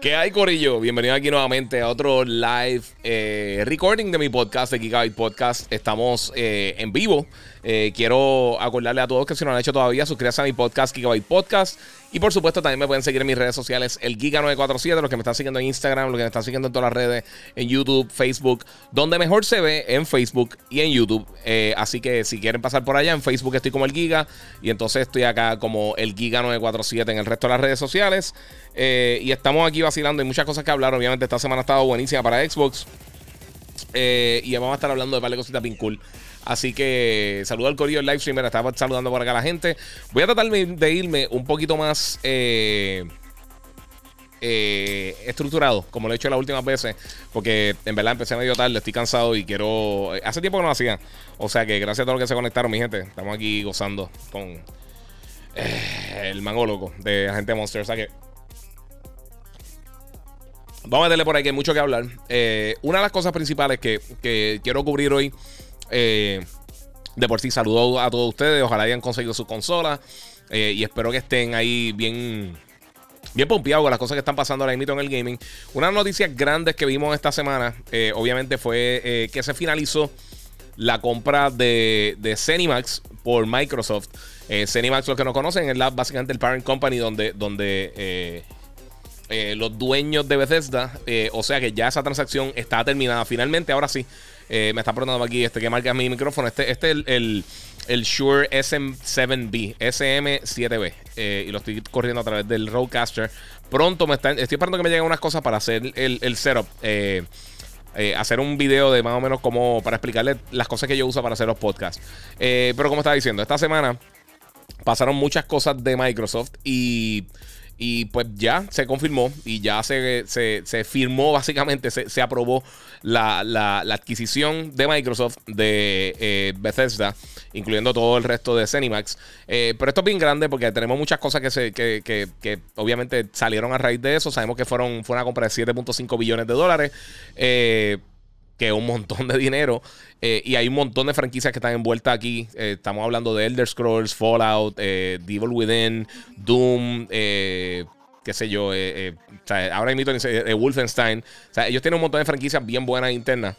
¿Qué hay, Corillo? Bienvenido aquí nuevamente a otro live eh, recording de mi podcast, de Gigabyte Podcast. Estamos eh, en vivo. Eh, quiero acordarle a todos que si no lo han hecho todavía, suscríbanse a mi podcast, Gigabyte Podcast. Y por supuesto, también me pueden seguir en mis redes sociales, el Giga947, los que me están siguiendo en Instagram, los que me están siguiendo en todas las redes, en YouTube, Facebook, donde mejor se ve en Facebook y en YouTube. Eh, así que si quieren pasar por allá, en Facebook estoy como el Giga y entonces estoy acá como el Giga947 en el resto de las redes sociales. Eh, y estamos aquí vacilando, hay muchas cosas que hablar. Obviamente, esta semana ha estado buenísima para Xbox. Eh, y vamos a estar hablando de de cositas bien cool. Así que saludo al corillo del live streamer. Estaba saludando por acá a la gente. Voy a tratar de irme un poquito más eh, eh, estructurado, como lo he hecho las últimas veces. Porque en verdad empecé medio tarde, estoy cansado y quiero. Hace tiempo que no lo hacía. O sea que gracias a todos los que se conectaron, mi gente. Estamos aquí gozando con el mango loco de Agente Monster. O. Vamos a meterle por ahí que hay mucho que hablar. una de las cosas principales que quiero cubrir hoy eh, de por sí, saludo a todos ustedes. Ojalá hayan conseguido su consola. Eh, y espero que estén ahí bien. Bien pompeados con las cosas que están pasando ahora mismo en el gaming. Una de las noticias grandes que vimos esta semana, eh, obviamente, fue que se finalizó la compra de, de por Microsoft. Cenimax, los que no conocen, es la, básicamente el parent company donde, donde los dueños de Bethesda, o sea que ya esa transacción está terminada. Finalmente, ahora sí, eh, me está preguntando aquí este que marca mi micrófono. Este, este es el, el, Shure SM7B, SM7B. Eh, y lo estoy corriendo a través del Roadcaster. Pronto me está, estoy esperando que me lleguen unas cosas para hacer el, el setup. Eh, hacer un video de más o menos como para explicarle las cosas que yo uso para hacer los podcasts. pero como estaba diciendo, esta semana pasaron muchas cosas de Microsoft y y pues ya se confirmó y ya se, se, firmó básicamente, se, aprobó la, adquisición de Microsoft de eh, Bethesda, incluyendo todo el resto de Cenimax. Eh, pero esto es bien grande porque tenemos muchas cosas que, se, que, que, que, obviamente salieron a raíz de eso. Sabemos que fueron, fue una compra de 7.5 billones de dólares. Eh, que es un montón de dinero. Eh, y hay un montón de franquicias que están envueltas aquí. Eh, estamos hablando de Elder Scrolls, Fallout, eh, Devil Within, Doom, qué sé yo. ahora mismo Wolfenstein. O sea, ellos tienen un montón de franquicias bien buenas internas.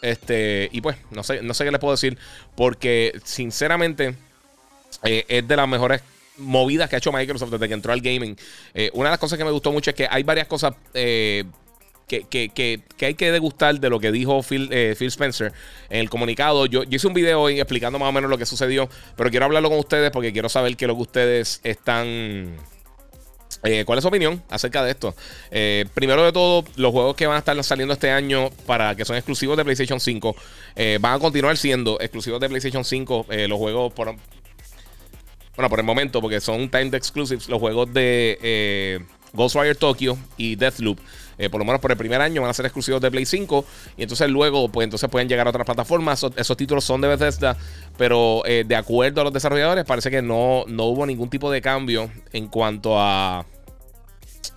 Este, y pues, no sé, no sé qué les puedo decir. Porque, sinceramente, es de las mejores movidas que ha hecho Microsoft desde que entró al gaming. una de las cosas que me gustó mucho es que hay varias cosas que, hay que degustar de lo que dijo Phil, eh, Phil Spencer en el comunicado. Yo, hice un video hoy explicando más o menos lo que sucedió, pero quiero hablarlo con ustedes porque quiero saber qué lo que ustedes están... Eh, ¿Cuál es su opinión acerca de esto? Eh, primero de todo, los juegos que van a estar saliendo este año para que son exclusivos de PlayStation 5 van a continuar siendo exclusivos de PlayStation 5. los juegos por, bueno, por el momento, porque son timed exclusives, los juegos de Ghostwire Tokyo y Deathloop. Eh, por lo menos por el primer año van a ser exclusivos de Play 5 y entonces luego pues entonces pueden llegar a otras plataformas. esos títulos son de Bethesda, pero eh, de acuerdo a los desarrolladores parece que no, no hubo ningún tipo de cambio en cuanto a...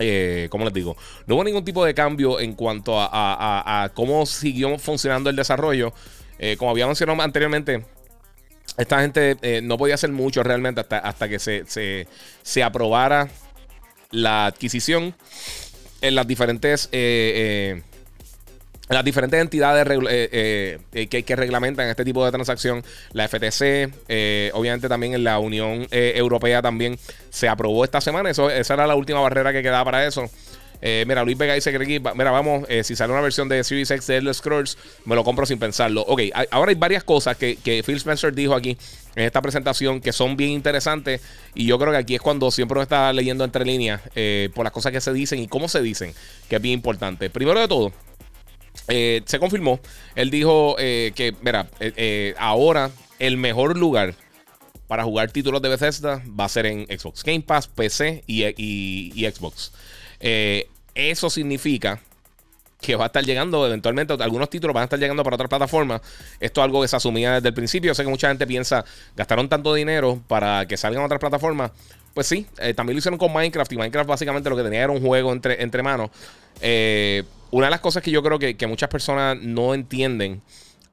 Eh, ¿Cómo les digo? No hubo ningún tipo de cambio en cuanto a, cómo siguió funcionando el desarrollo. como había mencionado anteriormente, esta gente no podía hacer mucho realmente hasta, hasta que se, se, se aprobara la adquisición en las diferentes. Eh, eh, las diferentes entidades eh, que, que, reglamentan este tipo de transacción, la FTC, obviamente también en la Unión Europea también se aprobó esta semana. Eso, esa era la última barrera que quedaba para eso. Mira, Luis Vega dice que mira, vamos, si sale una versión de Series X de Elder Scrolls, me lo compro sin pensarlo. Ok, ahora hay varias cosas que, que Phil Spencer dijo aquí en esta presentación que son bien interesantes. Y yo creo que aquí es cuando siempre uno está leyendo entre líneas eh, por las cosas que se dicen y cómo se dicen, que es bien importante. Primero de todo, eh, se confirmó. Él dijo eh, que, mira, ahora el mejor lugar para jugar títulos de Bethesda va a ser en Xbox Game Pass, PC y, y Xbox. Eso significa que va a estar llegando eventualmente. Algunos títulos van a estar llegando para otras plataformas. Esto es algo que se asumía desde el principio. Yo sé que mucha gente piensa, gastaron tanto dinero para que salgan otras plataformas. Pues sí, eh, también lo hicieron con Minecraft. Y Minecraft básicamente lo que tenía era un juego entre, entre manos. Eh, una de las cosas que yo creo que, muchas personas no entienden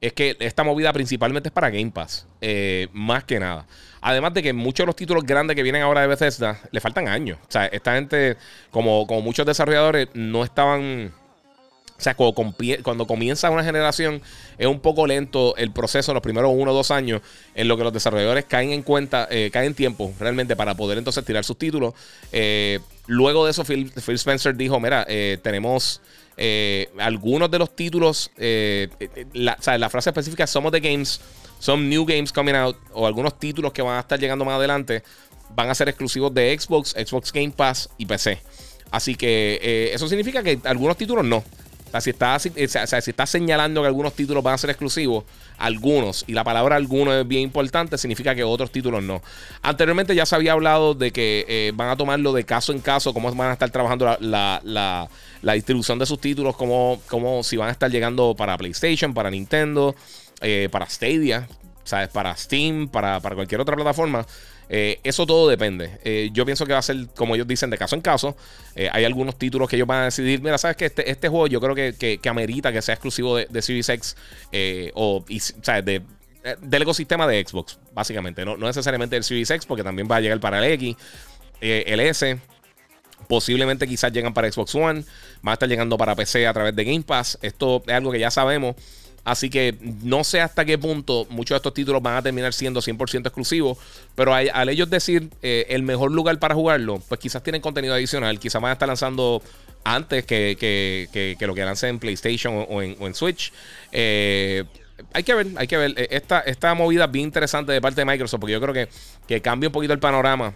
es que esta movida principalmente es para Game Pass. Eh, más que nada. Además de que muchos de los títulos grandes que vienen ahora de Bethesda le faltan años. O sea, esta gente, como, como muchos desarrolladores, no estaban o sea, cuando, comienza una generación es un poco lento el proceso, los primeros uno o dos años, en lo que los desarrolladores caen en cuenta, eh, caen en tiempo realmente para poder entonces tirar sus títulos. Eh, luego de eso, Phil, Spencer dijo, mira, eh, tenemos algunos de los títulos, la, o sea, la frase específica, some of the games, some new games coming out, o algunos títulos que van a estar llegando más adelante, van a ser exclusivos de Xbox, Xbox Game Pass y PC. Así que eso significa que algunos títulos no. O sea, si está, señalando que algunos títulos van a ser exclusivos, algunos, y la palabra algunos es bien importante, significa que otros títulos no. Anteriormente ya se había hablado de que eh, van a tomarlo de caso en caso, cómo van a estar trabajando la, distribución de sus títulos, cómo, cómo, si van a estar llegando para PlayStation, para Nintendo, eh, para Stadia, ¿sabes? para Steam, para, para cualquier otra plataforma. Eh, eso todo depende. Eh, yo pienso que va a ser, como ellos dicen, de caso en caso. Hay algunos títulos que ellos van a decidir, mira, sabes que este, este juego yo creo que, que, amerita que sea exclusivo de, Series X o, De, del ecosistema de Xbox, básicamente. No, no necesariamente del Series X, porque también va a llegar para el X, el S. Posiblemente quizás llegan para Xbox One. Va a estar llegando para PC a través de Game Pass. Esto es algo que ya sabemos. Así que no sé hasta qué punto muchos de estos títulos van a terminar siendo 100% exclusivos. Pero al ellos decir eh, el mejor lugar para jugarlo, pues quizás tienen contenido adicional. Quizás van a estar lanzando antes que, lo que lancen en PlayStation o, en, Switch. Eh, hay que ver, hay que ver. Eh, esta, esta movida bien interesante de parte de Microsoft, porque yo creo que, que cambia un poquito el panorama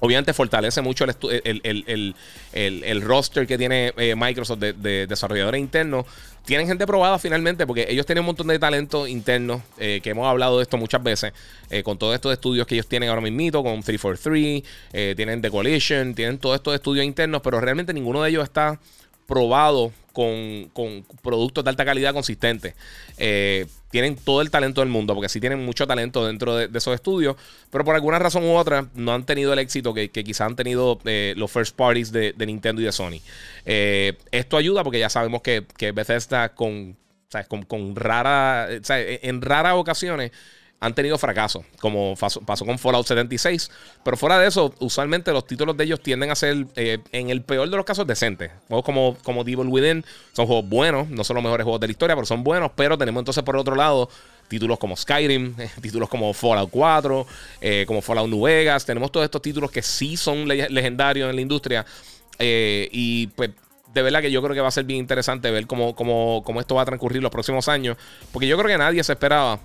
Obviamente fortalece mucho el, roster que tiene Microsoft de, desarrolladores internos. Tienen gente probada finalmente porque ellos tienen un montón de talento interno, eh, que hemos hablado de esto muchas veces, eh, con todos estos estudios que ellos tienen ahora mismo, con 343, tienen The Coalition, tienen todos estos estudios internos, pero realmente ninguno de ellos está probado con, productos de alta calidad consistentes. Eh, tienen todo el talento del mundo, porque sí tienen mucho talento dentro de, esos estudios, pero por alguna razón u otra no han tenido el éxito que, quizás han tenido eh, los first parties de, Nintendo y de Sony. Eh, esto ayuda porque ya sabemos que, que Bethesda con, con, con rara, en raras ocasiones han tenido fracaso, como pasó, con Fallout 76. Pero fuera de eso, usualmente los títulos de ellos tienden a ser, eh, en el peor de los casos, decentes. Juegos como, como Devil Within son juegos buenos, no son los mejores juegos de la historia, pero son buenos. Pero tenemos entonces por otro lado títulos como Skyrim, títulos como Fallout 4, eh, como Fallout New Vegas. Tenemos todos estos títulos que sí son legendarios en la industria. Eh, y pues de verdad que yo creo que va a ser bien interesante ver cómo, cómo, cómo esto va a transcurrir los próximos años. Porque yo creo que nadie se esperaba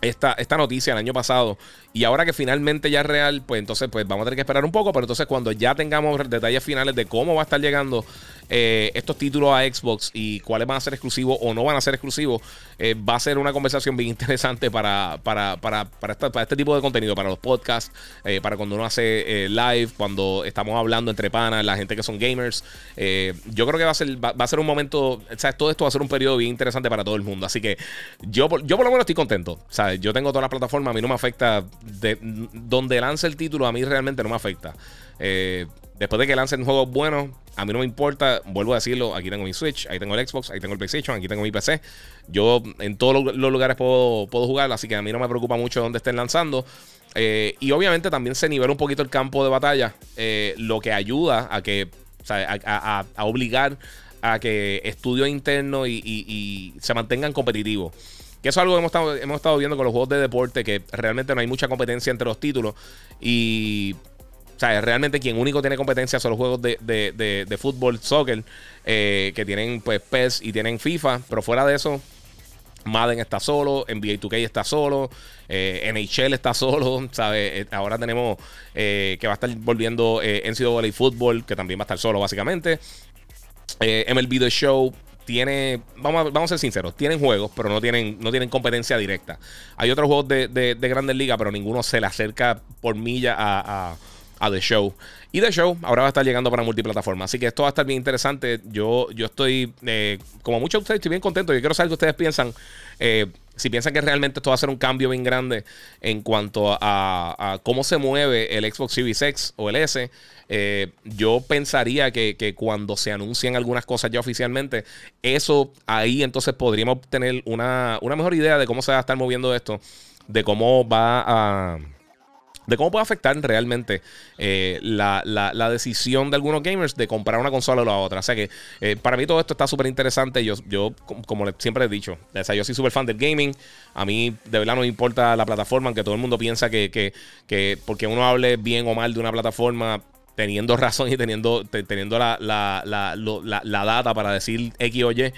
esta, esta noticia el año pasado y ahora que finalmente ya es real, pues entonces pues vamos a tener que esperar un poco, pero entonces cuando ya tengamos detalles finales de cómo va a estar llegando eh, estos títulos a Xbox y cuáles van a ser exclusivos o no van a ser exclusivos, eh, va a ser una conversación bien interesante para, para, para, para, este tipo de contenido, para los podcasts, eh, para cuando uno hace live, cuando estamos hablando entre panas, la gente que son gamers. yo creo que va a ser, va, a ser un momento, sea, todo esto va a ser un periodo bien interesante para todo el mundo. Así que yo, yo por lo menos estoy contento. O yo tengo todas las plataformas, a mí no me afecta de donde lance el título, a mí realmente no me afecta. Eh, después de que lancen juegos buenos, a mí no me importa, vuelvo a decirlo, aquí tengo mi Switch, ahí tengo el Xbox, ahí tengo el PlayStation, aquí tengo mi PC. Yo en todos los lugares puedo, puedo jugar, así que a mí no me preocupa mucho dónde estén lanzando. Eh, y obviamente también se nivela un poquito el campo de batalla, eh, lo que ayuda a que, a, obligar a que estudios internos y se mantengan competitivos. Que eso es algo que hemos estado, hemos estado viendo con los juegos de deporte, que realmente no hay mucha competencia entre los títulos. Y o sea, realmente quien único tiene competencia son los juegos de, de, de, fútbol, soccer, eh, que tienen pues PES y tienen FIFA. Pero fuera de eso, Madden está solo, NBA 2K está solo, eh, NHL está solo, ¿sabes? Eh, ahora tenemos que va a estar volviendo NCAA Football, que también va a estar solo básicamente. MLB The Show, tiene, vamos a, vamos a ser sinceros, tienen juegos, pero no tienen, no tienen competencia directa. Hay otros juegos de, de, Grandes Ligas, pero ninguno se le acerca por milla a, a The Show. Y The Show ahora va a estar llegando para multiplataforma. Así que esto va a estar bien interesante. Yo, yo estoy, eh, como muchos de ustedes, estoy bien contento. Yo quiero saber qué ustedes piensan. Eh, si piensan que realmente esto va a ser un cambio bien grande en cuanto a, cómo se mueve el Xbox Series X o el S, eh, yo pensaría que, que, cuando se anuncien algunas cosas ya oficialmente, eso ahí entonces podríamos tener una, una mejor idea de cómo se va a estar moviendo esto, de cómo va a de cómo puede afectar realmente eh, la, decisión de algunos gamers de comprar una consola o la otra. O sea que eh, para mí todo esto está súper interesante. Yo, yo, como siempre he dicho, o sea, yo soy súper fan del gaming. A mí de verdad no me importa la plataforma, aunque todo el mundo piensa que, que, que porque uno hable bien o mal de una plataforma, teniendo razón y teniendo, teniendo la, la, data para decir X o Y,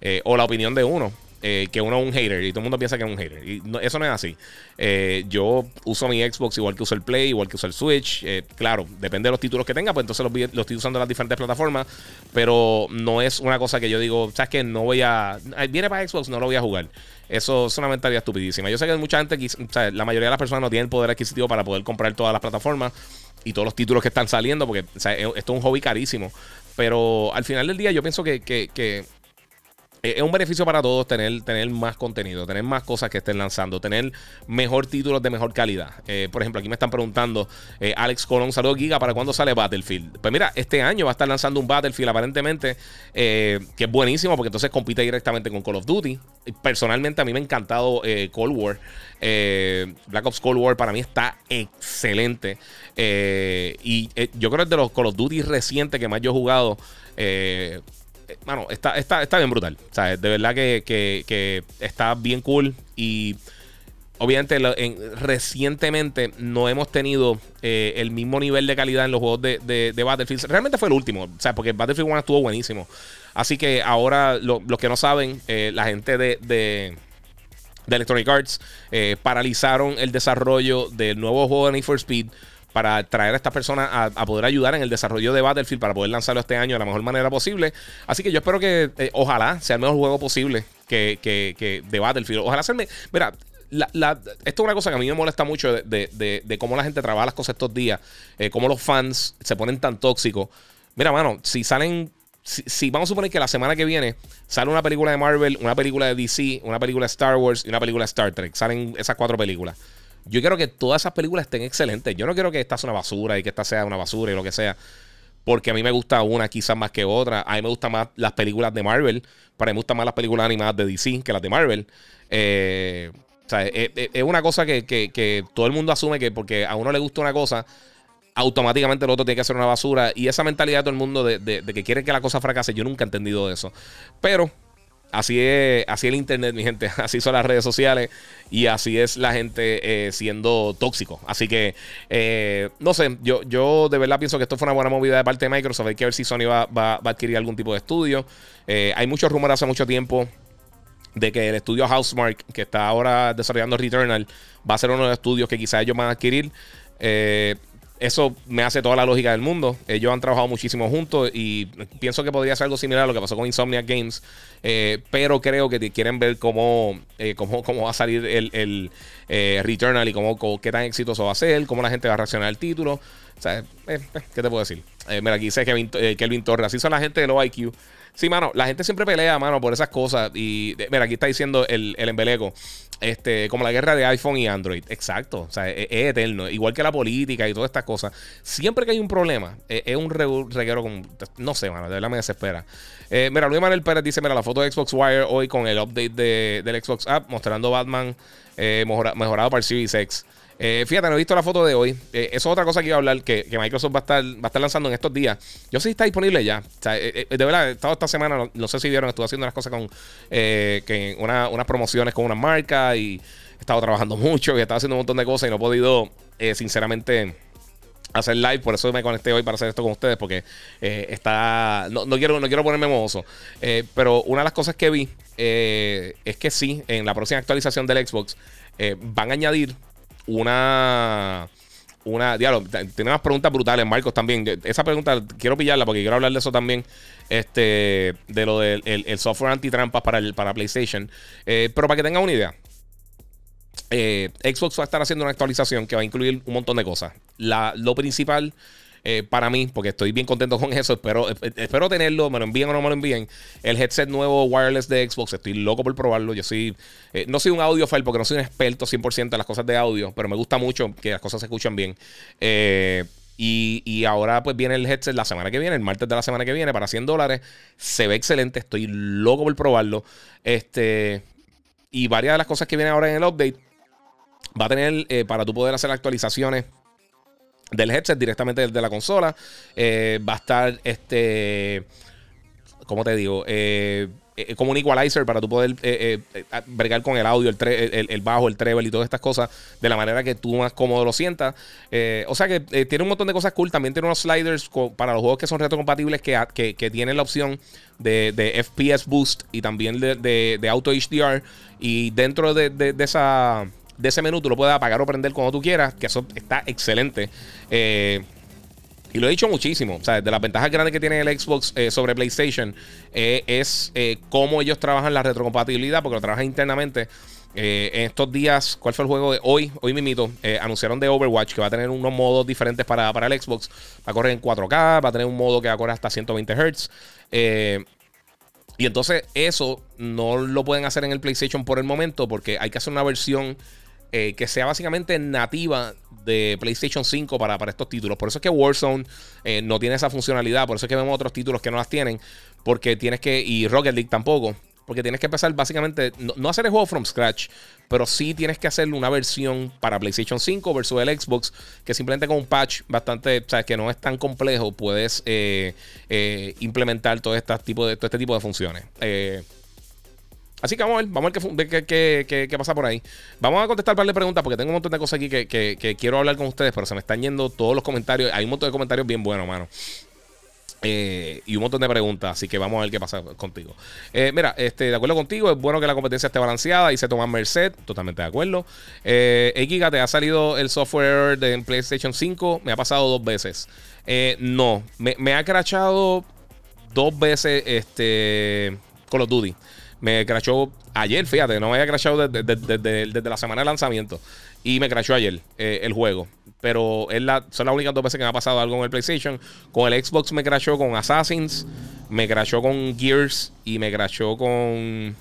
eh, o la opinión de uno. Eh, que uno es un hater y todo el mundo piensa que es un hater. Y eso no es así. Eh, yo uso mi Xbox igual que uso el Play, igual que uso el Switch. Eh, claro, depende de los títulos que tenga, pues entonces los, estoy usando en las diferentes plataformas. Pero no es una cosa que yo digo, ¿sabes que No voy a. Viene para Xbox, no lo voy a jugar. Eso es una mentalidad estupidísima. Yo sé que mucha gente, o sea, la mayoría de las personas no tienen el poder adquisitivo para poder comprar todas las plataformas y todos los títulos que están saliendo, porque esto es un hobby carísimo. Pero al final del día, yo pienso que, es un beneficio para todos tener, tener más contenido, tener más cosas que estén lanzando, tener mejor títulos de mejor calidad. Eh, por ejemplo, aquí me están preguntando, eh, Alex Colón, saludos Giga, ¿para cuándo sale Battlefield? Pues mira, este año va a estar lanzando un Battlefield aparentemente, que es buenísimo porque entonces compite directamente con Call of Duty. Personalmente a mí me ha encantado Cold War. Black Ops Cold War para mí está excelente. y yo creo que es de los Call of Duty recientes que más yo he jugado mano, está, está, está bien brutal. O sea, de verdad que, está bien cool. Y obviamente recientemente no hemos tenido eh, el mismo nivel de calidad en los juegos de, Battlefield. Realmente fue el último. O sea, porque Battlefield 1 estuvo buenísimo. Así que ahora, los que no saben, eh, la gente de, de, Electronic Arts eh, paralizaron el desarrollo del nuevo juego de Need for Speed para traer a estas personas a, poder ayudar en el desarrollo de Battlefield para poder lanzarlo este año de la mejor manera posible. Así que yo espero que, eh, ojalá, sea el mejor juego posible que, que, de Battlefield. Ojalá sea Mira, esto es una cosa que a mí me molesta mucho de, cómo la gente trabaja las cosas estos días, eh, cómo los fans se ponen tan tóxicos. Mira, mano, si salen si, vamos a suponer que la semana que viene sale una película de Marvel, una película de DC, una película de Star Wars y una película de Star Trek, salen esas cuatro películas. Yo quiero que todas esas películas estén excelentes. Yo no quiero que esta sea una basura y que esta sea una basura y lo que sea. Porque a mí me gusta una quizás más que otra. A mí me gustan más las películas de Marvel. Para mí me gustan más las películas animadas de DC que las de Marvel. Eh, o sea, es, una cosa que, todo el mundo asume que porque a uno le gusta una cosa, automáticamente el otro tiene que hacer una basura. Y esa mentalidad de todo el mundo de, de que quiere que la cosa fracase, yo nunca he entendido eso. Pero Así es, así el internet, mi gente. Así son las redes sociales. Y así es la gente eh, siendo tóxico. Así que, eh, no sé, yo, yo de verdad pienso que esto fue una buena movida de parte de Microsoft. Hay que ver si Sony va, va, a adquirir algún tipo de estudio. Eh, hay muchos rumores hace mucho tiempo de que el estudio Housemark, que está ahora desarrollando Returnal, va a ser uno de los estudios que quizás ellos van a adquirir. Eh, eso me hace toda la lógica del mundo. Ellos han trabajado muchísimo juntos y pienso que podría ser algo similar a lo que pasó con Insomnia Games. Eh, pero creo que quieren ver cómo, eh, cómo, cómo, va a salir el, el eh, Returnal y cómo, qué tan exitoso va a ser, cómo la gente va a reaccionar al título. ¿qué te puedo decir? mira, aquí dice Kevin, Kelvin Torres. Así son la gente de los IQ. Sí, mano, la gente siempre pelea, mano, por esas cosas. Y mira, aquí está diciendo el, el embeleco. Este, como la guerra de iPhone y Android. Exacto. O sea, es, eterno. Igual que la política y todas estas cosas. Siempre que hay un problema, es, un reguero con. No sé, mano. De verdad me desespera. Eh, mira, Luis Manuel Pérez dice: Mira, la foto de Xbox Wire hoy con el update de, del Xbox App mostrando Batman eh, mejorado para el Series X. Eh, fíjate, no he visto la foto de hoy. Eh, eso es otra cosa que iba a hablar que, Microsoft va a, estar, lanzando en estos días. Yo sé si está disponible ya. Sea, eh, de verdad, he estado esta semana, no, sé si vieron, estuve haciendo unas cosas con que unas promociones con una marca y he estado trabajando mucho y he estado haciendo un montón de cosas y no he podido, sinceramente hacer live, por eso me conecté hoy para hacer esto con ustedes, porque está. No, quiero, no quiero ponerme mozo. pero una de las cosas que vi es que sí, en la próxima actualización del Xbox van a añadir una. Una. Diablo, tiene unas preguntas brutales, Marcos, también. Esa pregunta quiero pillarla porque quiero hablar de eso también. Este. De lo del el, software antitrampas para, el, para PlayStation. Eh, pero para que tengan una idea. Xbox va a estar haciendo una actualización que va a incluir un montón de cosas. La, lo principal eh, para mí, porque estoy bien contento con eso. Espero, eh, espero tenerlo, me lo envíen o no me lo envíen. El headset nuevo wireless de Xbox, estoy loco por probarlo. Yo soy, eh, no soy un audiophile porque no soy un experto 100% en las cosas de audio, pero me gusta mucho que las cosas se escuchan bien. y, y, ahora pues viene el headset la semana que viene, el martes de la semana que viene, para 100 dólares. Se ve excelente, estoy loco por probarlo. Este, y varias de las cosas que vienen ahora en el update va a tener para tú poder hacer actualizaciones del headset directamente desde la consola. Eh, va a estar este. ¿Cómo te digo? Eh, eh, como un equalizer para tú poder eh, bregar con el audio, el, el, bajo, el treble y todas estas cosas de la manera que tú más cómodo lo sientas. o sea que tiene un montón de cosas cool. También tiene unos sliders para los juegos que son retrocompatibles que, que, tienen la opción de, de, FPS Boost y también de, de Auto HDR. Y dentro de esa de ese menú tú lo puedes apagar o prender cuando tú quieras, que eso está excelente. Eh, y lo he dicho muchísimo. O sea, de las ventajas grandes que tiene el Xbox eh, sobre PlayStation eh, es cómo ellos trabajan la retrocompatibilidad, porque lo trabajan internamente. en estos días, ¿cuál fue el juego de hoy? Hoy mismito, anunciaron de Overwatch que va a tener unos modos diferentes para, para, el Xbox. Va a correr en 4K, va a tener un modo que va a correr hasta 120 Hz. y entonces eso no lo pueden hacer en el PlayStation por el momento porque hay que hacer una versión eh, que sea básicamente nativa de PlayStation 5 para, para estos títulos. Por eso es que Warzone eh, no tiene esa funcionalidad. Por eso es que vemos otros títulos que no las tienen. Porque tienes que. Y Rocket League tampoco. Porque tienes que empezar básicamente. No, hacer el juego from scratch. Pero sí tienes que hacer una versión para PlayStation 5 versus el Xbox. Que simplemente con un patch bastante. O sea, que no es tan complejo. Puedes eh, implementar todo este tipo de, todo este tipo de funciones. Eh. Así que vamos a ver, vamos a ver qué, pasa por ahí. Vamos a contestar un par de preguntas porque tengo un montón de cosas aquí que, quiero hablar con ustedes, pero se me están yendo todos los comentarios. Hay un montón de comentarios bien buenos, mano. Eh, y un montón de preguntas, así que vamos a ver qué pasa contigo. Eh, mira, este, de acuerdo contigo, es bueno que la competencia esté balanceada. Dice Tomás Merced, totalmente de acuerdo. Eh, ¿te ha salido el software de PlayStation 5? Me ha pasado dos veces. Eh, no, me, me ha crachado dos veces este, Call of Duty. Me crashó ayer, fíjate, no me había crashado desde, la semana de lanzamiento. Y me crashó ayer eh, el juego. Pero es la, son las únicas dos veces que me ha pasado algo en el PlayStation. Con el Xbox me crashó con Assassins, me crashó con Gears y me crashó con...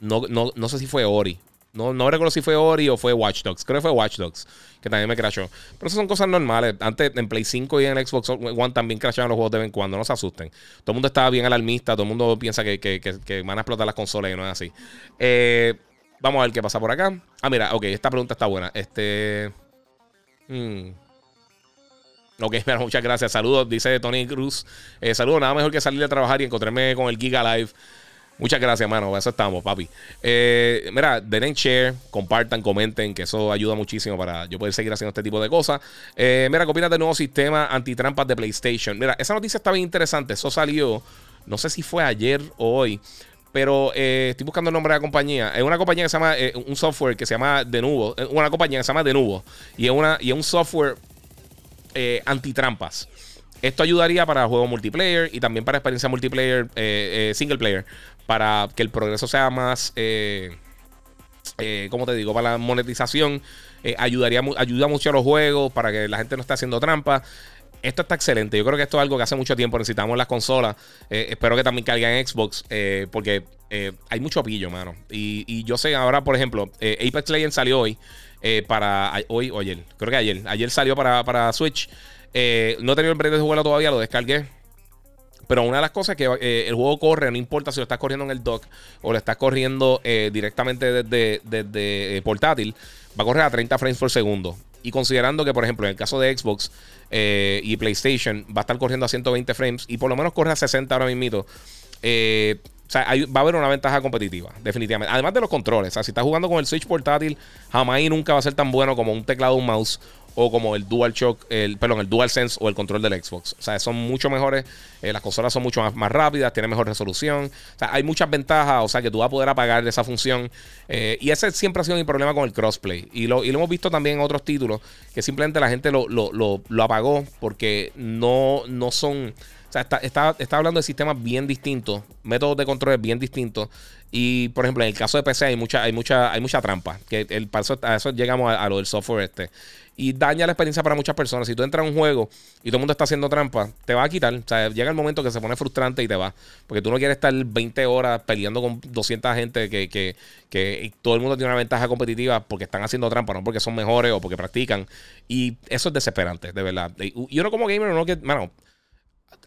No, no, no sé si fue Ori. No, no recuerdo si fue Ori o fue Watch Dogs. Creo que fue Watch Dogs, que también me crashó. Pero esas son cosas normales. Antes en Play 5 y en Xbox One también crashaban los juegos de vez en cuando. No se asusten. Todo el mundo estaba bien alarmista. Todo el mundo piensa que, van a explotar las consolas y no es así. Eh, vamos a ver qué pasa por acá. Ah, mira, ok, esta pregunta está buena. Este. Hmm. Ok, mira, muchas gracias. Saludos, dice Tony Cruz. Eh, saludos, nada mejor que salir a trabajar y encontrarme con el Giga Live. Muchas gracias, mano. Eso estamos, papi. Eh, mira, den share, compartan, comenten, que eso ayuda muchísimo para yo poder seguir haciendo este tipo de cosas. Eh, mira, ¿qué del nuevo sistema antitrampas de PlayStation? Mira, esa noticia está bien interesante. Eso salió, no sé si fue ayer o hoy, pero eh, estoy buscando el nombre de la compañía. Es una compañía que se llama, eh, un software que se llama Denuvo. Una compañía que se llama Denuvo. Y es, una, y es un software antitrampas. Esto ayudaría para juegos multiplayer y también para experiencia multiplayer, single player para que el progreso sea más, eh, eh ¿cómo te digo? Para la monetización, eh, ayudaría, ayuda mucho a los juegos, para que la gente no esté haciendo trampas. Esto está excelente. Yo creo que esto es algo que hace mucho tiempo necesitamos las consolas. Eh, espero que también caiga en Xbox, porque hay mucho pillo, mano. Y, yo sé ahora, por ejemplo, Apex Legends salió hoy. para hoy o ayer, creo que ayer. Ayer salió para, para Switch. no he tenido el break de jugarlo todavía, lo descargué. Pero una de las cosas que eh, el juego corre, no importa si lo estás corriendo en el dock o lo estás corriendo eh, directamente desde, eh, portátil, va a correr a 30 frames por segundo. Y considerando que, por ejemplo, en el caso de Xbox y PlayStation, va a estar corriendo a 120 frames y por lo menos corre a 60 ahora mismo. o sea, va a haber una ventaja competitiva, definitivamente. Además de los controles. O sea, si estás jugando con el Switch portátil, jamás y nunca va a ser tan bueno como un teclado o un mouse o como el DualShock, el, perdón, el DualSense o el control del Xbox. O sea, son mucho mejores, eh, las consolas son mucho más, rápidas, tienen mejor resolución. O sea, hay muchas ventajas, o sea, que tú vas a poder apagar esa función. Eh, y ese siempre ha sido mi problema con el crossplay. Y lo, y lo hemos visto también en otros títulos, que simplemente la gente lo, lo, lo, apagó porque no, no son... Sea, está, está, está, hablando de sistemas bien distintos, métodos de control bien distintos. Y, por ejemplo, en el caso de PC hay mucha, hay mucha, hay mucha trampa. Que el, paso a eso llegamos a, lo del software este. Y daña la experiencia para muchas personas. Si tú entras a un juego y todo el mundo está haciendo trampa, te va a quitar. O sea, llega el momento que se pone frustrante y te va. Porque tú no quieres estar 20 horas peleando con 200 gente que, que, que todo el mundo tiene una ventaja competitiva porque están haciendo trampa, no porque son mejores o porque practican. Y eso es desesperante, de verdad. Y uno como gamer, no que,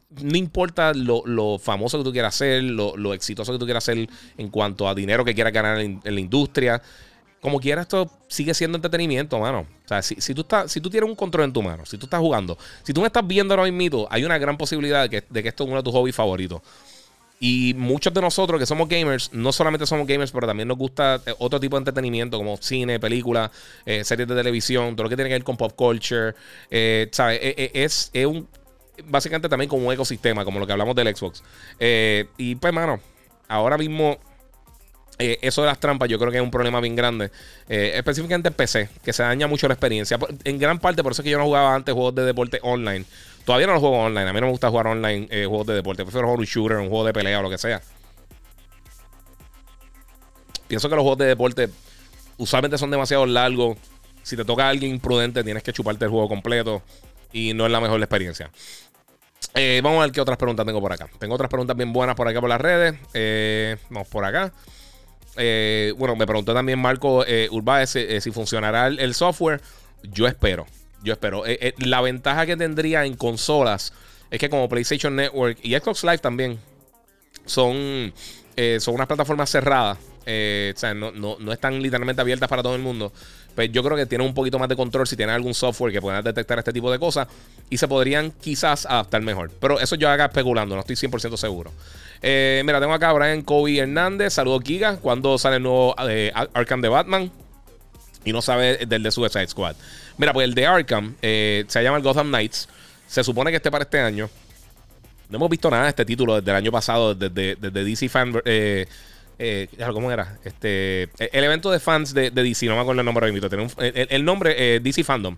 no importa lo, famoso que tú quieras ser, lo, exitoso que tú quieras ser en cuanto a dinero que quieras ganar en, la industria. Como quieras, esto sigue siendo entretenimiento, mano. O sea, si, tú estás, si tú tienes un control en tu mano, si tú estás jugando, si tú me estás viendo ahora mismo, hay una gran posibilidad de que, de que esto es uno de tus hobbies favoritos. Y muchos de nosotros que somos gamers, no solamente somos gamers, pero también nos gusta eh, otro tipo de entretenimiento como cine, películas, eh, series de televisión, todo lo que tiene que ver con pop culture. Eh, ¿sabes? es, es, un, básicamente también como un ecosistema, como lo que hablamos del Xbox. Eh, y pues, mano, ahora mismo eh, eso de las trampas yo creo que es un problema bien grande. Eh, específicamente en PC, que se daña mucho la experiencia. En gran parte, por eso es que yo no jugaba antes juegos de deporte online. Todavía no los juego online. A mí no me gusta jugar online juegos de deporte. Prefiero jugar un shooter, un juego de pelea o lo que sea. Pienso que los juegos de deporte usualmente son demasiado largos. Si te toca a alguien imprudente, tienes que chuparte el juego completo. Y no es la mejor experiencia. Eh, vamos a ver qué otras preguntas tengo por acá. Tengo otras preguntas bien buenas por acá por las redes. Eh, vamos por acá. Eh, bueno, me preguntó también Marco Urbáez si funcionará el, software. Yo espero. Yo espero. la ventaja que tendría en consolas es que como PlayStation Network y Xbox Live también son, son unas plataformas cerradas. o sea, no, no, están literalmente abiertas para todo el mundo pues yo creo que tiene un poquito más de control si tiene algún software que pueda detectar este tipo de cosas y se podrían quizás adaptar mejor. Pero eso yo haga especulando, no estoy 100% seguro. Eh, mira, tengo acá a Brian Kobe Hernández. Saludos, Giga. ¿Cuándo sale el nuevo eh, Arkham de Batman? Y no sabe del de Suicide Squad. Mira, pues el de Arkham eh, se llama el Gotham Knights. Se supone que esté para este año. No hemos visto nada de este título desde el año pasado, desde, desde DC Fan. Eh, ¿Cómo era? Este, el evento de fans de, DC, no me acuerdo el nombre el, el, nombre, eh, DC Fandom.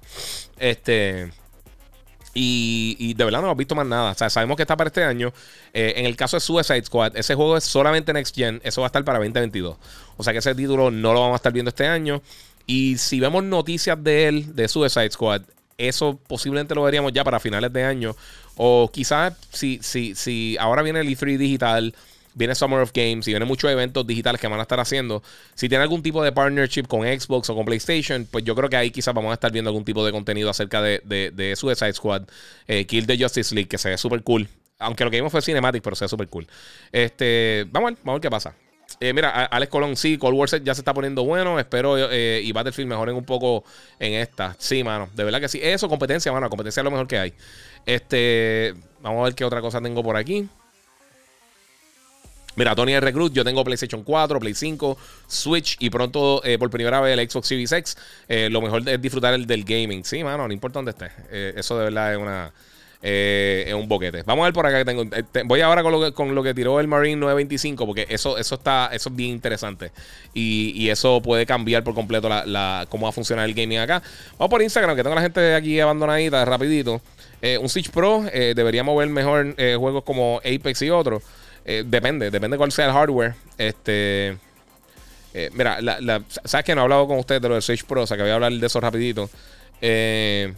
Este. Y, de verdad no hemos visto más nada. O sea, sabemos que está para este año. Eh, en el caso de Suicide Squad, ese juego es solamente Next Gen. Eso va a estar para 2022. O sea que ese título no lo vamos a estar viendo este año. Y si vemos noticias de él, de Suicide Squad, eso posiblemente lo veríamos ya para finales de año. O quizás si, si, si ahora viene el E3 digital viene Summer of Games y vienen muchos eventos digitales que van a estar haciendo. Si tiene algún tipo de partnership con Xbox o con PlayStation, pues yo creo que ahí quizás vamos a estar viendo algún tipo de contenido acerca de, de, Suicide Squad, eh, Kill the Justice League, que se ve súper cool. Aunque lo que vimos fue Cinematic, pero se ve súper cool. Este, vamos a ver, vamos a ver qué pasa. Eh, mira, Alex Colón, sí, Cold War ya se está poniendo bueno. Espero eh, y Battlefield mejoren un poco en esta. Sí, mano, de verdad que sí. Eso, competencia, mano. Competencia es lo mejor que hay. Este, vamos a ver qué otra cosa tengo por aquí. Mira, Tony R. Cruz, yo tengo PlayStation 4, Play 5, Switch y pronto eh, por primera vez el Xbox Series X. Eh, lo mejor es disfrutar el del gaming. Sí, mano, no importa dónde esté. Eh, eso de verdad es una. es un boquete. Vamos a ver por acá que tengo. voy ahora con lo, que, con lo que tiró el Marine 925, porque eso, eso está, eso es bien interesante. Y, eso puede cambiar por completo la, cómo va a funcionar el gaming acá. Vamos por Instagram, que tengo a la gente aquí abandonadita, rapidito. un Switch Pro debería mover mejor juegos como Apex y otros. Eh, depende, depende cuál sea el hardware. Este. Eh, mira, sabes que no he hablado con ustedes de lo del Switch Pro, o sea que voy a hablar de eso rapidito. Eh,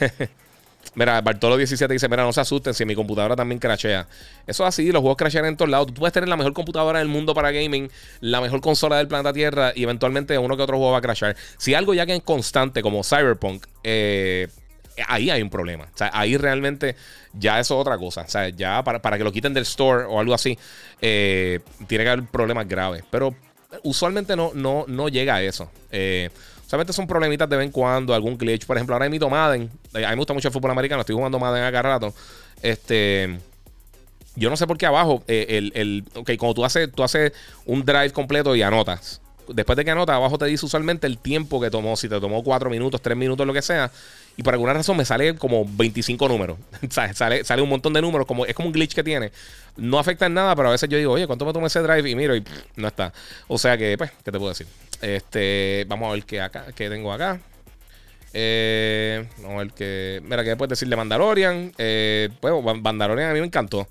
mira, Bartolo 17 dice: Mira, no se asusten si mi computadora también crashea. Eso es así, los juegos crashean en todos lados. Tú puedes tener la mejor computadora del mundo para gaming, la mejor consola del planeta Tierra, y eventualmente uno que otro juego va a crashear. Si algo ya que es constante, como Cyberpunk, eh, ahí hay un problema. O sea, ahí realmente ya eso es otra cosa. O sea, ya para, que lo quiten del store o algo así, eh, tiene que haber problemas graves. Pero usualmente no, no, no llega a eso. Eh, son problemitas de vez en cuando, algún glitch. Por ejemplo, ahora mito Madden. Eh, a mí me gusta mucho el fútbol americano, estoy jugando Madden acá rato. Este. Yo no sé por qué abajo, el, el, ok, cuando tú haces, tú haces un drive completo y anotas después de que anotas, abajo te dice usualmente el tiempo que tomó. Si te tomó 4 minutos, 3 minutos, lo que sea. Y por alguna razón me sale como 25 números. sale, sale un montón de números. Como, es como un glitch que tiene. No afecta en nada, pero a veces yo digo, oye, ¿cuánto me tomó ese drive? Y miro y no está. O sea que, pues, ¿qué te puedo decir? Este, vamos a ver qué, acá, qué tengo acá. Eh, no, el que. Mira, ¿qué puedes decir de Mandalorian? Eh, pues, Mandalorian a mí me encantó.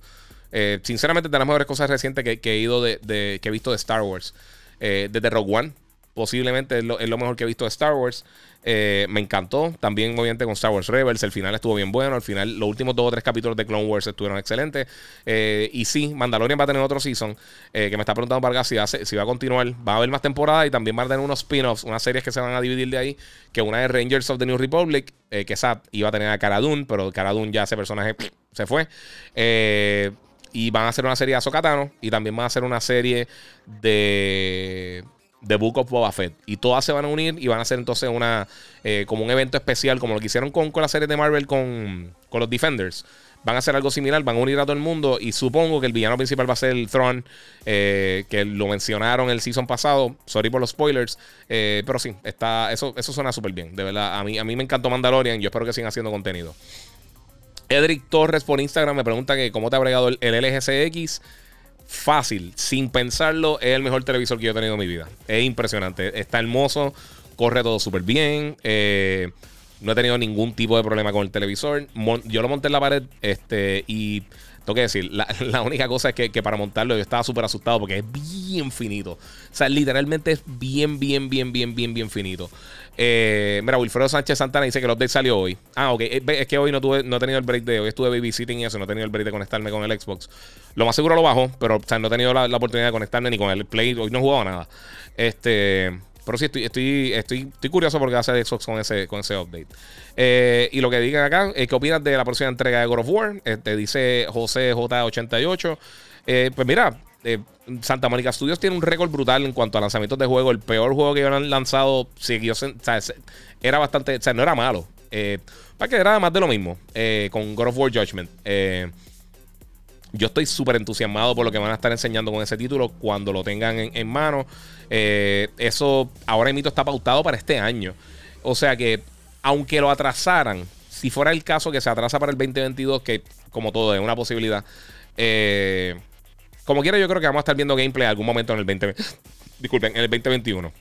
Eh, sinceramente, de las mejores cosas recientes que, he ido de, que he visto de Star Wars. Desde Rogue One. Posiblemente es lo, mejor que he visto de Star Wars. me encantó. También, obviamente, con Star Wars Rebels. El final estuvo bien bueno. Al final, los últimos dos o tres capítulos de Clone Wars estuvieron excelentes. y sí, Mandalorian va a tener otro season. que me está preguntando Vargas si si va a continuar. Va a haber más temporadas y también va a tener unos spin-offs, unas series que se van a dividir de ahí. Que una de Rangers of the New Republic, que esa iba a tener a Cara pero Cara ya ese personaje se fue. Eh y van a hacer una serie de Azokatano. Y también van a hacer una serie de. The Book of Boba Fett. Y todas se van a unir y van a hacer entonces una. Eh, como un evento especial, como lo que hicieron con, con la serie de Marvel con, con los Defenders van a hacer algo similar, van a unir a todo el mundo y supongo que el villano principal va a ser el Throne, eh, que lo mencionaron el season pasado, sorry por los spoilers, eh, pero sí, está, eso, eso suena súper bien, de verdad, a mí, a mí me encantó Mandalorian, yo espero que sigan haciendo contenido. Edric Torres por Instagram me pregunta que cómo te ha bregado el, LG CX. Fácil, sin pensarlo, es el mejor televisor que yo he tenido en mi vida. Es impresionante. Está hermoso, corre todo súper bien. Eh, no he tenido ningún tipo de problema con el televisor. yo lo monté en la pared este, y tengo que decir, la, única cosa es que, para montarlo yo estaba súper asustado porque es bien finito. O sea, literalmente es bien, bien, bien, bien, bien, bien finito. Eh, mira, Wilfredo Sánchez Santana dice que el update salió hoy. Ah, ok. Eh, es que hoy no tuve, no he tenido el break de hoy. Estuve babysitting y eso, no he tenido el break de conectarme con el Xbox. Lo más seguro lo bajo, pero no he tenido la, oportunidad de conectarme ni con el Play. Hoy no he jugado nada. Este. Pero sí, estoy, estoy, estoy, estoy curioso porque hace Xbox con ese, con ese update. Eh, y lo que digan acá, ¿qué opinas de la próxima entrega de God of War? Este, dice José J88. pues mira, eh, Santa Mónica Studios tiene un récord brutal en cuanto a lanzamientos de juego. El peor juego que han lanzado siguió, era bastante, o sea, no era malo. Eh, para que era más de lo mismo eh, con God of War Judgment. Yo estoy súper entusiasmado por lo que van a estar enseñando con ese título cuando lo tengan en, mano. eso ahora mismo está pautado para este año. O sea que, aunque lo atrasaran, si fuera el caso que se atrasa para el 2022, que como todo es una posibilidad, eh, como quiera, yo creo que vamos a estar viendo gameplay algún momento en el 20. Disculpen, en el 2021.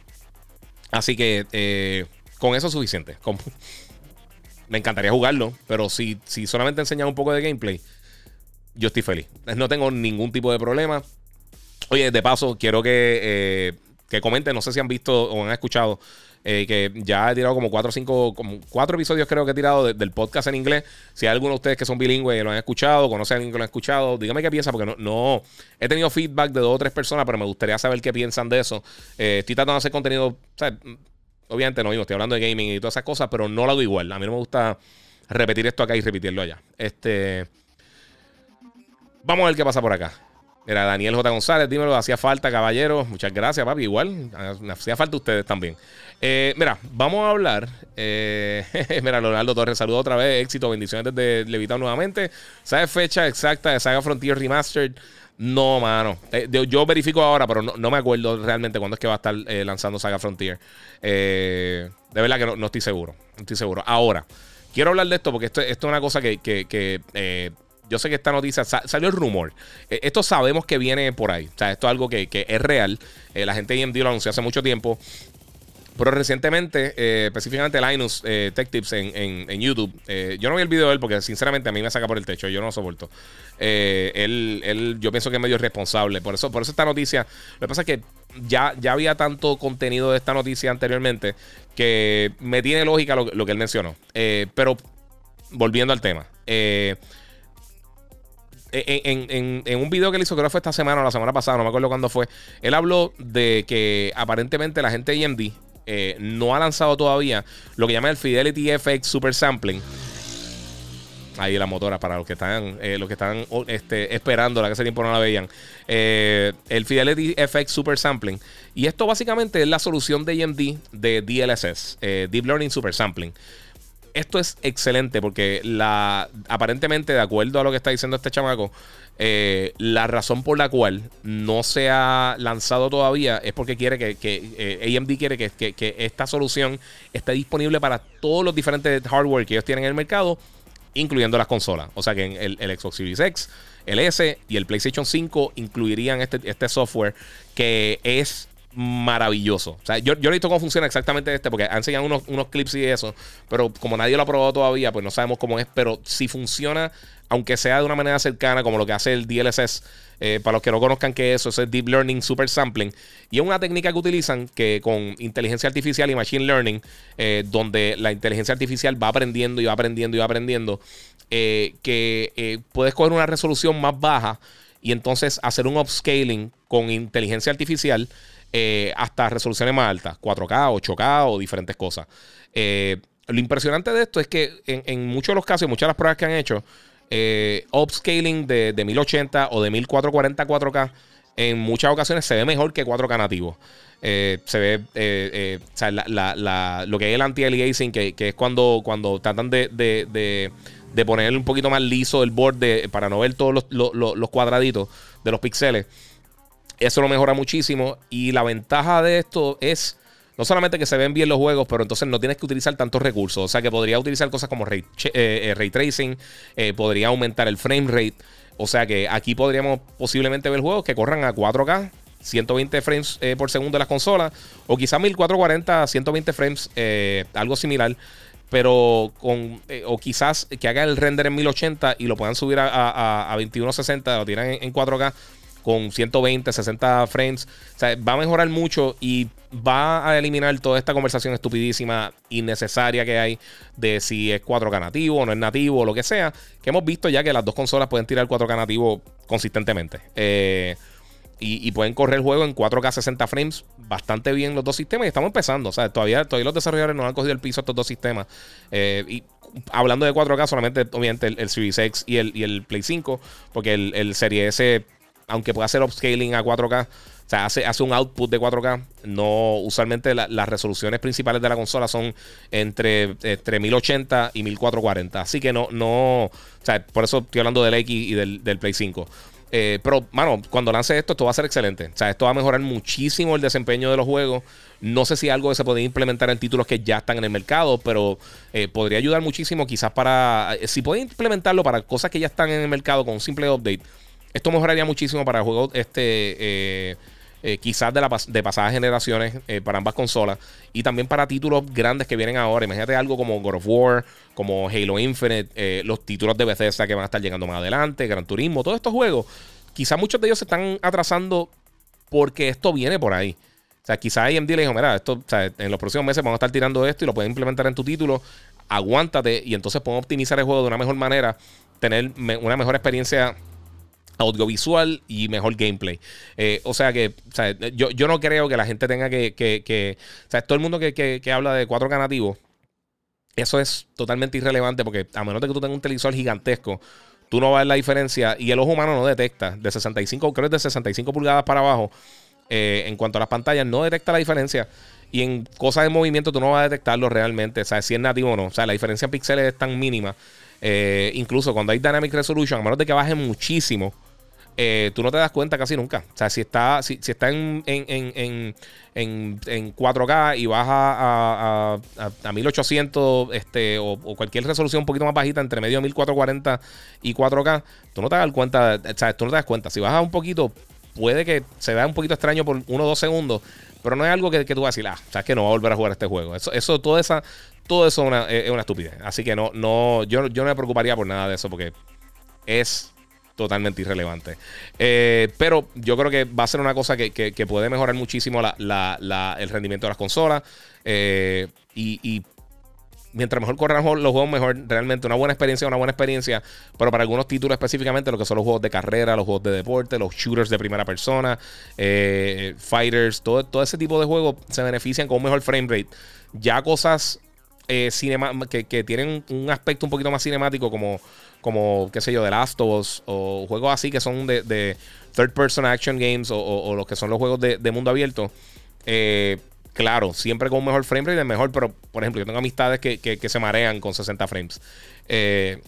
Así que eh, con eso es suficiente. me encantaría jugarlo, pero si, si solamente enseñan un poco de gameplay, yo estoy feliz. No tengo ningún tipo de problema. Oye, de paso, quiero que, eh, que comenten, no sé si han visto o han escuchado eh, que ya he tirado como cuatro o cinco, como cuatro episodios creo que he tirado del podcast en inglés. Si hay alguno de ustedes que son bilingües y lo han escuchado, conocen a alguien que lo ha escuchado, dígame qué piensa, porque no, no he tenido feedback de dos o tres personas, pero me gustaría saber qué piensan de eso. Eh, estoy tratando de hacer contenido, obviamente no digo, estoy hablando de gaming y todas esas cosas, pero no lo hago igual. A mí no me gusta repetir esto acá y repetirlo allá. Este. Vamos a ver qué pasa por acá. Era Daniel J. González, dímelo, hacía falta, caballero. Muchas gracias, papi. Igual, hacía falta ustedes también. Eh, mira, vamos a hablar. Eh, mira, Leonardo Torres, saludo otra vez. Éxito, bendiciones desde Levitado nuevamente. ¿Sabes fecha exacta de Saga Frontier Remastered? No, mano. Eh, yo verifico ahora, pero no, me acuerdo realmente cuándo es que va a estar lanzando Saga Frontier. de verdad que no, estoy seguro. No estoy seguro. Ahora, quiero hablar de esto porque esto, es una cosa que yo sé que esta noticia salió el rumor. esto sabemos que viene por ahí. O sea, esto es algo que, es real. la gente de AMD lo anunció hace mucho tiempo. Pero recientemente, eh, específicamente Linus eh, Tech Tips en, YouTube, eh, yo no vi el video de él porque sinceramente a mí me saca por el techo, yo no lo soporto. él, él, yo pienso que es medio irresponsable. Por eso, por eso esta noticia, lo que pasa es que ya, ya había tanto contenido de esta noticia anteriormente que me tiene lógica lo, que él mencionó. pero volviendo al tema. En, en, un video que él hizo, creo que fue esta semana o la semana pasada, no me acuerdo cuándo fue, él habló de que aparentemente la gente de AMD eh, no ha lanzado todavía lo que llama el Fidelity FX Super Sampling. Ahí la motora para los que están, eh, los que están este, esperando, la que ese tiempo no la veían. Eh, el Fidelity FX Super Sampling. Y esto básicamente es la solución de AMD de DLSS, Deep Learning Super Sampling esto es excelente porque la, aparentemente, de acuerdo a lo que está diciendo este chamaco, eh, la razón por la cual no se ha lanzado todavía es porque quiere que, eh, AMD quiere que, esta solución esté disponible para todos los diferentes hardware que ellos tienen en el mercado, incluyendo las consolas. O sea que el Xbox Series X, el S y el PlayStation 5 incluirían este, este software que es maravilloso. O sea, yo, yo he visto cómo funciona exactamente este, porque han enseñado unos, unos clips y eso, pero como nadie lo ha probado todavía, pues no sabemos cómo es, pero si funciona, aunque sea de una manera cercana, como lo que hace el DLSS, eh, para los que no conozcan qué es eso, es Deep Learning Super Sampling. Y es una técnica que utilizan que con inteligencia artificial y machine learning, eh, donde la inteligencia artificial va aprendiendo y va aprendiendo y va aprendiendo, eh, que puedes coger una resolución más baja y entonces hacer un upscaling con inteligencia artificial hasta resoluciones más altas, 4K, 8K o diferentes cosas. lo impresionante de esto es que en, muchos de los casos, muchas de las pruebas que han hecho, eh, upscaling de, 1080 o de 1440 4K en muchas ocasiones se ve mejor que 4K nativo. Eh, se ve eh, o sea, lo que es el anti-aliasing, que, que, es cuando, cuando tratan de, de, poner un poquito más liso el borde para no ver todos los, los cuadraditos de los píxeles. Eso lo mejora muchísimo. Y la ventaja de esto es no solamente que se ven bien los juegos, pero entonces no tienes que utilizar tantos recursos. O sea que podría utilizar cosas como ray, eh, eh, tracing, eh, podría aumentar el frame rate. O sea que aquí podríamos posiblemente ver juegos que corran a 4K, 120 frames por segundo de las consolas, o quizás 1440, 120 frames, algo similar. Pero con, o quizás que haga el render en 1080 y lo puedan subir a, a, 2160, lo tiran en 4K con 120, 60 frames. O sea, va a mejorar mucho y va a eliminar toda esta conversación estupidísima, innecesaria que hay de si es 4K nativo o no es nativo o lo que sea. Que hemos visto ya que las dos consolas pueden tirar 4K nativo consistentemente. Eh, y, pueden correr el juego en 4K 60 frames bastante bien los dos sistemas. Y estamos empezando. O sea, todavía, todavía los desarrolladores no han cogido el piso estos dos sistemas. Eh, y hablando de 4K, solamente obviamente el, Series X y el, y el Play 5. Porque el, el Series S aunque pueda hacer upscaling a 4K, o sea, hace, hace un output de 4K. No, usualmente las resoluciones principales de la consola son entre, entre 1080 y 1440. Así que no, no, o sea, por eso estoy hablando del X y del, Play 5. Eh, pero, mano, cuando lance esto, esto va a ser excelente. O sea, esto va a mejorar muchísimo el desempeño de los juegos. No sé si algo que se puede implementar en títulos que ya están en el mercado, pero eh, podría ayudar muchísimo quizás para... Eh, si puede implementarlo para cosas que ya están en el mercado con un simple update, esto mejoraría muchísimo para juegos este, eh, eh, quizás de, la, de pasadas generaciones eh, para ambas consolas y también para títulos grandes que vienen ahora. Imagínate algo como God of War, como Halo Infinite, los títulos de Bethesda que van a estar llegando más adelante, Gran Turismo, todos estos juegos. Quizás muchos de ellos se están atrasando porque esto viene por ahí. O sea, quizás AMD le dijo, mira, esto, en los próximos meses vamos a estar tirando esto y lo pueden implementar en tu título. Aguántate y entonces podemos optimizar el juego de una mejor manera, tener una mejor experiencia audiovisual y mejor gameplay. Eh, o sea que yo, yo, no creo que la gente tenga que. que, o sea, todo el mundo que, que, habla de 4K nativo, eso es totalmente irrelevante porque a menos de que tú tengas un televisor gigantesco, tú no vas a ver la diferencia y el ojo humano no detecta. De 65, creo que de 65 pulgadas para abajo, eh, en cuanto a las pantallas, no detecta la diferencia. Y en cosas de movimiento tú no vas a detectarlo realmente, o sea, si es nativo o no. O sea, la diferencia en píxeles es tan mínima. Eh, incluso cuando hay Dynamic Resolution, a menos de que baje muchísimo, eh, tú no te das cuenta casi nunca. O sea, si está, si, está en, en, en, en, 4K y baja a, a, 1800 este, o, cualquier resolución un poquito más bajita, entre medio de 1440 y 4K, tú no te das cuenta. O sea, tú no te das cuenta. Si baja un poquito, puede que se vea un poquito extraño por uno o dos segundos, pero no es algo que, que tú vas a decir, ah, o sea, que no va a volver a jugar este juego. Eso, eso toda esa, todo eso es una, es una estupidez. Así que no, no, yo, yo no me preocuparía por nada de eso porque es totalmente irrelevante. Eh, pero yo creo que va a ser una cosa que, puede mejorar muchísimo el rendimiento de las consolas. Eh, y, mientras mejor corran los juegos, mejor. Realmente una buena experiencia, una buena experiencia. Pero para algunos títulos específicamente, lo que son los juegos de carrera, los juegos de deporte, los shooters de primera persona, eh, fighters, todo, todo ese tipo de juegos se benefician con un mejor frame rate. Ya cosas que, que tienen un aspecto un poquito más cinemático como como, qué sé yo, The Last of Us o juegos así que son de, third person action games o, los que son los juegos de, mundo abierto. Eh, claro, siempre con un mejor frame rate es mejor, pero por ejemplo, yo tengo amistades que, se marean con 60 frames. Eh,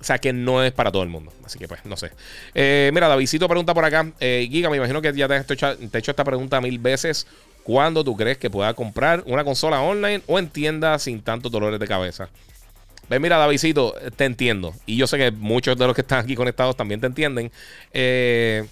o sea que no es para todo el mundo. Así que pues, no sé. Eh, mira, Davidito pregunta por acá. Giga, me imagino que ya te, te he hecho esta pregunta mil veces. ¿Cuándo tú crees que pueda comprar una consola online o en tienda sin tantos dolores de cabeza? Ven, mira, Davidito, te entiendo. Y yo sé que muchos de los que están aquí conectados también te entienden. Eh,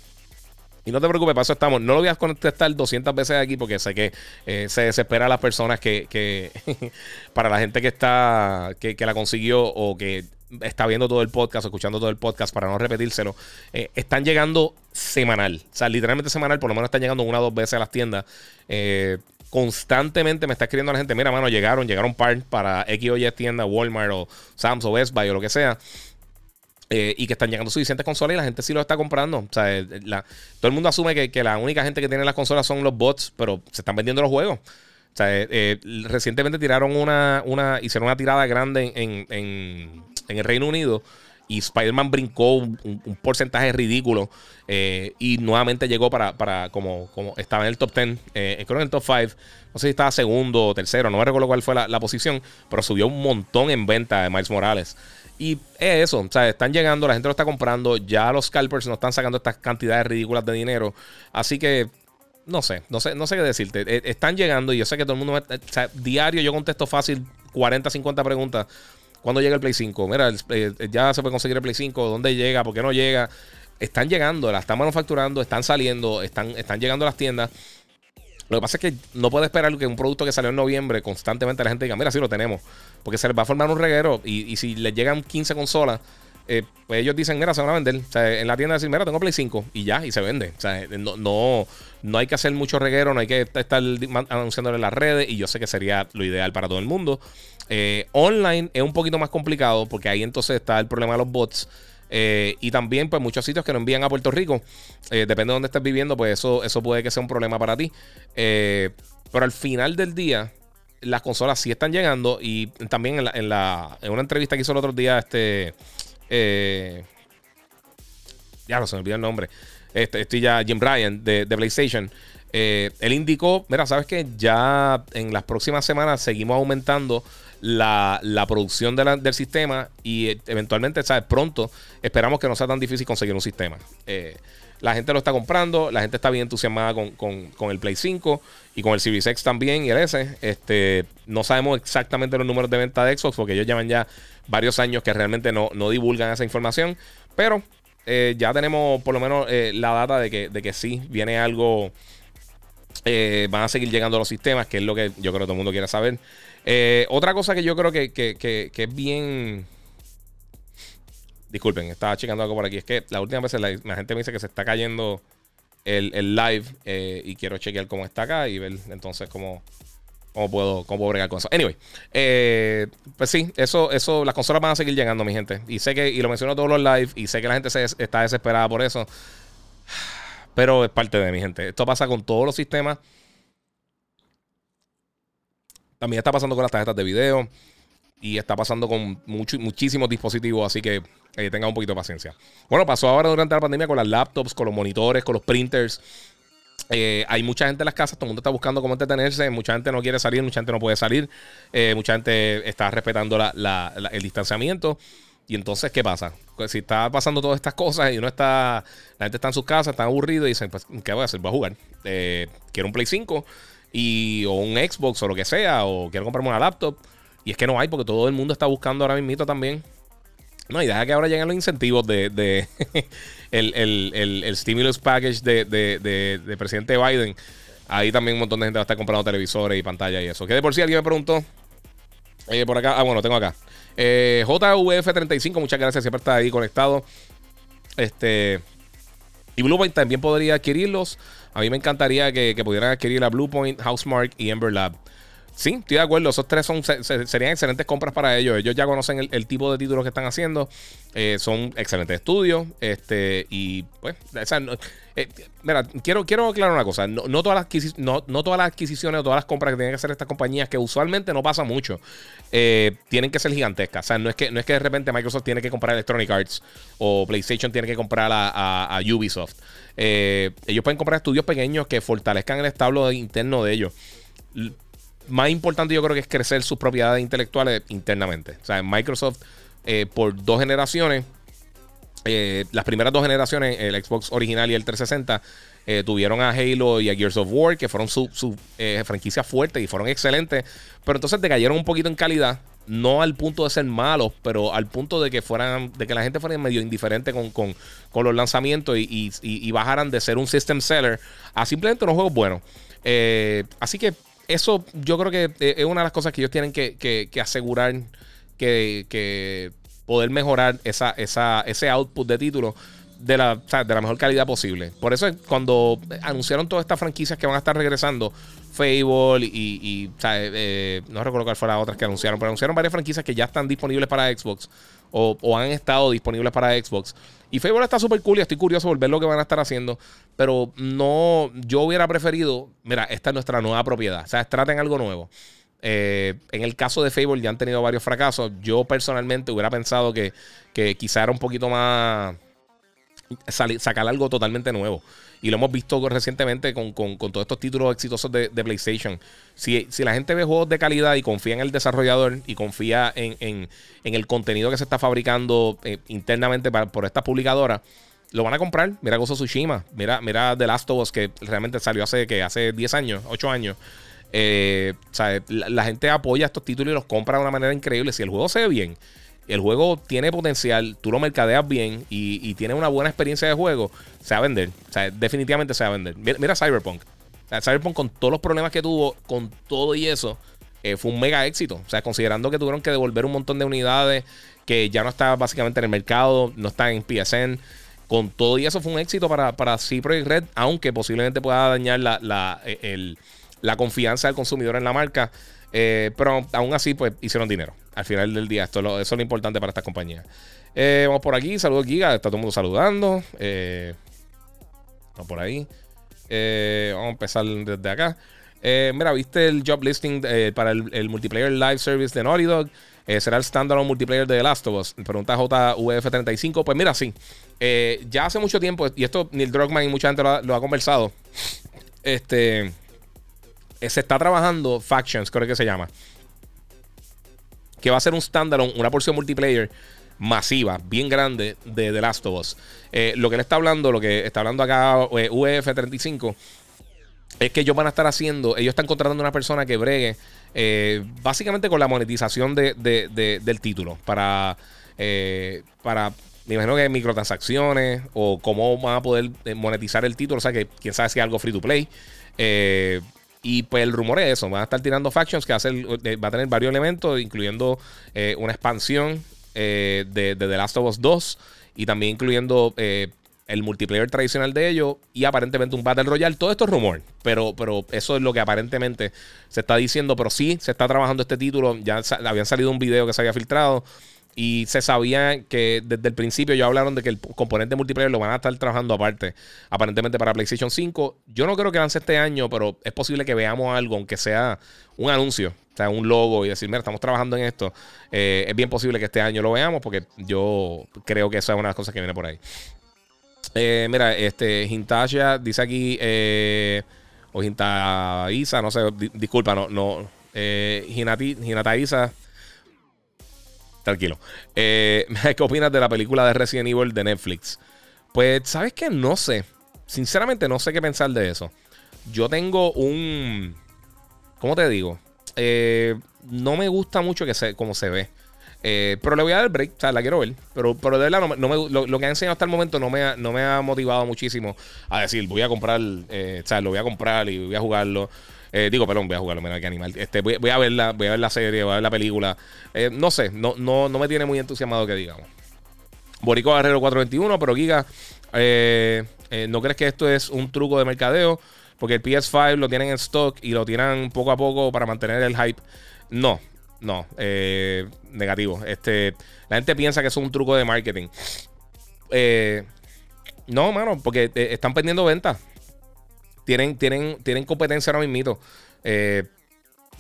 Y no te preocupes, para eso estamos. No lo voy a contestar 200 veces aquí porque sé que eh, se desespera a las personas que, que para la gente que está, que, la consiguió o que está viendo todo el podcast, escuchando todo el podcast, para no repetírselo, eh, están llegando semanal. O sea, literalmente semanal, por lo menos están llegando una o dos veces a las tiendas. Eh, constantemente me está escribiendo la gente, mira, mano, llegaron, llegaron par para X o Y tienda, Walmart o Sam's o Best Buy o lo que sea. Eh, y que están llegando suficientes consolas y la gente sí lo está comprando. O sea, eh, todo el mundo asume que, la única gente que tiene las consolas son los bots, pero se están vendiendo los juegos. Eh, recientemente tiraron una, una, hicieron una tirada grande en, en, el Reino Unido y Spider-Man brincó un, porcentaje ridículo y nuevamente llegó para, para como, como estaba en el top 10, creo en el top 5, no sé si estaba segundo o tercero, no me recuerdo cuál fue la posición, pero subió un montón en venta de Miles Morales. Y es eso, o sea, están llegando, la gente lo está comprando, ya los scalpers no están sacando estas cantidades ridículas de dinero. Así que no sé, no sé, no sé qué decirte. E, están llegando y yo sé que todo el mundo, o sea, diario yo contesto fácil 40, 50 preguntas. ¿Cuándo llega el Play 5? Mira, eh, ya se puede conseguir el Play 5, ¿dónde llega? ¿Por qué no llega? Están llegando, la están manufacturando, están saliendo, están, están llegando a las tiendas. Lo que pasa es que no puede esperar que un producto que salió en noviembre constantemente la gente diga, mira, sí lo tenemos. Porque se les va a formar un reguero y, si les llegan 15 consolas, eh, pues ellos dicen, mira, se van a vender. O sea, en la tienda decir, mira, tengo Play 5 y ya, y se vende. O sea, no, no, no hay que hacer mucho reguero, no hay que estar anunciándolo en las redes y yo sé que sería lo ideal para todo el mundo. Eh, online es un poquito más complicado porque ahí entonces está el problema de los bots. Eh, y también, pues, muchos sitios que no envían a Puerto Rico. depende de dónde estés viviendo, pues eso, eso puede que sea un problema para ti. pero al final del día, las consolas sí están llegando y también en, la, en, una entrevista que hizo el otro día, este... Eh, ya no se me olvidó el nombre. Este, estoy ya Jim Bryan de, PlayStation. Eh, él indicó, mira, sabes que ya en las próximas semanas seguimos aumentando la, producción del sistema y eventualmente, ¿sabes? Pronto esperamos que no sea tan difícil conseguir un sistema. Eh, la gente lo está comprando, la gente está bien entusiasmada con, el Play 5 y con el Series X también y el S. Este, no sabemos exactamente los números de venta de Xbox porque ellos llevan ya varios años que realmente no, divulgan esa información. Pero eh, ya tenemos por lo menos eh, la data de que, de que sí viene algo. Eh, van a seguir llegando los sistemas, que es lo que yo creo que todo el mundo quiere saber. Otra cosa que yo creo que, que es bien Disculpen, estaba checando algo por aquí. Es que la última vez la, gente me dice que se está cayendo el, live eh, y quiero chequear cómo está acá y ver entonces cómo, cómo puedo, cómo bregar con eso. Anyway, eh, pues sí, eso, eso, las consolas van a seguir llegando, mi gente. Y sé que, y lo menciono todos los live, y sé que la gente se, está desesperada por eso. Pero es parte de mi gente. Esto pasa con todos los sistemas. También está pasando con las tarjetas de video. Y está pasando con muchísimos dispositivos. Así que eh, tenga un poquito de paciencia. Bueno, pasó ahora durante la pandemia con las laptops, con los monitores, con los printers. Eh, hay mucha gente en las casas, todo el mundo está buscando cómo entretenerse, mucha gente no quiere salir, mucha gente no puede salir, eh, mucha gente está respetando el distanciamiento. Y entonces, ¿qué pasa? Pues, si está pasando todas estas cosas y uno está, la gente está en sus casas, está aburrido y dicen, pues, ¿qué voy a hacer? Voy a jugar. quiero un Play 5 y, o un Xbox o lo que sea, o quiero comprarme una laptop. Y es que no hay, porque todo el mundo está buscando ahora mismo también no, y deja que ahora lleguen los incentivos de, el, stimulus package de, presidente Biden. Ahí también un montón de gente va a estar comprando televisores y pantallas y eso. Que de por sí alguien me preguntó. Eh, por acá, ah, bueno, tengo acá. Eh, JVF35, muchas gracias, siempre está ahí conectado. Este. Y Bluepoint también podría adquirirlos. A mí me encantaría que, pudieran adquirir a Bluepoint, Housemark y Ember Lab. Sí, estoy de acuerdo. Esos tres son, serían excelentes compras para ellos. Ellos ya conocen el, tipo de títulos que están haciendo. Eh, son excelentes estudios. Este, y pues, eh, mira, quiero, quiero aclarar una cosa. No, todas las no, todas las adquisiciones o todas las compras que tienen que hacer estas compañías, que usualmente no pasa mucho, eh, tienen que ser gigantescas. O sea, no es, que, no es que de repente Microsoft tiene que comprar Electronic Arts o PlayStation tiene que comprar a, Ubisoft. Ellos pueden comprar estudios pequeños que fortalezcan el establo interno de ellos más importante yo creo que es crecer sus propiedades intelectuales internamente. O sea, Microsoft eh, por dos generaciones, eh, las primeras dos generaciones, el Xbox original y el 360, eh, tuvieron a Halo y a Gears of War, que fueron su, su franquicia fuerte y fueron excelentes, pero entonces decayeron un poquito en calidad no al punto de ser malos, pero al punto de que fueran, de que la gente fuera medio indiferente con, con, con los lanzamientos y, y, bajaran de ser un system seller a simplemente unos juegos buenos. Eh, así que eso yo creo que eh, es una de las cosas que ellos tienen que, que, asegurar que, que, poder mejorar esa, esa, ese output de títulos de la, de la mejor calidad posible. Por eso cuando anunciaron todas estas franquicias que van a estar regresando, Fable y, eh, no recuerdo cuál fue la otras que anunciaron, pero anunciaron varias franquicias que ya están disponibles para Xbox o, han estado disponibles para Xbox. Y Fable está súper cool y estoy curioso por ver lo que van a estar haciendo, pero no, yo hubiera preferido, mira, esta es nuestra nueva propiedad, o sea, traten algo nuevo. Eh, en el caso de Fable ya han tenido varios fracasos. Yo personalmente hubiera pensado que, que quizá era un poquito más sacar algo totalmente nuevo. Y lo hemos visto recientemente con, todos estos títulos exitosos de, PlayStation. Si, la gente ve juegos de calidad y confía en el desarrollador y confía en, el contenido que se está fabricando eh, internamente por estas publicadoras, lo van a comprar. Mira Gozo Tsushima, mira, mira The Last of Us, que realmente salió hace, que hace 10 años, 8 años. Eh, la, gente apoya estos títulos y los compra de una manera increíble. Si el juego se ve bien el juego tiene potencial, tú lo mercadeas bien y, y tienes una buena experiencia de juego, se va a vender. O sea, definitivamente se va a vender. Mira, Cyberpunk. Cyberpunk con todos los problemas que tuvo, con todo y eso, eh, fue un mega éxito. O sea, considerando que tuvieron que devolver un montón de unidades que ya no está básicamente en el mercado, no está en PSN. Con todo y eso fue un éxito para, para Red, aunque posiblemente pueda dañar la, la, eh, la confianza del consumidor en la marca. Eh, pero aún así, pues hicieron dinero. Al final del día, esto es lo, eso es lo importante para esta compañía. Eh, vamos por aquí, saludos Giga, está todo el mundo saludando. Eh, vamos por ahí. vamos a empezar desde acá. mira, ¿viste el job listing para el, multiplayer live service de Naughty Dog? ¿Será el standalone multiplayer de The Last of Us? Pregunta JVF35. Pues mira, sí. ya hace mucho tiempo, y esto Neil Druckmann y mucha gente lo ha conversado. Este se está trabajando Factions, creo que se llama. Que va a ser un standalone, una porción multiplayer masiva, bien grande de The Last of Us. Eh, lo que él está hablando, lo que está hablando acá eh, UF35, es que ellos van a estar haciendo, ellos están contratando a una persona que bregue básicamente con la monetización del título para, para, me imagino que microtransacciones o cómo van a poder monetizar el título, o sea que quién sabe si es algo free to play. Eh, y pues el rumor es eso, van a estar tirando factions que eh, va a tener varios elementos, incluyendo eh, una expansión eh, de, The Last of Us 2 y también incluyendo el multiplayer tradicional de ellos y aparentemente un Battle Royale. Todo esto es rumor, pero, pero eso es lo que aparentemente se está diciendo, pero sí se está trabajando este título, ya habían salido un video que se había filtrado. Y se sabía que desde el principio ya hablaron de que el componente multiplayer lo van a estar trabajando aparte, aparentemente para PlayStation 5. Yo no creo que lance este año, pero es posible que veamos algo, aunque sea un anuncio, o sea, un logo y decir, mira, estamos trabajando en esto. Eh, es bien posible que este año lo veamos porque yo creo que esa es una de las cosas que viene por ahí. Eh, mira, este Hintasha dice aquí, eh, o Hintaisa, no sé, disculpa, no, no, eh, Hinataisa Tranquilo. Eh, ¿Qué opinas de la película de Resident Evil de Netflix? Pues, ¿sabes qué? No sé. Sinceramente, no sé qué pensar de eso. Yo tengo un. ¿Cómo te digo? Eh, no me gusta mucho que se, como se ve. Eh, pero le voy a dar el break, o sea, la quiero ver. Pero, pero de verdad, no, me, lo, que ha enseñado hasta el momento no me ha, no me ha motivado muchísimo a decir, voy a comprar, o sea, lo voy a comprar y voy a jugarlo. Eh, digo, perdón, voy a jugarlo, mira que animal. Este, voy, a ver la, voy a ver la serie, voy a ver la película. Eh, no sé, no, no, no me tiene muy entusiasmado que digamos. Borico Barrero 421, pero Giga, eh, ¿no crees que esto es un truco de mercadeo? Porque el PS5 lo tienen en stock y lo tiran poco a poco para mantener el hype. No, no, negativo. Este, la gente piensa que es un truco de marketing. no, mano, porque están perdiendo ventas tienen, tienen, tienen competencia ahora mismo. Eh,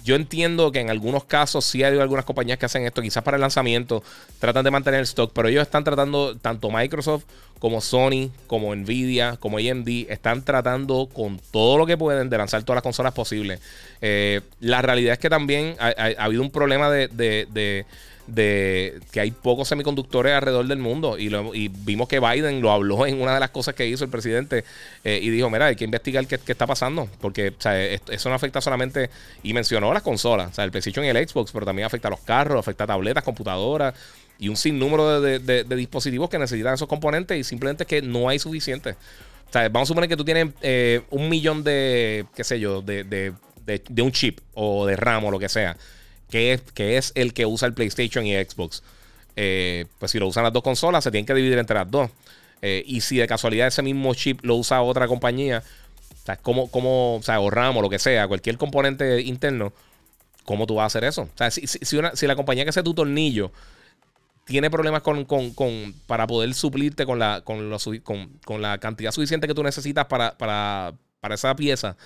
yo entiendo que en algunos casos sí hay algunas compañías que hacen esto, quizás para el lanzamiento, tratan de mantener el stock, pero ellos están tratando, tanto Microsoft como Sony, como Nvidia, como AMD, están tratando con todo lo que pueden de lanzar todas las consolas posibles. Eh, la realidad es que también ha, habido un problema de, de que hay pocos semiconductores alrededor del mundo. Y, lo, vimos que Biden lo habló en una de las cosas que hizo el presidente eh, y dijo, mira, hay que investigar qué, está pasando. Porque eso no afecta solamente, y mencionó las consolas, o sea, el PlayStation y el Xbox, pero también afecta a los carros, afecta a tabletas, computadoras y un sinnúmero de, de, dispositivos que necesitan esos componentes y simplemente es que no hay suficiente. O sea, vamos a suponer que tú tienes eh, un millón de, qué sé yo, de, de, un chip o de RAM o lo que sea, que es, que es el que usa el PlayStation y Xbox. Eh, pues si lo usan las dos consolas, se tienen que dividir entre las dos. Eh, y si de casualidad ese mismo chip lo usa otra compañía, o sea, como, como, o sea, o RAM o lo que sea, cualquier componente interno, ¿cómo tú vas a hacer eso? O sea, si, si, si la compañía que hace tu tornillo tiene problemas con, para poder suplirte con la, con, con, la cantidad suficiente que tú necesitas para, para, esa pieza,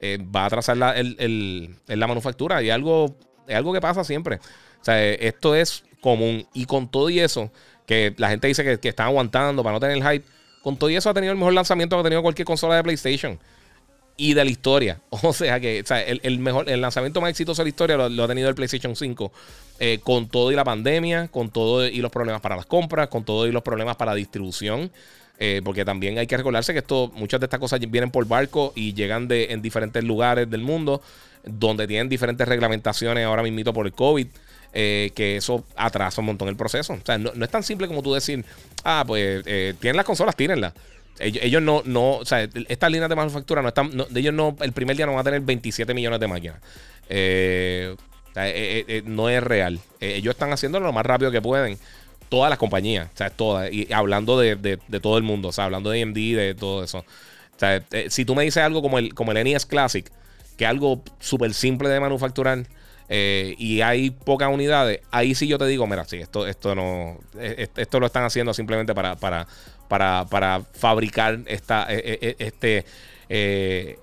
eh, va a atrasar la, el, la manufactura. Y algo, es algo que pasa siempre. O sea, eh, esto es común. Y con todo y eso, que la gente dice que, que están aguantando para no tener el hype, con todo y eso ha tenido el mejor lanzamiento que ha tenido cualquier consola de PlayStation y de la historia. O sea que el, mejor, el lanzamiento más exitoso de la historia lo, ha tenido el PlayStation 5. Eh, con todo y la pandemia, con todo y los problemas para las compras, con todo y los problemas para distribución. Eh, porque también hay que recordarse que esto, muchas de estas cosas vienen por barco y llegan de, en diferentes lugares del mundo, donde tienen diferentes reglamentaciones ahora mismo por el COVID. Eh, que eso atrasa un montón el proceso. O sea, no, es tan simple como tú decir, ah, pues tienen las consolas, tírenlas. Ellos, no, no, o sea, estas líneas de manufactura no están, ellos no, el primer día no van a tener 27 millones de máquinas. Eh, eh, eh, no es real. ellos están haciendo lo más rápido que pueden. Todas las compañías, o sea, todas. Y hablando de, todo el mundo, o sea, hablando de AMD, de todo eso. O sea, si tú me dices algo como el, como el NES Classic, que algo súper simple de manufacturar, y hay pocas unidades, ahí sí yo te digo, mira, sí, esto, esto no, esto lo están haciendo simplemente para, para, para, fabricar esta, e, e, e, este, eh,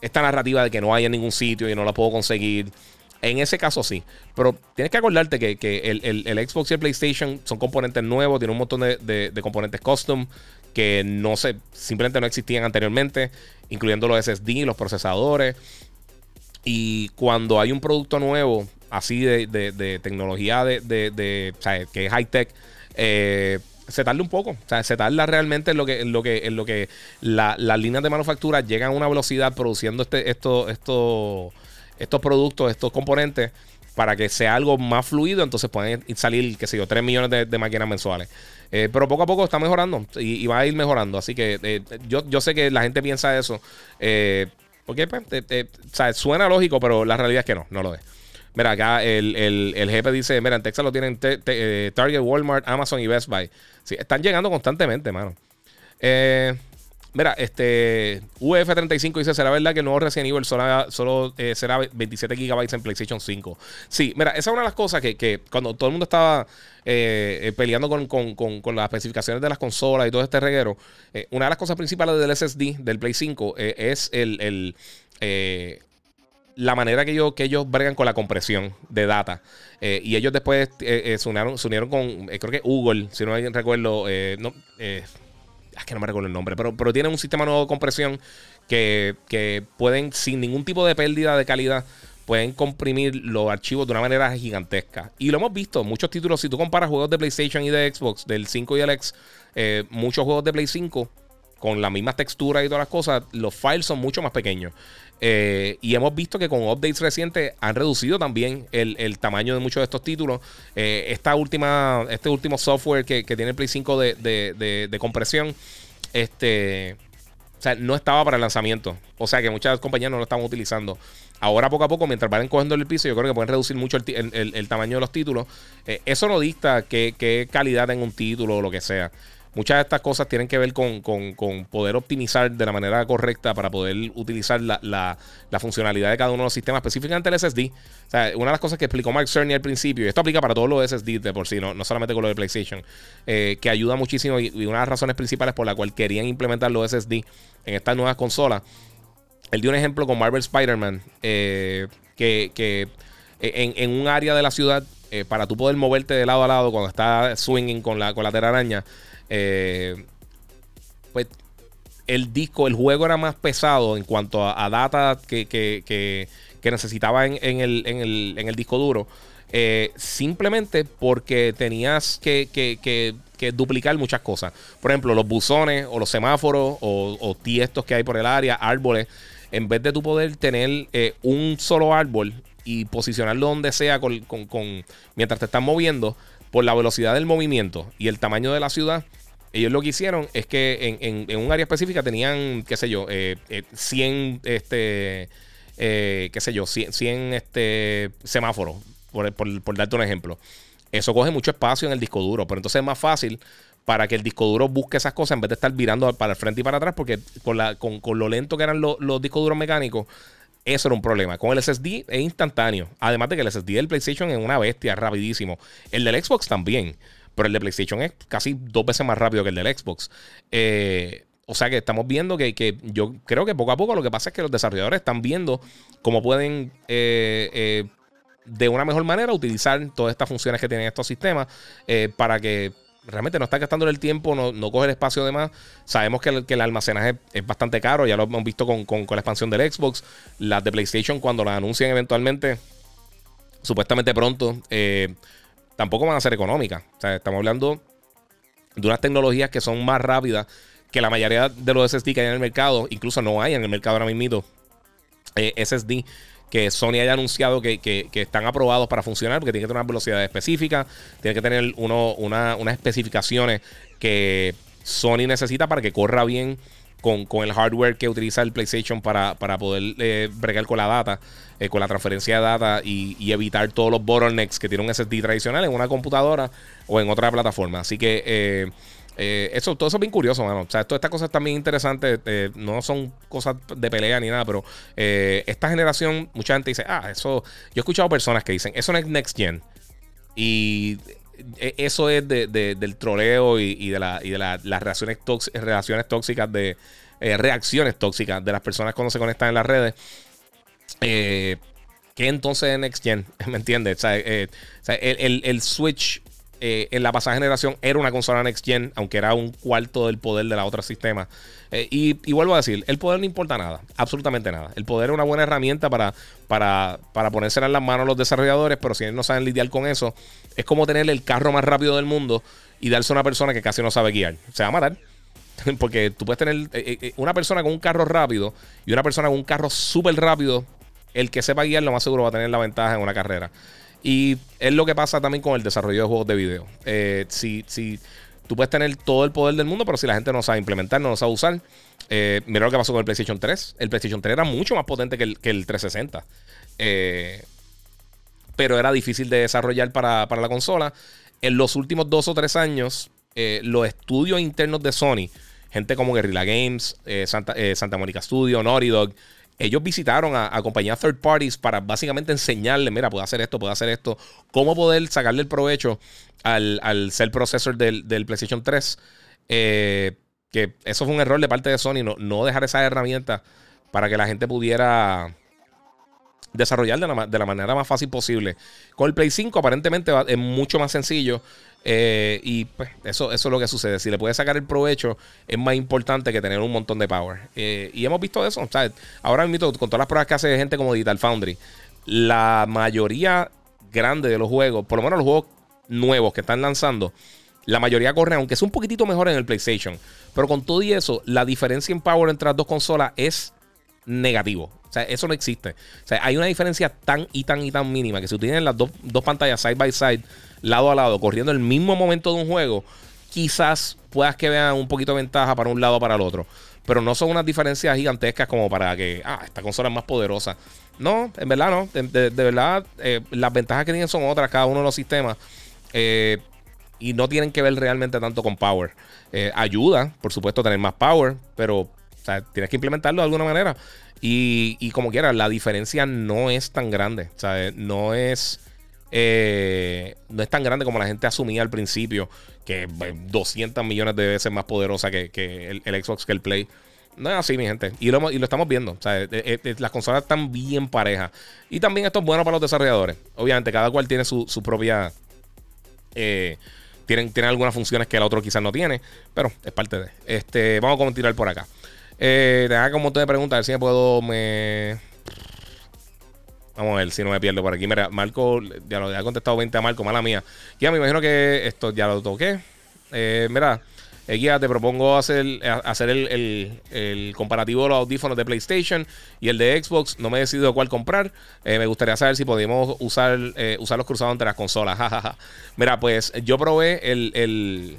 esta narrativa de que no hay en ningún sitio y no la puedo conseguir. En ese caso sí. Pero tienes que acordarte que, el, Xbox y el PlayStation son componentes nuevos, tienen un montón de, componentes custom que no se, simplemente no existían anteriormente, incluyendo los SSD, los procesadores. Y cuando hay un producto nuevo, así de, tecnología de, que es high tech, eh, se tarda un poco. O sea, se tarda realmente en lo que, lo que, lo que las líneas de manufactura llegan a una velocidad produciendo este, esto, esto, estos productos, estos componentes, para que sea algo más fluido. Entonces pueden salir, qué sé yo, 3 millones de, máquinas mensuales. Eh, pero poco a poco está mejorando y, va a ir mejorando. Así que eh, yo, yo sé que la gente piensa eso. Porque pues, suena lógico, pero la realidad es que no, no lo es. Mira, acá el, el, jefe dice: Mira, en Texas lo tienen eh, Target, Walmart, Amazon y Best Buy. Sí, están llegando constantemente, mano. Eh, mira, este UF35 dice: ¿Será verdad que el nuevo Resident Evil solo, solo eh, será 27 GB en PlayStation 5? Sí, mira, esa es una de las cosas que, cuando todo el mundo estaba peleando con, las especificaciones de las consolas y todo este reguero, una de las cosas principales del SSD, del Play 5, es el, el la manera que ellos, que ellos bregan con la compresión de data. Eh, y ellos después eh, eh, se, unieron, con, creo que Google, si no recuerdo, no, es que no me recuerdo el nombre, pero, pero tienen un sistema nuevo de compresión que, que pueden, sin ningún tipo de pérdida de calidad, pueden comprimir los archivos de una manera gigantesca. Y lo hemos visto, muchos títulos, si tú comparas juegos de PlayStation y de Xbox, del 5 y el X, muchos juegos de Play 5 con la misma textura y todas las cosas, los files son mucho más pequeños. Eh, y hemos visto que con updates recientes han reducido también el, tamaño de muchos de estos títulos. Eh, esta última, este último software que, tiene el Play 5 de, compresión, este, no estaba para el lanzamiento. O sea que muchas compañías no lo estaban utilizando. Ahora poco a poco, mientras vayan cogiendo el piso, yo creo que pueden reducir mucho el, tamaño de los títulos. Eh, eso no dicta qué, qué calidad en un título o lo que sea. Muchas de estas cosas tienen que ver con, poder optimizar de la manera correcta para poder utilizar la, funcionalidad de cada uno de los sistemas, específicamente el SSD. O sea, una de las cosas que explicó Mark Cerny al principio, y esto aplica para todos los SSD de por sí, no, solamente con lo de PlayStation, eh, que ayuda muchísimo y, una de las razones principales por la cual querían implementar los SSD en estas nuevas consolas. Él dio un ejemplo con Marvel Spider-Man, eh, que, en, un área de la ciudad, eh, para tú poder moverte de lado a lado cuando está swinging con la, con la telaraña, eh, pues el disco, el juego era más pesado en cuanto a, data que, necesitaba en, el, disco duro. simplemente porque tenías que, duplicar muchas cosas. Por ejemplo, los buzones o los semáforos o, tiestos que hay por el área, árboles. En vez de tú poder tener un solo árbol y posicionarlo donde sea con, mientras te están moviendo, por la velocidad del movimiento y el tamaño de la ciudad, ellos lo que hicieron es que en, un área específica tenían, qué sé yo, 100, eh, eh, este, eh, qué sé yo, 100, este, semáforos, por, darte un ejemplo. Eso coge mucho espacio en el disco duro, pero entonces es más fácil para que el disco duro busque esas cosas en vez de estar virando para el frente y para atrás, porque con, lo lento que eran los discos duros mecánicos, eso era un problema. Con el SSD es instantáneo. Además de que el SSD del PlayStation es una bestia, rapidísimo. El del Xbox también. Pero el de PlayStation es casi dos veces más rápido que el del Xbox. Eh, o sea que estamos viendo que, yo creo que poco a poco lo que pasa es que los desarrolladores están viendo cómo pueden eh, eh, de una mejor manera utilizar todas estas funciones que tienen estos sistemas para que realmente no está gastando el tiempo, no, no coge el espacio de más. Sabemos que el, que el almacenaje es bastante caro, ya lo hemos visto con, la expansión del Xbox. Las de PlayStation, cuando las anuncien eventualmente, supuestamente pronto, eh, tampoco van a ser económicas. O sea, estamos hablando de unas tecnologías que son más rápidas que la mayoría de los SSD que hay en el mercado. Incluso no hay en el mercado ahora mismo eh, SSD que Sony haya anunciado que, están aprobados para funcionar, porque tiene que tener una velocidad específica, tiene que tener uno, unas especificaciones que Sony necesita para que corra bien con, el hardware que utiliza el PlayStation para, poder eh, bregar con la data, eh, con la transferencia de data y, evitar todos los bottlenecks que tiene un SSD tradicional en una computadora o en otra plataforma. Así que eh, eh, eso, todo eso es bien curioso, mano. O sea, todas estas cosas también interesantes. Eh, no son cosas de pelea ni nada, pero eh, esta generación, mucha gente dice, ah, eso. Yo he escuchado personas que dicen, eso no es Next Gen. Y eso es del troleo y, de, la, las reacciones, reacciones tóxicas de. reacciones tóxicas de las personas cuando se conectan en las redes. ¿Qué entonces es Next Gen? ¿Me entiendes? O sea, el, el Switch eh, en la pasada generación era una consola Next Gen, aunque era un cuarto del poder de la otra sistema. Eh, y, vuelvo a decir, el poder no importa nada, absolutamente nada. El poder es una buena herramienta para, para, para ponérsela en las manos a los desarrolladores, pero si ellos no saben lidiar con eso, es como tener el carro más rápido del mundo y darse a una persona que casi no sabe guiar. Se va a matar. Porque tú puedes tener eh, una persona con un carro rápido y una persona con un carro súper rápido. El que sepa guiar, lo más seguro va a tener la ventaja en una carrera. Y es lo que pasa también con el desarrollo de juegos de video. Eh, si, si tú puedes tener todo el poder del mundo, pero si la gente no sabe implementar, no lo sabe usar. Eh, mira lo que pasó con el PlayStation 3. El PlayStation 3 era mucho más potente que el, que el 360. Eh, pero era difícil de desarrollar para, la consola. En los últimos dos o tres años, los estudios internos de Sony, gente como Guerrilla Games, Santa, Santa Mónica Studio, Naughty Dog, ellos visitaron a, compañías third parties para básicamente enseñarle, mira, puedo hacer esto, puedo hacer esto, cómo poder sacarle el provecho al, al cell processor del, PlayStation 3. Eh, que eso fue un error de parte de Sony, no, no dejar esa herramienta para que la gente pudiera desarrollar de la, de la, manera más fácil posible. Con el Play 5 aparentemente es mucho más sencillo. Eh, y pues eso, eso es lo que sucede. Si le puedes sacar el provecho, es más importante que tener un montón de power. Eh, y hemos visto eso. Ahora mismo, con todas las pruebas que hace gente como Digital Foundry, la mayoría grande de los juegos, por lo menos los juegos nuevos que están lanzando, la mayoría corren, aunque es un poquitito mejor en el PlayStation. Pero con todo y eso, la diferencia en power entre las dos consolas es negativo. Sea, eso no existe. O sea, hay una diferencia tan y tan y tan mínima que si tú tienes las dos, dos pantallas side by side, lado a lado, corriendo el mismo momento de un juego, quizás puedas que vean un poquito de ventaja para un lado o para el otro. Pero no son unas diferencias gigantescas como para que, ah, esta consola es más poderosa. No, en verdad no. De, verdad, eh, las ventajas que tienen son otras cada uno de los sistemas. Eh, y no tienen que ver realmente tanto con power. Eh, ayuda, por supuesto, tener más power, pero tienes que implementarlo de alguna manera. Y, como quieras, la diferencia no es tan grande. Sea, no es. Eh, no es tan grande como la gente asumía al principio, que 200 millones de veces más poderosa que, el, Xbox que el Play. No es así, mi gente. Y lo, estamos viendo. O eh, eh, las consolas están bien parejas. Y también esto es bueno para los desarrolladores. Obviamente, cada cual tiene su, propia. tienen, tienen algunas funciones que el otro quizás no tiene. Pero es parte de. Este, vamos a continuar por acá. Eh, te como te pregunta, a ver si me puedo. Me... Vamos a ver si no me pierdo por aquí. Mira, Marco, ya lo ha contestado 20 a Marco, mala mía. Ya me imagino que esto ya lo toqué. Eh, mira, eh, guía, te propongo hacer, hacer el, comparativo de los audífonos de PlayStation y el de Xbox. No me he decidido cuál comprar. Eh, me gustaría saber si podemos usar, usar los cruzados entre las consolas. Mira, pues yo probé el,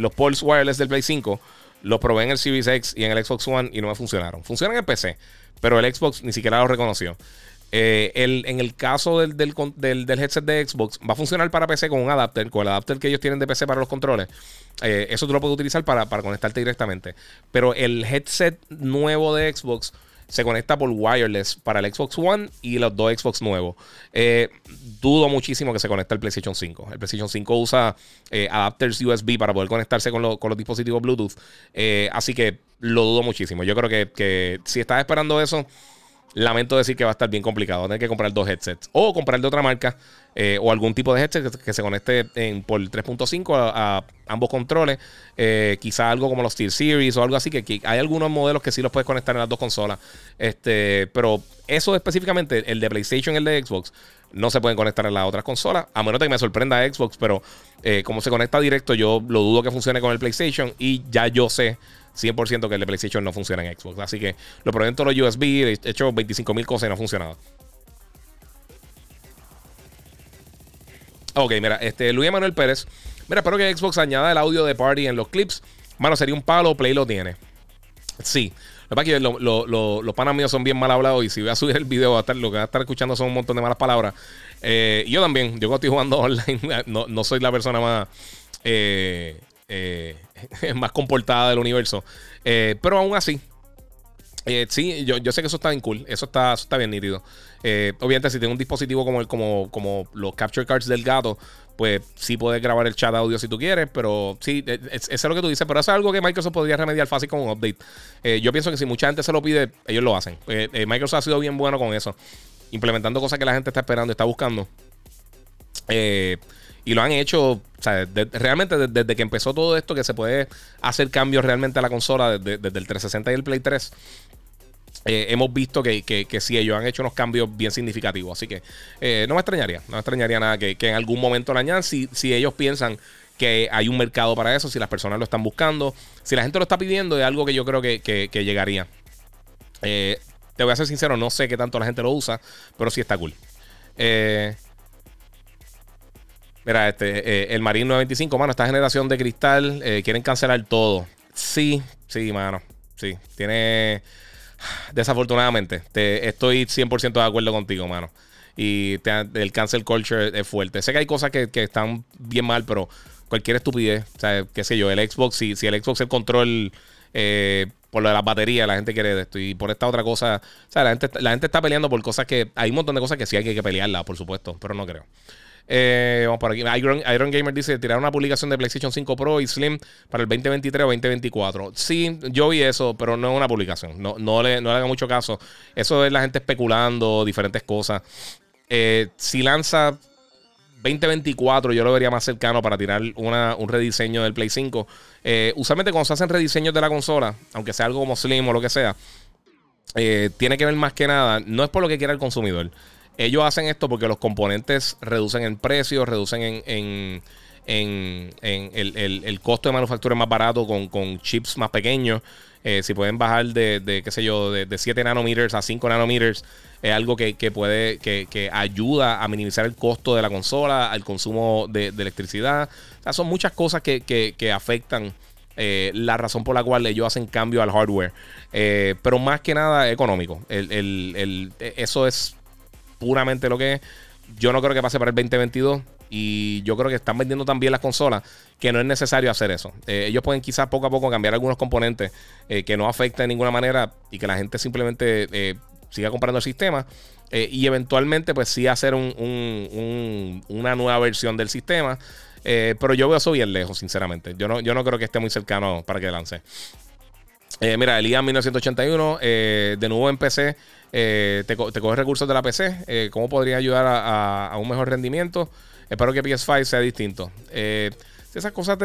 los Pulse Wireless del Play 5. Los probé en el Series X y en el Xbox One y no me funcionaron. Funcionan en el PC, pero el Xbox ni siquiera lo reconoció. Eh, en el caso del, del, headset de Xbox, va a funcionar para PC con un adapter, con el adapter que ellos tienen de PC para los controles. Eh, eso tú lo puedes utilizar para, conectarte directamente. Pero el headset nuevo de Xbox se conecta por wireless para el Xbox One y los dos Xbox nuevos. Eh, dudo muchísimo que se conecte al PlayStation 5. El PlayStation 5 usa adapters USB para poder conectarse con, los dispositivos Bluetooth. así que lo dudo muchísimo. Yo creo que, que si estás esperando eso lamento decir que va a estar bien complicado. Tener que comprar dos headsets. O comprar de otra marca. Eh, o algún tipo de headset que, se conecte en, por 3.5 a, ambos controles. Eh, quizá algo como los Steel Series o algo así. Que, hay algunos modelos que sí los puedes conectar en las dos consolas. Este, pero eso específicamente, el de PlayStation y el de Xbox, no se pueden conectar en las otras consolas. A menos de que me sorprenda Xbox. Pero eh, como se conecta directo, yo lo dudo que funcione con el PlayStation. Y ya yo sé 100% que el de PlayStation no funciona en Xbox. Así que lo probé en todos los USB, he hecho 25.000 cosas y no ha funcionado. Ok, mira, este Luis Manuel Pérez. Mira, espero que Xbox añada el audio de party en los clips. Mano, sería un palo, Play lo tiene. Sí. Lo que pasa es que los panas míos son bien mal hablados y si voy a subir el video, a lo que va a estar escuchando son un montón de malas palabras. Eh, yo también, yo cuando estoy jugando online, no, no soy la persona más eh, eh, más comportada del universo. Pero aún así, eh, sí, yo, yo, sé que eso está bien cool. Eso está, está bien nítido. obviamente, si tengo un dispositivo como, el, como, como los capture cards del gato, pues sí puedes grabar el chat audio si tú quieres. Pero sí, eso es, lo que tú dices. Pero eso es algo que Microsoft podría remediar fácil con un update. yo pienso que si mucha gente se lo pide, ellos lo hacen. Microsoft ha sido bien bueno con eso. Implementando cosas que la gente está esperando está buscando. Eh. Y lo han hecho, o sea, realmente desde, que empezó todo esto, que se puede hacer cambios realmente a la consola desde, el 360 y el Play 3. Eh, hemos visto que, que, sí, ellos han hecho unos cambios bien significativos. Así que eh, no me extrañaría, no me extrañaría nada que, en algún momento lo añadan si, si ellos piensan que hay un mercado para eso, si las personas lo están buscando, si la gente lo está pidiendo, es algo que yo creo que, llegaría. Eh, te voy a ser sincero, no sé qué tanto la gente lo usa, pero sí está cool. Mira, este, el Marine 925, mano, esta generación de cristal quieren cancelar todo. Sí, sí, mano. Sí, tiene. Desafortunadamente, te, estoy 100% de acuerdo contigo, mano. Y el cancel culture es fuerte. Sé que hay cosas que, están bien mal, pero cualquier estupidez, o sea, qué sé yo, el Xbox, si, el Xbox el control eh, por lo de las baterías, la gente quiere de esto. Y por esta otra cosa, o la gente, está peleando por cosas que. Hay un montón de cosas que sí hay que pelearla, por supuesto, pero no creo. Eh, vamos por aquí. Iron, Gamer dice: tirar una publicación de PlayStation 5 Pro y Slim para el 2023 o 2024. Sí, yo vi eso, pero no es una publicación. No, le, no le haga mucho caso. Eso es la gente especulando diferentes cosas. Eh, si lanza 2024, yo lo vería más cercano para tirar un rediseño del Play 5. Eh, usualmente, cuando se hacen rediseños de la consola, aunque sea algo como Slim o lo que sea, tiene que ver más que nada. No es por lo que quiera el consumidor. Ellos hacen esto porque los componentes reducen en precio, reducen en, el, costo de manufactura más barato con, chips más pequeños. Eh, si pueden bajar de, qué sé yo, de, 7 nanometers a 5 nanometers, es algo que, puede, que, ayuda a minimizar el costo de la consola, al consumo de, electricidad. O sea, son muchas cosas que, afectan eh, la razón por la cual ellos hacen cambio al hardware. Eh, pero más que nada económico. eso es puramente lo que es. Yo no creo que pase para el 2022. Y yo creo que están vendiendo también las consolas que no es necesario hacer eso. Eh, ellos pueden quizás poco a poco cambiar algunos componentes eh, que no afecten de ninguna manera y que la gente simplemente eh, siga comprando el sistema. y eventualmente, pues sí hacer una nueva versión del sistema. pero yo veo eso bien lejos, sinceramente. Yo no, yo no creo que esté muy cercano para que lance. mira, Elías 1981, de nuevo en PC. Eh, te, te coges recursos de la PC, eh, cómo podría ayudar a, un mejor rendimiento. Espero que PS5 sea distinto. Eh, esas cosas,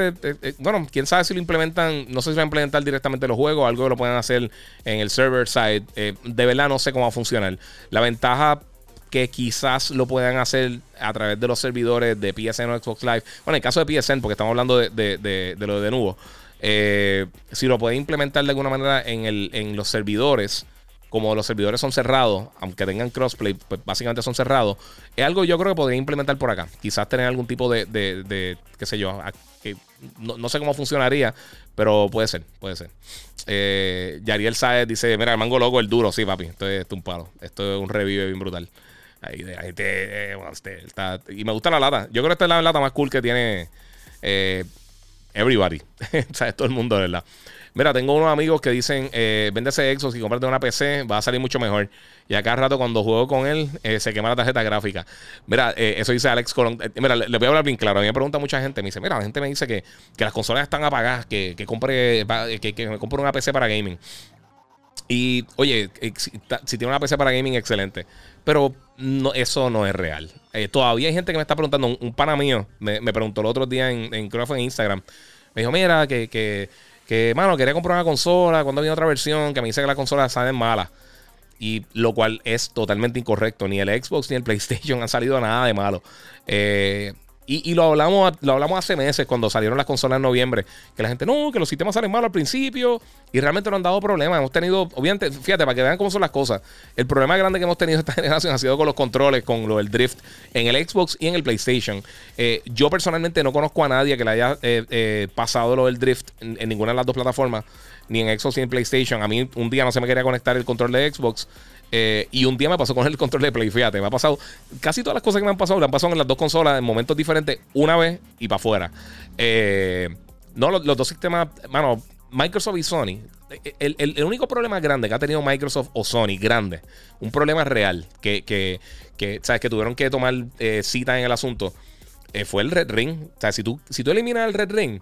bueno, quién sabe si lo implementan, no sé si va a implementar directamente los juegos, algo que lo pueden hacer en el server side. de verdad no sé cómo va a funcionar. La ventaja que quizás lo puedan hacer a través de los servidores de PSN o Xbox Live. Bueno, en el caso de PSN, porque estamos hablando de, lo de nuevo. Si lo pueden implementar de alguna manera en los servidores, como los servidores son cerrados, aunque tengan crossplay, pues básicamente son cerrados, es algo yo creo que podría implementar por acá. Quizás tener algún tipo de, de, qué sé yo, que no, sé cómo funcionaría, pero puede ser, puede ser. Eh, Yariel Saez dice, mira, el mango loco, el duro, sí, papi, esto es, un palo, esto es un revive bien brutal. Ahí, ahí te, eh, este, y me gusta la lata. Yo creo que esta es la lata más cool que tiene eh, everybody. o todo el mundo, ¿verdad? Mira, tengo unos amigos que dicen, eh, vende ese Exos y cómprate una PC, va a salir mucho mejor. Y acá rato cuando juego con él, eh, se quema la tarjeta gráfica. Mira, eh, eso dice Alex Colón. Eh, mira, le, voy a hablar bien claro. A mí me pregunta mucha gente, me dice, mira, la gente me dice que, las consolas están apagadas, que, que compre, que, que me compre una PC para gaming. Y oye, si, tiene una PC para gaming, excelente. Pero no, eso no es real. todavía hay gente que me está preguntando. Un, pana mío me, preguntó el otro día en, en, que en Instagram. Me dijo, mira, que, que que, mano, quería comprar una consola cuando viene otra versión que me dice que la consola sale mala. Y lo cual es totalmente incorrecto. Ni el Xbox ni el PlayStation han salido nada de malo. Eh, y, lo, hablamos, lo hablamos hace meses cuando salieron las consolas en noviembre. Que la gente, no, que los sistemas salen mal al principio. Y realmente no han dado problemas. Hemos tenido, obviamente, fíjate, para que vean cómo son las cosas. El problema grande que hemos tenido esta generación ha sido con los controles, con lo del drift en el Xbox y en el PlayStation. Eh, yo personalmente no conozco a nadie que le haya eh, eh, pasado lo del drift en, en, ninguna de las dos plataformas. Ni en Xbox ni en PlayStation. A mí un día no se me quería conectar el control de Xbox. Eh, y un día me pasó con el control de Play. Fíjate, me ha pasado. Casi todas las cosas que me han pasado, le han pasado en las dos consolas en momentos diferentes, una vez y para afuera. Eh, no, los, dos sistemas, mano, Microsoft y Sony. El, único problema grande que ha tenido Microsoft o Sony, grande, un problema real, que, que, que ¿sabes? Que tuvieron que tomar eh, cita en el asunto, fue el Red Ring. O sea, si tú, si tú eliminas el Red Ring,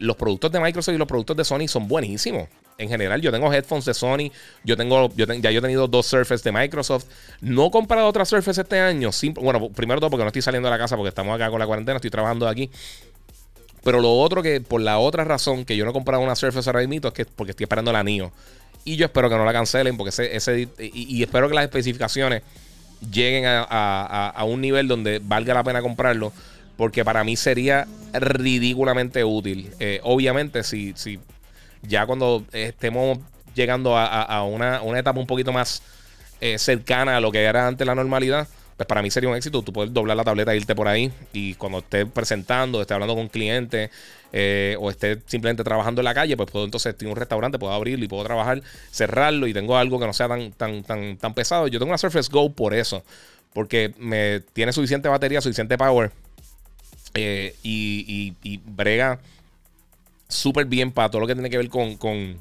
los productos de Microsoft y los productos de Sony son buenísimos en general. Yo tengo headphones de Sony, yo tengo, yo ya yo he tenido dos Surface de Microsoft. No he comprado otra Surface este año. bueno, primero todo porque no estoy saliendo de la casa porque estamos acá con la cuarentena, estoy trabajando aquí. Pero lo otro que, por la otra razón que yo no he comprado una Surface ahora mismo es que porque estoy esperando la NIO. Y yo espero que no la cancelen porque ese, y, espero que las especificaciones lleguen a, un nivel donde valga la pena comprarlo. Porque para mí sería ridículamente útil. Eh, obviamente, si, si ya cuando estemos llegando a, una, etapa un poquito más eh, cercana a lo que era antes la normalidad, pues para mí sería un éxito. Tú puedes doblar la tableta e irte por ahí y cuando estés presentando, estés hablando con un cliente eh, o estés simplemente trabajando en la calle, pues puedo entonces, estoy un restaurante, puedo abrirlo y puedo trabajar, cerrarlo y tengo algo que no sea tan, tan, tan, tan pesado. Yo tengo una Surface Go por eso, porque me tiene suficiente batería, suficiente power eh, y, brega súper bien para todo lo que tiene que ver con, con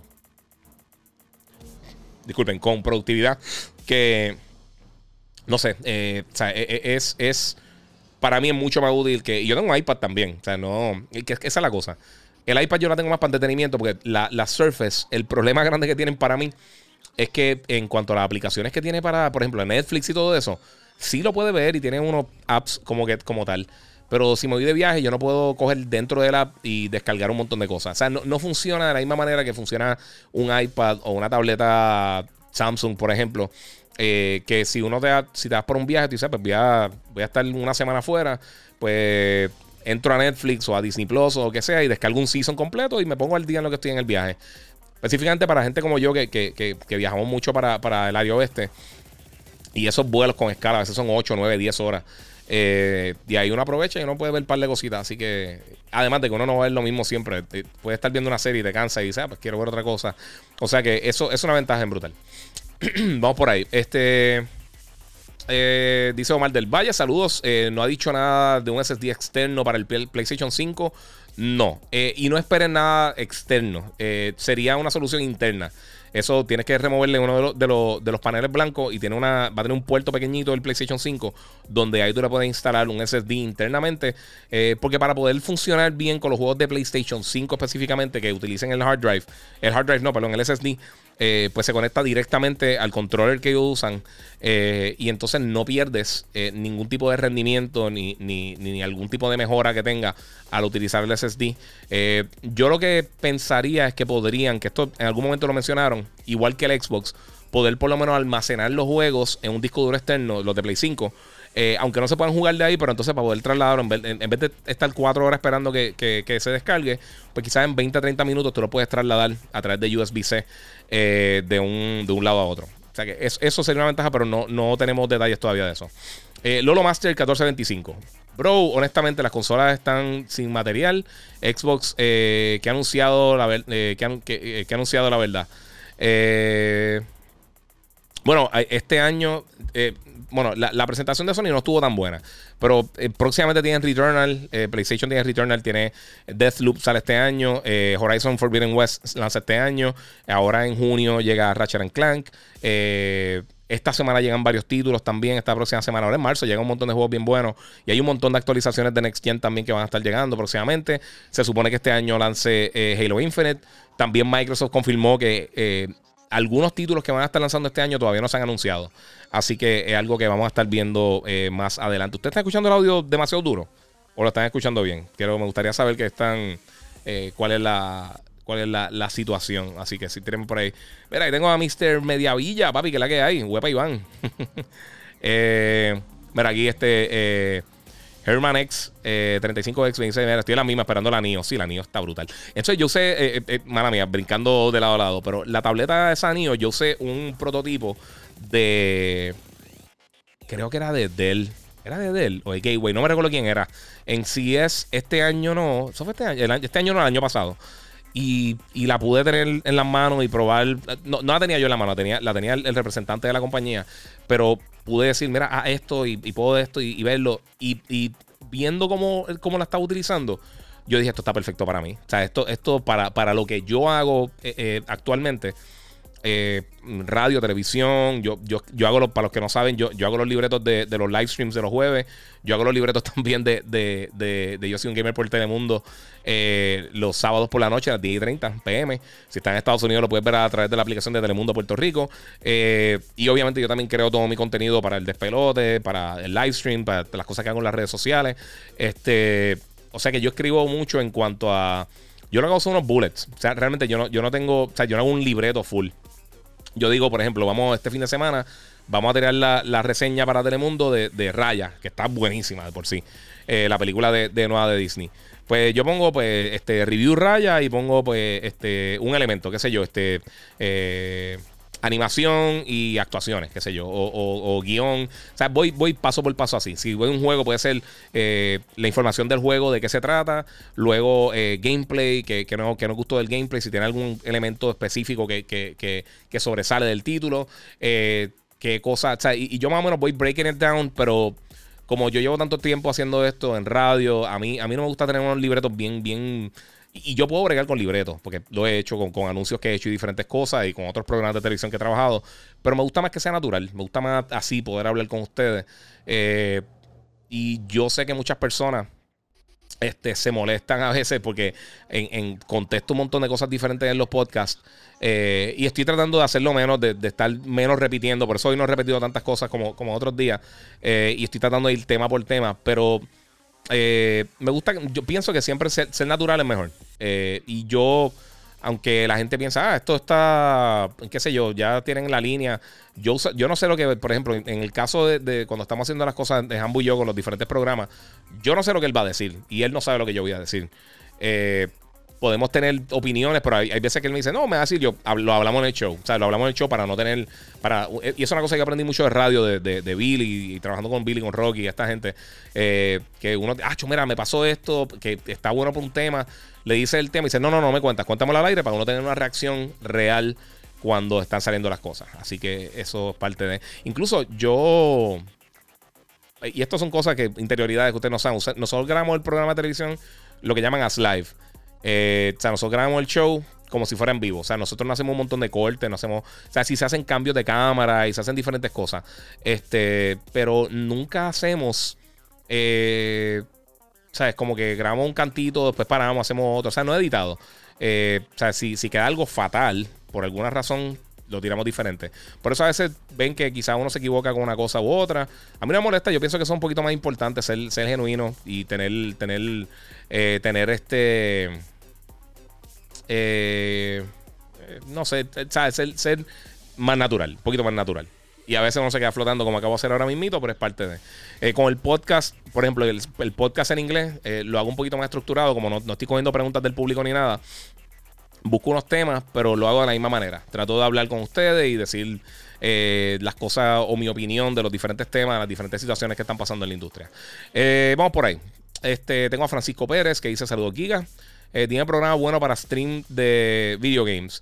disculpen, con productividad, que, no sé, eh, o sea, e, e, es, es, para mí es mucho más útil que, y yo tengo un iPad también, o sea, no, que, esa es la cosa. El iPad yo la tengo más para entretenimiento porque la, la Surface, el problema grande que tienen para mí es que en cuanto a las aplicaciones que tiene para, por ejemplo, Netflix y todo eso, sí lo puede ver y tiene unos apps como que como tal. Pero si me voy de viaje, yo no puedo coger dentro de la app y descargar un montón de cosas. O sea, no, funciona de la misma manera que funciona un iPad o una tableta Samsung, por ejemplo. Eh, que si uno te, si te vas por un viaje, tú dices, pues voy a, voy a estar una semana afuera, pues entro a Netflix o a Disney Plus o lo que sea y descargo un season completo y me pongo al día en lo que estoy en el viaje. Específicamente para gente como yo que, que, viajamos mucho para, para, el área oeste. Y esos vuelos con escala, a veces son 8, 9, 10 horas. Eh, y ahí uno aprovecha y uno puede ver un par de cositas. Así que, además de que uno no va a ver lo mismo siempre, puede estar viendo una serie y te cansa y dice, ah, pues quiero ver otra cosa. O sea que eso es una ventaja en brutal. Vamos por ahí. Este. Eh, dice Omar del Valle, saludos. Eh, no ha dicho nada de un SSD externo para el PlayStation 5. No. y no esperen nada externo. sería una solución interna. Eso tienes que removerle uno de los, de los, paneles blancos y tiene una, va a tener un puerto pequeñito del PlayStation 5 donde ahí tú le puedes instalar un SSD internamente. Eh, porque para poder funcionar bien con los juegos de PlayStation 5 específicamente que utilicen el hard drive, el hard drive no, perdón, el SSD, eh, pues se conecta directamente al controller que ellos usan eh, y entonces no pierdes eh, ningún tipo de rendimiento ni, ni, algún tipo de mejora que tenga al utilizar el SSD. yo lo que pensaría es que podrían, que esto en algún momento lo mencionaron, igual que el Xbox, poder por lo menos almacenar los juegos en un disco duro externo, los de Play 5. Eh, aunque no se puedan jugar de ahí, pero entonces para poder trasladarlo, en vez, en, vez de estar cuatro horas esperando que, se descargue, pues quizás en 20 a 30 minutos tú lo puedes trasladar a través de USB-C eh, de, un, de un lado a otro. O sea que eso sería una ventaja, pero no, no tenemos detalles todavía de eso. Eh, Lolo Master 1425. Bro, honestamente las consolas están sin material. Xbox que ha anunciado la, que, que, ha anunciado la verdad. Bueno, este año bueno, la, presentación de Sony no estuvo tan buena. Pero eh, próximamente tienen Returnal. Eh, PlayStation tiene Returnal. Tiene Deathloop sale este año. Eh, Horizon Forbidden West lanza este año. Ahora en junio llega Ratchet Clank. esta semana llegan varios títulos también. Esta próxima semana, ahora en marzo, llega un montón de juegos bien buenos. Y hay un montón de actualizaciones de Next Gen también que van a estar llegando próximamente. Se supone que este año lance Halo Infinite. También Microsoft confirmó que algunos títulos que van a estar lanzando este año todavía no se han anunciado. Así que es algo que vamos a estar viendo eh, más adelante. ¿Usted está escuchando el audio demasiado duro? ¿O lo están escuchando bien? Quiero, me gustaría saber que están. Eh, cuál es la. ¿Cuál es la, situación? Así que si tenemos por ahí. Mira, ahí tengo a Mr. Mediavilla, papi, que es la que hay. Huepa Iván. eh, mira, aquí este. Herman X, 35X, me dice, estoy en la misma esperando la NIO. Sí, la NIO está brutal. Entonces yo sé, eh, eh, mala mía, brincando de lado a lado, pero la tableta de esa NIO, yo sé un prototipo de... Creo que era de Dell. ¿Era de Dell o de Gateway? No me recuerdo quién era. En sí es este año no. Eso fue este año. este año no, el año pasado. Y, la pude tener en las manos y probar. No, la tenía yo en la mano, la tenía, la tenía el, representante de la compañía. Pero pude decir, mira, a esto y, puedo esto y, verlo. Y, viendo cómo, cómo la estaba utilizando, yo dije, esto está perfecto para mí. O sea, esto, esto para, para lo que yo hago eh, eh, actualmente eh, radio, televisión. Yo, yo, yo hago, para los que no saben, yo, yo hago los libretos de, los live streams de los jueves. Yo hago los libretos también de, de, Yo soy un gamer por Telemundo eh, los sábados por la noche a las 10 y 30 pm. Si estás en Estados Unidos, lo puedes ver a través de la aplicación de Telemundo Puerto Rico. Eh, y obviamente, yo también creo todo mi contenido para el despelote, para el live stream, para las cosas que hago en las redes sociales. Este, o sea que yo escribo mucho en cuanto a. Yo lo que hago son unos bullets. O sea, realmente yo no, yo no tengo. O sea, yo no hago un libreto full. Yo digo, por ejemplo, vamos este fin de semana, vamos a tirar la, reseña para Telemundo de, Raya, que está buenísima de por sí. Eh, la película de, de, nueva de Disney. Pues yo pongo, pues, este, review Raya y pongo, pues, este, un elemento, qué sé yo, este, eh, animación y actuaciones, qué sé yo, o, guion. O sea, voy, voy paso por paso así. Si voy a un juego, puede ser eh, la información del juego, de qué se trata, luego eh, gameplay, que, que, no, que no gustó del gameplay, si tiene algún elemento específico que, que sobresale del título, eh, qué cosa, o sea, y, y, yo más o menos voy breaking it down, pero como yo llevo tanto tiempo haciendo esto en radio, a mí, a mí no me gusta tener unos libretos bien, bien y yo puedo bregar con libretos, porque lo he hecho con, anuncios que he hecho y diferentes cosas y con otros programas de televisión que he trabajado. Pero me gusta más que sea natural. Me gusta más así poder hablar con ustedes. Eh, y yo sé que muchas personas este, se molestan a veces porque en, contesto un montón de cosas diferentes en los podcasts. Eh, y estoy tratando de hacerlo menos, de, estar menos repitiendo. Por eso hoy no he repetido tantas cosas como, como otros días. Eh, y estoy tratando de ir tema por tema. Pero eh, me gusta, yo pienso que siempre ser, natural es mejor. Eh, y yo, aunque la gente piensa, ah, esto está, qué sé yo, ya tienen la línea. Yo, yo no sé lo que, por ejemplo, en el caso de, cuando estamos haciendo las cosas de Hambu y yo con los diferentes programas, yo no sé lo que él va a decir y él no sabe lo que yo voy a decir. Eh, podemos tener opiniones, pero hay, veces que él me dice, no, me va a decir, yo lo hablamos en el show. O sea, lo hablamos en el show para no tener. para Y eso es una cosa que aprendí mucho de radio, de, de, Billy, y, trabajando con Billy, con Rocky, y esta gente. Eh, que uno, ah, mira, me pasó esto, que está bueno por un tema. Le dice el tema y dice, no, no, no me cuentas, cuéntamelo al aire para uno tener una reacción real cuando están saliendo las cosas. Así que eso es parte de. Incluso yo. Y esto son cosas que, interioridades que ustedes no saben. Nosotros grabamos el programa de televisión, lo que llaman as live. Eh, o sea, nosotros grabamos el show como si fuera en vivo. O sea, nosotros no hacemos un montón de cortes, no hacemos. O sea, sí se hacen cambios de cámara y se hacen diferentes cosas. Este, pero nunca hacemos. Eh, o sea, es como que grabamos un cantito, después paramos, hacemos otro. O sea, no he editado. Eh, o sea, si, si queda algo fatal, por alguna razón, lo tiramos diferente. Por eso a veces ven que quizá uno se equivoca con una cosa u otra. A mí no me molesta, yo pienso que es un poquito más importante ser, ser genuino y tener, tener, tener este eh, no sé, Ser, más natural, un poquito más natural. Y a veces uno se queda flotando como acabo de hacer ahora mismito, pero es parte de. Eh, con el podcast, por ejemplo, el, podcast en inglés eh, lo hago un poquito más estructurado, como no, estoy cogiendo preguntas del público ni nada. Busco unos temas, pero lo hago de la misma manera. Trato de hablar con ustedes y decir las cosas o mi opinión de los diferentes temas, las diferentes situaciones que están pasando en la industria. vamos por ahí. Este, tengo a Francisco Pérez que dice saludos Giga. Tiene programa bueno para stream de video games.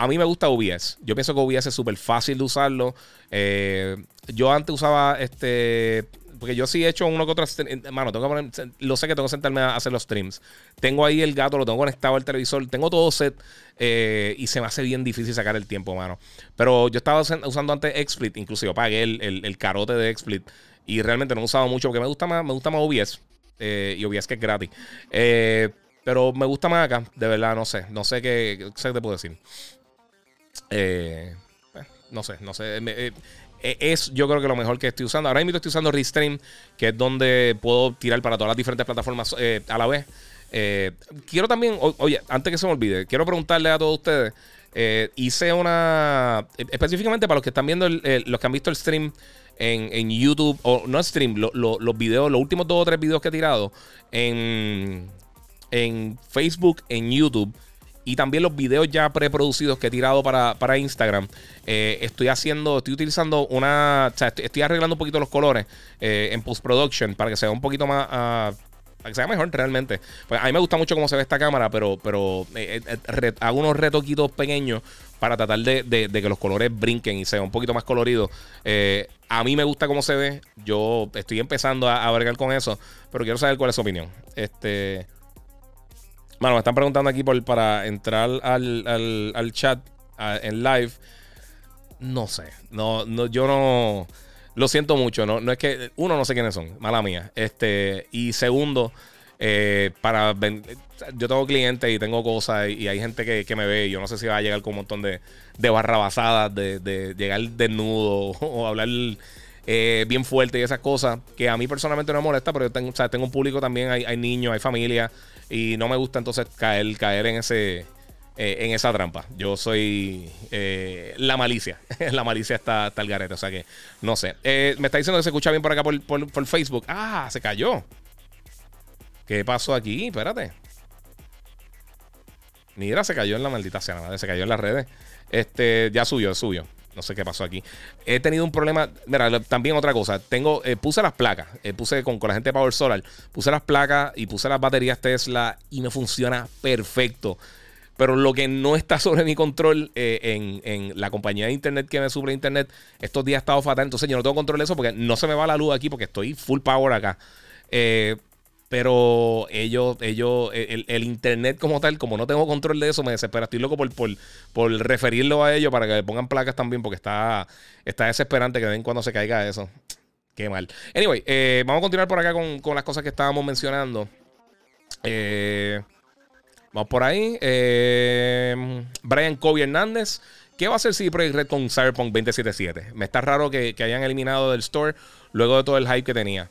A mí me gusta OBS. Yo pienso que OBS es súper fácil de usarlo. Eh, yo antes usaba este. Porque yo sí he hecho uno que otro. Mano, tengo que poner. Lo sé que tengo que sentarme a hacer los streams. Tengo ahí el gato, lo tengo conectado al televisor. Tengo todo set. Eh, y se me hace bien difícil sacar el tiempo, mano. Pero yo estaba usando antes XSplit. Inclusive pagué el, el, carote de XSplit. Y realmente no he usado mucho porque me gusta más, me gusta más OBS. Eh, y OBS que es gratis. Pero me gusta más acá. De verdad, no sé. No sé qué, qué te puedo decir. Eh, eh, no sé, no sé. Eh, es yo creo que lo mejor que estoy usando. Ahora mismo estoy usando Restream, que es donde puedo tirar para todas las diferentes plataformas a la vez. quiero también, oye, antes que se me olvide, quiero preguntarle a todos ustedes. hice una. Específicamente para los que están viendo, los que han visto el stream en, YouTube, o no stream, los videos, los últimos dos o tres videos que he tirado en, en Facebook, en YouTube y también los videos ya preproducidos que he tirado para, Instagram. Eh, estoy haciendo, estoy utilizando una, o sea, estoy, arreglando un poquito los colores eh, en post-production para que sea un poquito más... Ah, para que sea mejor realmente. Pues a mí me gusta mucho cómo se ve esta cámara, pero, pero eh, hago unos retoquitos pequeños para tratar de, que los colores brinquen y sea un poquito más colorido. a mí me gusta cómo se ve. Yo estoy empezando a, a con eso, pero quiero saber cuál es su opinión. Este. Bueno, me están preguntando aquí por, para entrar al, chat en live. No sé. No, no, yo no. Lo siento mucho. No, no es que. Uno, no sé quiénes son. Mala mía. Este. Y segundo, eh, para. Yo tengo clientes y tengo cosas y, hay gente que, me ve. Y yo no sé si va a llegar con un montón de, de barrabasadas, de, de llegar desnudo o hablar. Eh, bien fuerte y esas cosas que a mí personalmente no me molesta, pero yo tengo, tengo un público también, hay, hay niños, hay familia, y no me gusta entonces caer, caer en ese. Eh, en esa trampa. Yo soy eh, la malicia. la malicia está, está el garete. O sea que no sé. Eh, me está diciendo que se escucha bien por acá por, por, Facebook. Ah, se cayó. ¿Qué pasó aquí? Espérate. Mira, se cayó en la maldita sea, Se cayó en las redes. Este, ya subió, subió. No sé qué pasó aquí. He tenido un problema. Mira, también otra cosa. Tengo, eh, puse las placas. Eh, puse con, la gente de Power Solar. Puse las placas y puse las baterías Tesla y me funciona perfecto. Pero lo que no está sobre mi control eh, en, la compañía de internet que me sube internet, estos días ha estado fatal. Entonces yo no tengo control de eso porque no se me va la luz aquí porque estoy full power acá. Eh, pero ellos, ellos, el, internet como tal, como no tengo control de eso, me desespera. Estoy loco por, por, referirlo a ellos para que le pongan placas también, porque está, está desesperante que den cuando se caiga eso. Qué mal. Anyway, eh, vamos a continuar por acá con, las cosas que estábamos mencionando. Eh, vamos por ahí. Eh, Brian Kobe Hernández. ¿Qué va a hacer CD Projekt Red con Cyberpunk 2077? Me está raro que, que hayan eliminado del store luego de todo el hype que tenía.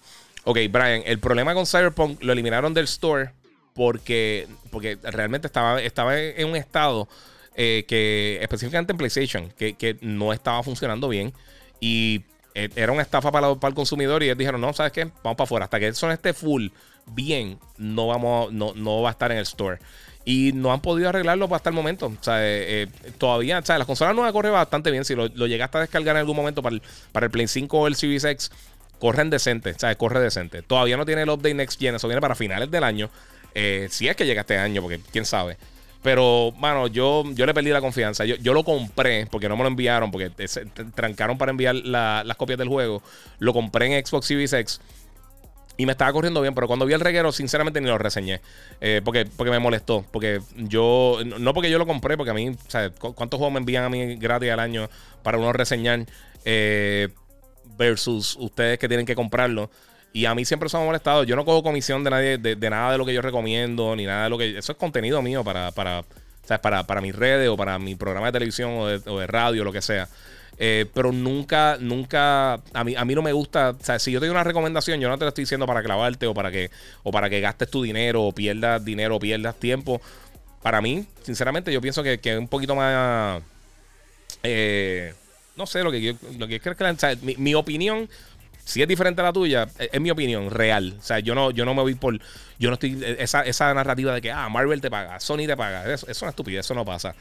Ok, Brian, el problema con Cyberpunk lo eliminaron del store porque, porque realmente estaba, estaba en un estado eh, que, específicamente en PlayStation, que, no estaba funcionando bien y eh, era una estafa para, para, el consumidor y ellos dijeron, no, ¿sabes qué? Vamos para afuera. Hasta que eso no esté full bien, no, vamos, no, no va a estar en el store. Y no han podido arreglarlo hasta el momento. O sea, eh, todavía, o sea, las consolas no corre bastante bien. Si lo, llegaste a descargar en algún momento para el, para el Play 5 o el Series X, corren decente, ¿sabes? Corre decente. Todavía no tiene el update Next Gen, eso viene para finales del año. Eh, si es que llega este año, porque quién sabe. Pero, mano, yo, yo le perdí la confianza. Yo, lo compré porque no me lo enviaron, porque se trancaron para enviar las copias del juego. Lo compré en Xbox Series X. Y me estaba corriendo bien, pero cuando vi el reguero, sinceramente ni lo reseñé. Eh, porque, porque me molestó. Porque yo, no porque yo lo compré, porque a mí, ¿sabes? ¿Cuántos juegos me envían a mí gratis al año para uno reseñar? Eh, versus ustedes que tienen que comprarlo. Y a mí siempre se me ha molestado. Yo no cojo comisión de nadie, de, nada de lo que yo recomiendo, ni nada de lo que. Eso es contenido mío para, para, para, para mis redes o para mi programa de televisión o de, o de radio, lo que sea. Eh, pero nunca, nunca, a mí, a mí no me gusta, o sea, si yo te doy una recomendación, yo no te lo estoy diciendo para clavarte o para que, o para que gastes tu dinero o pierdas dinero o pierdas tiempo. Para mí, sinceramente, yo pienso que, que es un poquito más Eh, no sé lo que yo, lo que creo que mi, mi, opinión, si es diferente a la tuya, es, mi opinión real. O sea, yo no, yo no me voy por. Yo no estoy. Esa, esa narrativa de que, ah, Marvel te paga, Sony te paga. Eso, es una estupidez, eso no pasa.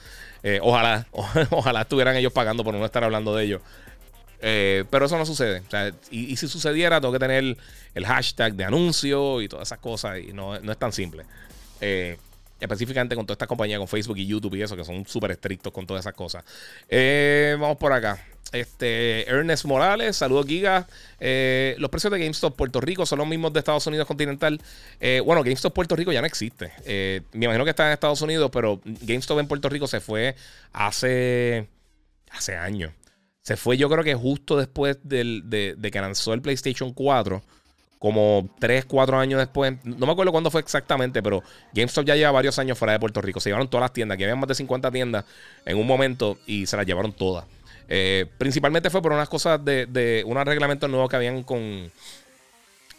Eh, ojalá, ojalá estuvieran ellos pagando por no estar hablando de ellos. Eh, pero eso no sucede. Y, si sucediera, tengo que tener el hashtag de anuncio y todas esas cosas. Y no, no es tan simple. Eh, específicamente con todas estas compañías, con Facebook y YouTube y eso, que son súper estrictos con todas esas cosas. Eh, vamos por acá. Este, Ernest Morales, saludos Giga. Eh, los precios de GameStop Puerto Rico son los mismos de Estados Unidos continental. Eh, bueno, GameStop Puerto Rico ya no existe. me imagino que está en Estados Unidos, pero GameStop en Puerto Rico se fue hace, hace años. Se fue yo creo que justo después de, de que lanzó el PlayStation 4 como 3, 4 años después, no me acuerdo cuándo fue exactamente, pero GameStop ya lleva varios años fuera de Puerto Rico. Se llevaron todas las tiendas, que había más de 50 tiendas en un momento y se las llevaron todas. Eh, principalmente fue por unas cosas de, de unos reglamentos nuevos que habían con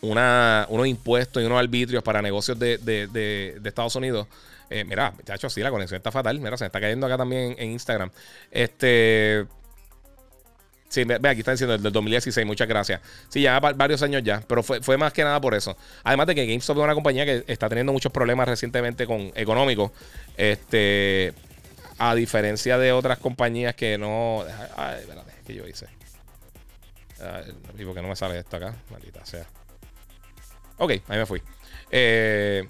una, unos impuestos y unos arbitrios para negocios de, de Estados Unidos. Eh, mira, muchachos, sí, la conexión está fatal. Mira, se me está cayendo acá también en Instagram. Este. Sí, ve, aquí está diciendo el del 2016, muchas gracias. Sí, ya varios años ya, pero fue, fue más que nada por eso. Además de que GameStop es una compañía que está teniendo muchos problemas recientemente con económicos. Este, a diferencia de otras compañías que no. Ay, espérate, ¿qué yo hice? Ay, ¿Por qué no me sale esto acá? Maldita sea. Ok, ahí me fui. Eh,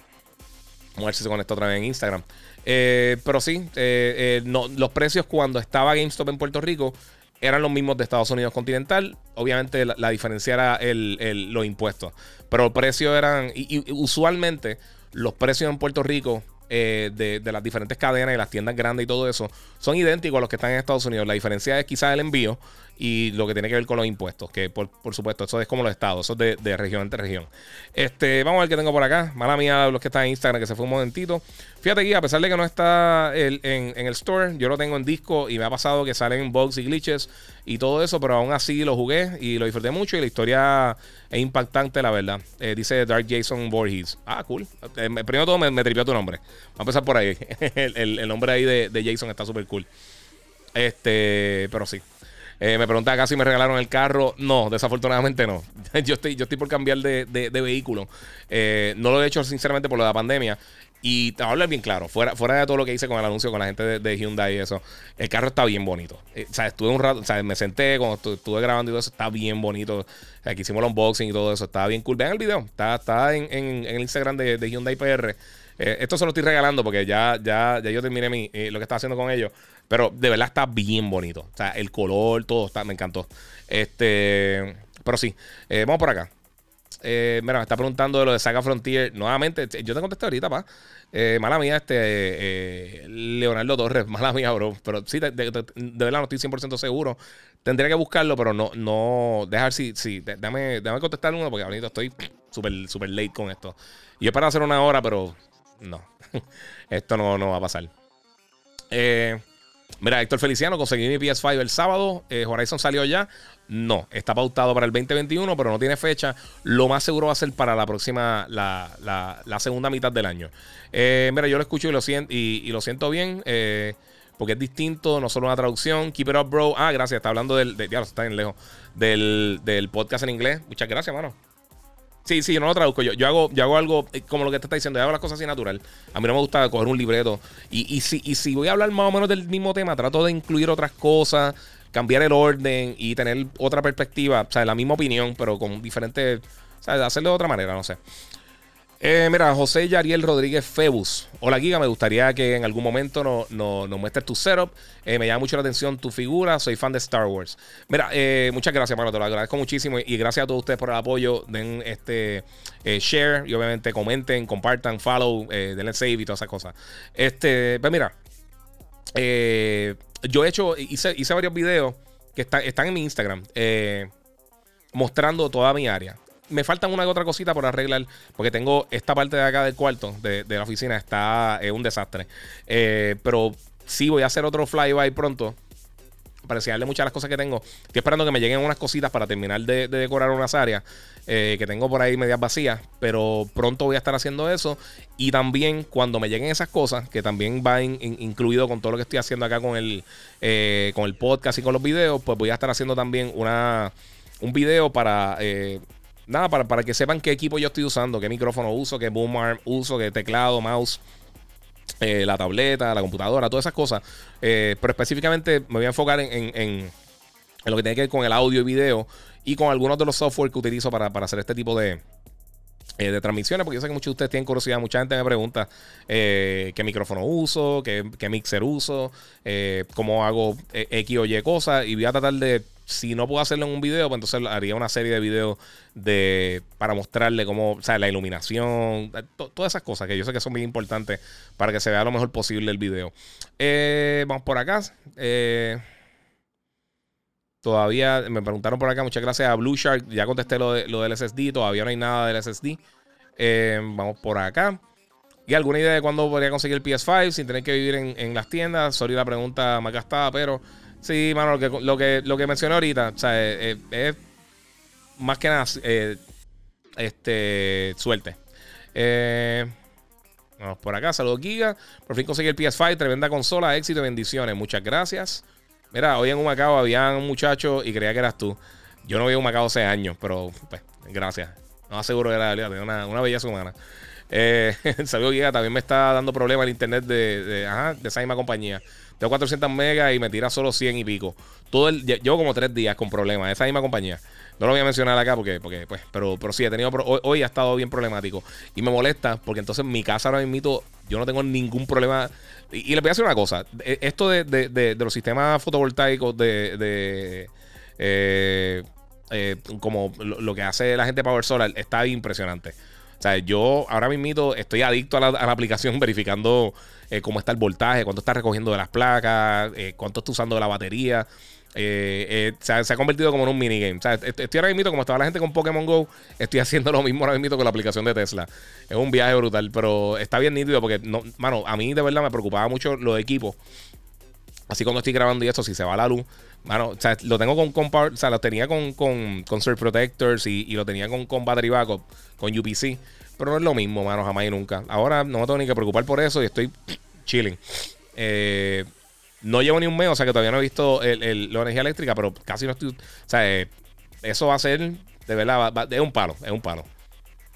vamos a ver si se conecta otra vez en Instagram. Eh, pero sí, eh, no, los precios cuando estaba GameStop en Puerto Rico eran los mismos de Estados Unidos continental. Obviamente la, diferencia era el, los impuestos. Pero los precios eran. Y, usualmente los precios en Puerto Rico eh, de, de, las diferentes cadenas y las tiendas grandes y todo eso son idénticos a los que están en Estados Unidos. La diferencia es quizás el envío y lo que tiene que ver con los impuestos, que por, supuesto, eso es como los estados, eso es de, región entre región. Este, vamos a ver qué tengo por acá. Mala mía, los que están en Instagram, que se fue un momentito. Fíjate aquí, a pesar de que no está en, el store, yo lo tengo en disco y me ha pasado que salen bugs y glitches y todo eso, pero aún así lo jugué y lo disfruté mucho y la historia es impactante, la verdad. Eh, dice Dark Jason Voorhees. Ah, cool. Eh, primero todo me, me tripió tu nombre. Vamos a empezar por ahí. el, nombre ahí de, de Jason está súper cool. Este, pero sí. Eh, me pregunta acá si me regalaron el carro. No, desafortunadamente no. yo, estoy, yo estoy por cambiar de, vehículo. Eh, no lo he hecho sinceramente por lo de la pandemia. Y te voy a hablar bien claro, fuera, fuera de todo lo que hice con el anuncio con la gente de, Hyundai y eso, el carro está bien bonito. Eh, o sea, estuve un rato, o sea, me senté cuando estuve grabando y todo eso, está bien bonito. Aquí hicimos el unboxing y todo eso, está bien cool. Vean el video, está, está en, en, el Instagram de, Hyundai PR. esto se lo estoy regalando porque ya, ya, ya yo terminé mi, lo que estaba haciendo con ellos. Pero de verdad está bien bonito. O sea, el color, todo está, me encantó. Este, pero sí, eh, vamos por acá. Eh, mira, me está preguntando de lo de Saga Frontier. Nuevamente, yo te contesté ahorita, pa. Eh, mala mía, este Leonardo Torres, mala mía, bro. Pero sí, de, verdad no estoy 100% seguro. Tendría que buscarlo, pero no, no, dejar si, sí, déjame, déjame contestar uno porque ahorita estoy súper, súper late con esto. Y yo para hacer una hora, pero no, esto no, no va a pasar. Eh, Mira, Héctor Feliciano, conseguí mi PS5 el sábado. Eh, Horizon salió ya. No, está pautado para el 2021, pero no tiene fecha. Lo más seguro va a ser para la próxima, la, segunda mitad del año. Eh, mira, yo lo escucho y lo siento, y, lo siento bien. Eh, porque es distinto, no solo una traducción. Keep it up, bro. Ah, gracias. Está hablando del. De, está bien lejos. Del, del podcast en inglés. Muchas gracias, mano. Sí, sí, yo no lo traduzco. Yo, yo, hago, yo hago algo eh, como lo que te está diciendo. Yo hago las cosas así natural. A mí no me gusta coger un libreto. Y, y, si, y si voy a hablar más o menos del mismo tema, trato de incluir otras cosas, cambiar el orden y tener otra perspectiva. O sea, la misma opinión, pero con diferentes. O sea, hacerlo de otra manera, no sé. Eh, mira, José Yariel Rodríguez Febus. Hola, Giga. Me gustaría que en algún momento nos no, no muestres tu setup. Eh, me llama mucho la atención tu figura. Soy fan de Star Wars. Mira, eh, muchas gracias, mano. Te lo agradezco muchísimo. Y gracias a todos ustedes por el apoyo. Den este share y obviamente comenten, compartan, follow, denle save y todas esas cosas. Este, pues mira, yo he hecho, hice, hice varios videos que están en mi Instagram mostrando toda mi área me faltan una y otra cosita por arreglar, porque tengo esta parte de acá del cuarto, de, la oficina, está es un desastre. Eh, pero sí voy a hacer otro flyby pronto para enseñarle muchas de las cosas que tengo. Estoy esperando que me lleguen unas cositas para terminar de, decorar unas áreas eh, que tengo por ahí medias vacías. Pero pronto voy a estar haciendo eso. Y también cuando me lleguen esas cosas, que también va incluido con todo lo que estoy haciendo acá con el, eh, con el podcast y con los videos, pues voy a estar haciendo también una, un video para... nada, para, para que sepan qué equipo yo estoy usando, qué micrófono uso, qué boom arm uso, qué teclado, mouse. Eh, la tableta, la computadora, todas esas cosas. Eh, pero específicamente me voy a enfocar en, lo que tiene que ver con el audio y video y con algunos de los software que utilizo para, hacer este tipo de, eh, de transmisiones, porque yo sé que muchos de ustedes tienen curiosidad. Mucha gente me pregunta qué micrófono uso, qué, qué mixer uso, cómo hago X o Y cosas. Y voy a tratar de si no puedo hacerlo en un video, pues entonces haría una serie de videos de, para mostrarle cómo, o sea, la iluminación, eh, todas esas cosas que yo sé que son muy importantes para que se vea lo mejor posible el video. Eh, vamos por acá. Eh, todavía me preguntaron por acá, muchas gracias a Blue Shark. Ya contesté lo, del SSD, todavía no hay nada del SSD. vamos por acá. ¿Y alguna idea de cuándo podría conseguir el PS5 sin tener que vivir en, las tiendas? Sorry la pregunta más gastada, pero Sí, mano, lo que, lo que, lo que mencioné ahorita, o sea, es, más que nada eh, este, suerte. Eh, vamos por acá, saludos Giga. Por fin conseguí el PS5, tremenda consola, éxito y bendiciones. Muchas gracias. Mira, hoy en un Macao había un muchacho y creía que eras tú. Yo no vi un Macao hace años, pero pues, gracias. No aseguro que era una, una belleza humana. Eh, saludos Giga, también me está dando problemas el internet de, de, ajá, de esa misma compañía. Tengo 400 megas y me tira solo 100 y pico. Todo el, llevo como tres días con problemas. Esa misma compañía. No lo voy a mencionar acá porque, porque pues, pero, pero sí, he tenido, hoy, ha estado bien problemático. Y me molesta porque entonces mi casa ahora mismo, yo no tengo ningún problema. Y, les voy a decir una cosa. E, esto de, los sistemas fotovoltaicos de... Eh, eh, como lo, que hace la gente de Power Solar está impresionante. O sea, yo ahora mismo estoy adicto a la, aplicación verificando eh, cómo está el voltaje, cuánto está recogiendo de las placas, eh, cuánto está usando de la batería. Eh, se, ha, convertido como en un minigame. O sea, estoy ahora mismo, como estaba la gente con Pokémon Go, estoy haciendo lo mismo ahora mismo con la aplicación de Tesla. Es un viaje brutal, pero está bien nítido porque, no, mano, a mí de verdad me preocupaba mucho los equipos. Así cuando estoy grabando y esto, si se va la luz, mano, o sea, lo tengo con, con o sea, lo tenía con, con, con Surf Protectors y, y, lo tenía con, con Battery Backup, con UPC. Pero no es lo mismo, mano, jamás y nunca. Ahora no me tengo ni que preocupar por eso y estoy chilling. Eh, no llevo ni un mes, o sea que todavía no he visto el, la energía eléctrica, pero casi no estoy. O sea, eh, eso va a ser, de verdad, es un palo, es un palo.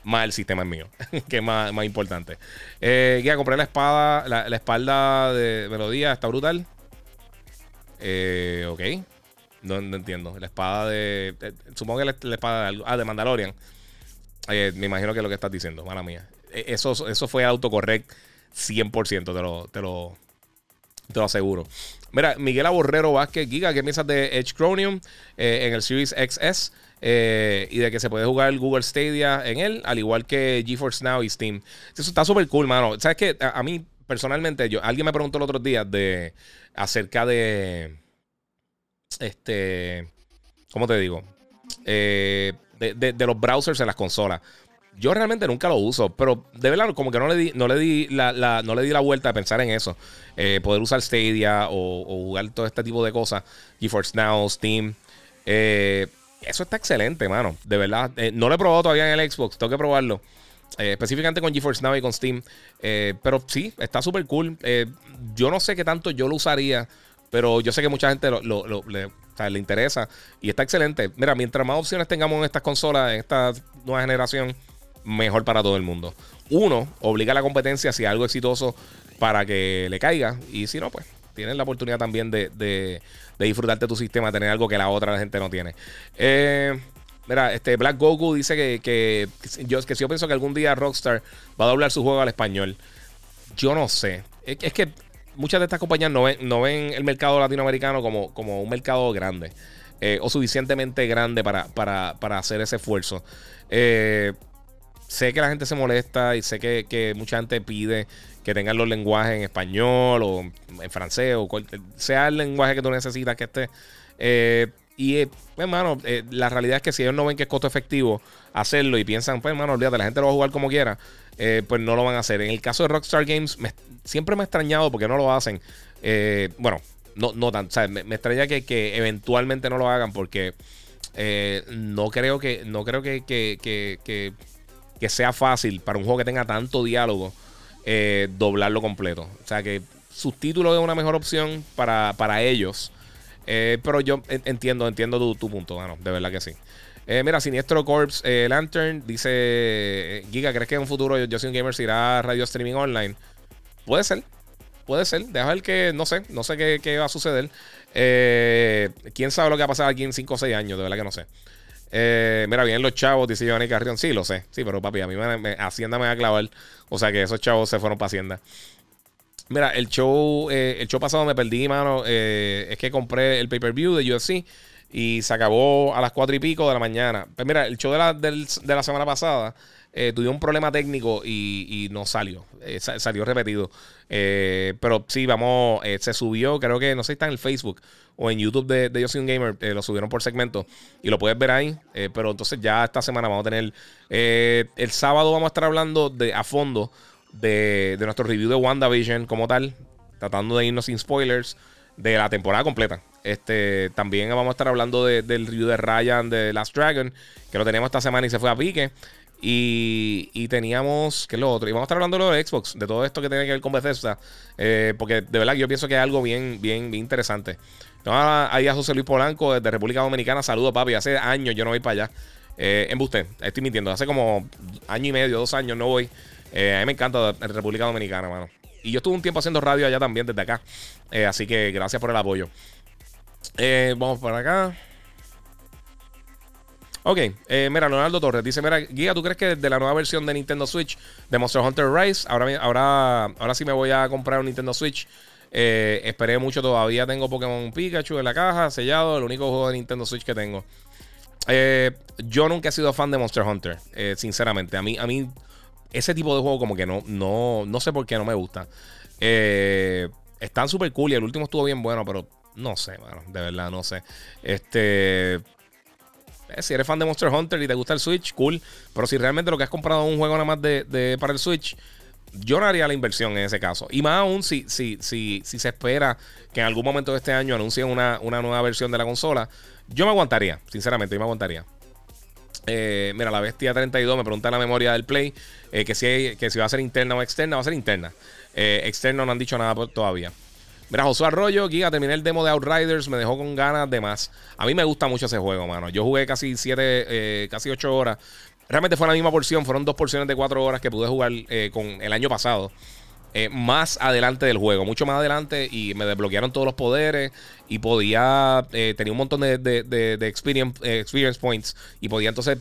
Más el sistema es mío, que es más, importante. Eh, ya compré la espada, la, espalda de Melodía, está brutal. Eh, ok. No, entiendo. La espada de. supongo que la, la espada de, ah, de Mandalorian. Eh, me imagino que es lo que estás diciendo, mala mía. E, eso, eso fue autocorrect 100%, te lo, te lo, te lo aseguro. Mira, Miguel Aborrero Vázquez, Giga, ¿qué piensas de Edge Chromium eh, en el Series XS? Eh, y de que se puede jugar Google Stadia en él, al igual que GeForce Now y Steam. Eso está súper cool, mano. ¿Sabes qué? A, mí, personalmente, yo, alguien me preguntó el otro día de acerca de. Este. ¿Cómo te digo? Eh, de, los browsers en las consolas. Yo realmente nunca lo uso, pero de verdad como que no le di, no le di, la, no le di la vuelta a pensar en eso. Eh, poder usar Stadia o, jugar todo este tipo de cosas. GeForce Now, Steam. Eh, eso está excelente, mano. De verdad. No lo he probado todavía en el Xbox. Tengo que probarlo. Específicamente con GeForce Now y con Steam. pero sí, está súper cool. yo no sé qué tanto yo lo usaría. Pero yo sé que mucha gente lo, le, interesa y está excelente. Mira, mientras más opciones tengamos en estas consolas, en esta nueva generación, mejor para todo el mundo. Uno, obliga a la competencia si algo exitoso para que le caiga. Y si no, pues tienes la oportunidad también de, de, de tu sistema, tener algo que la otra gente no tiene. Eh, mira, este Black Goku dice que, que, yo, que si yo pienso que algún día Rockstar va a doblar su juego al español. Yo no sé. es que muchas de estas compañías no ven, no ven el mercado latinoamericano como, como un mercado grande eh, o suficientemente grande para, para, hacer ese esfuerzo. Eh, sé que la gente se molesta y sé que, mucha gente pide que tengan los lenguajes en español o en francés o sea el lenguaje que tú necesitas que esté. Eh, y, pues, hermano, la realidad es que si ellos no ven que es costo efectivo hacerlo y piensan, pues, hermano, olvídate, la gente lo va a jugar como quiera, pues no lo van a hacer. En el caso de Rockstar Games, me, siempre me ha extrañado porque no lo hacen. Eh, bueno, no, no tan. O sea, me, extraña que, que, eventualmente no lo hagan porque eh, no creo que. No creo que, que, sea fácil para un juego que tenga tanto diálogo eh, doblarlo completo. O sea que subtítulo es una mejor opción para, para ellos. Eh, pero yo entiendo, entiendo tu, punto, mano. De verdad que sí. mira, Siniestro Corps Lantern dice: Giga, ¿crees que en un futuro yo soy un gamer irá a radio streaming online? Puede ser, puede ser. Deja ver que no sé, no sé qué, va a suceder. Eh, Quién sabe lo que va a pasar aquí en 5 o 6 años, de verdad que no sé. Eh, mira, bien los chavos, dice Giovanni Carrión. Sí, lo sé. Sí, pero papi, a mí me, Hacienda me va a clavar. O sea que esos chavos se fueron para Hacienda. Mira, el show, eh, el show pasado me perdí, mano. es que compré el pay-per-view de UFC y se acabó a las 4 y pico de la mañana. Pues mira, el show de la, de la semana pasada eh, tuvieron un problema técnico y, no salió. Eh, salió repetido. Eh, pero sí, vamos, eh, se subió, creo que, no sé si está en el Facebook o en YouTube de, de Yo Soy un Gamer, lo subieron por segmento y lo puedes ver ahí. pero entonces ya esta semana vamos a tener, el sábado vamos a estar hablando de, a fondo de, de nuestro review de WandaVision como tal, tratando de irnos sin spoilers de la temporada completa. Este, también vamos a estar hablando del review de Ryan de Last Dragon, que lo teníamos esta semana y se fue a pique. Y, teníamos, ¿qué es lo otro? Y vamos a estar hablando de Xbox, de todo esto que tiene que ver con Bethesda. Eh, porque de verdad yo pienso que es algo bien, bien, bien interesante. ahí a José Luis Polanco desde República Dominicana. Saludos, papi. Hace años yo no voy para allá. Eh, en Buste, estoy mintiendo. Hace como año y medio, dos años no voy. Eh, a mí me encanta República Dominicana, mano. Y yo estuve un tiempo haciendo radio allá también, desde acá. Eh, así que gracias por el apoyo. vamos para acá. Ok, eh, mira, Leonardo Torres dice: Mira, Guía, ¿tú crees que de la nueva versión de Nintendo Switch de Monster Hunter Rise, ahora, ahora, ahora sí me voy a comprar un Nintendo Switch? Eh, esperé mucho todavía. Tengo Pokémon Pikachu en la caja, sellado, el único juego de Nintendo Switch que tengo. Eh, yo nunca he sido fan de Monster Hunter, sinceramente. A mí, a mí, ese tipo de juego, como que no, no, no sé por qué no me gusta. están súper cool y el último estuvo bien bueno, pero no sé, bueno, de verdad, no sé. Este. Eh, si eres fan de Monster Hunter y te gusta el Switch, cool. Pero si realmente lo que has comprado es un juego nada más de, para el Switch, yo no haría la inversión en ese caso. Y más aún si, si, si, si se espera que en algún momento de este año anuncien una, nueva versión de la consola, yo me aguantaría, sinceramente, yo me aguantaría. Eh, mira, la bestia 32 me pregunta la memoria del Play eh, que, si, que si va a ser interna o externa, va a ser interna. externo no han dicho nada todavía. Mira, Josué Arroyo, Giga, terminé el demo de Outriders, me dejó con ganas de más. A mí me gusta mucho ese juego, mano. Yo jugué casi 7, eh, casi 8 horas. Realmente fue la misma porción, fueron dos porciones de 4 horas que pude jugar eh, con el año pasado. Eh, más adelante del juego, mucho más adelante, y me desbloquearon todos los poderes y podía, tenía un montón de, de, experience, experience, points y podía entonces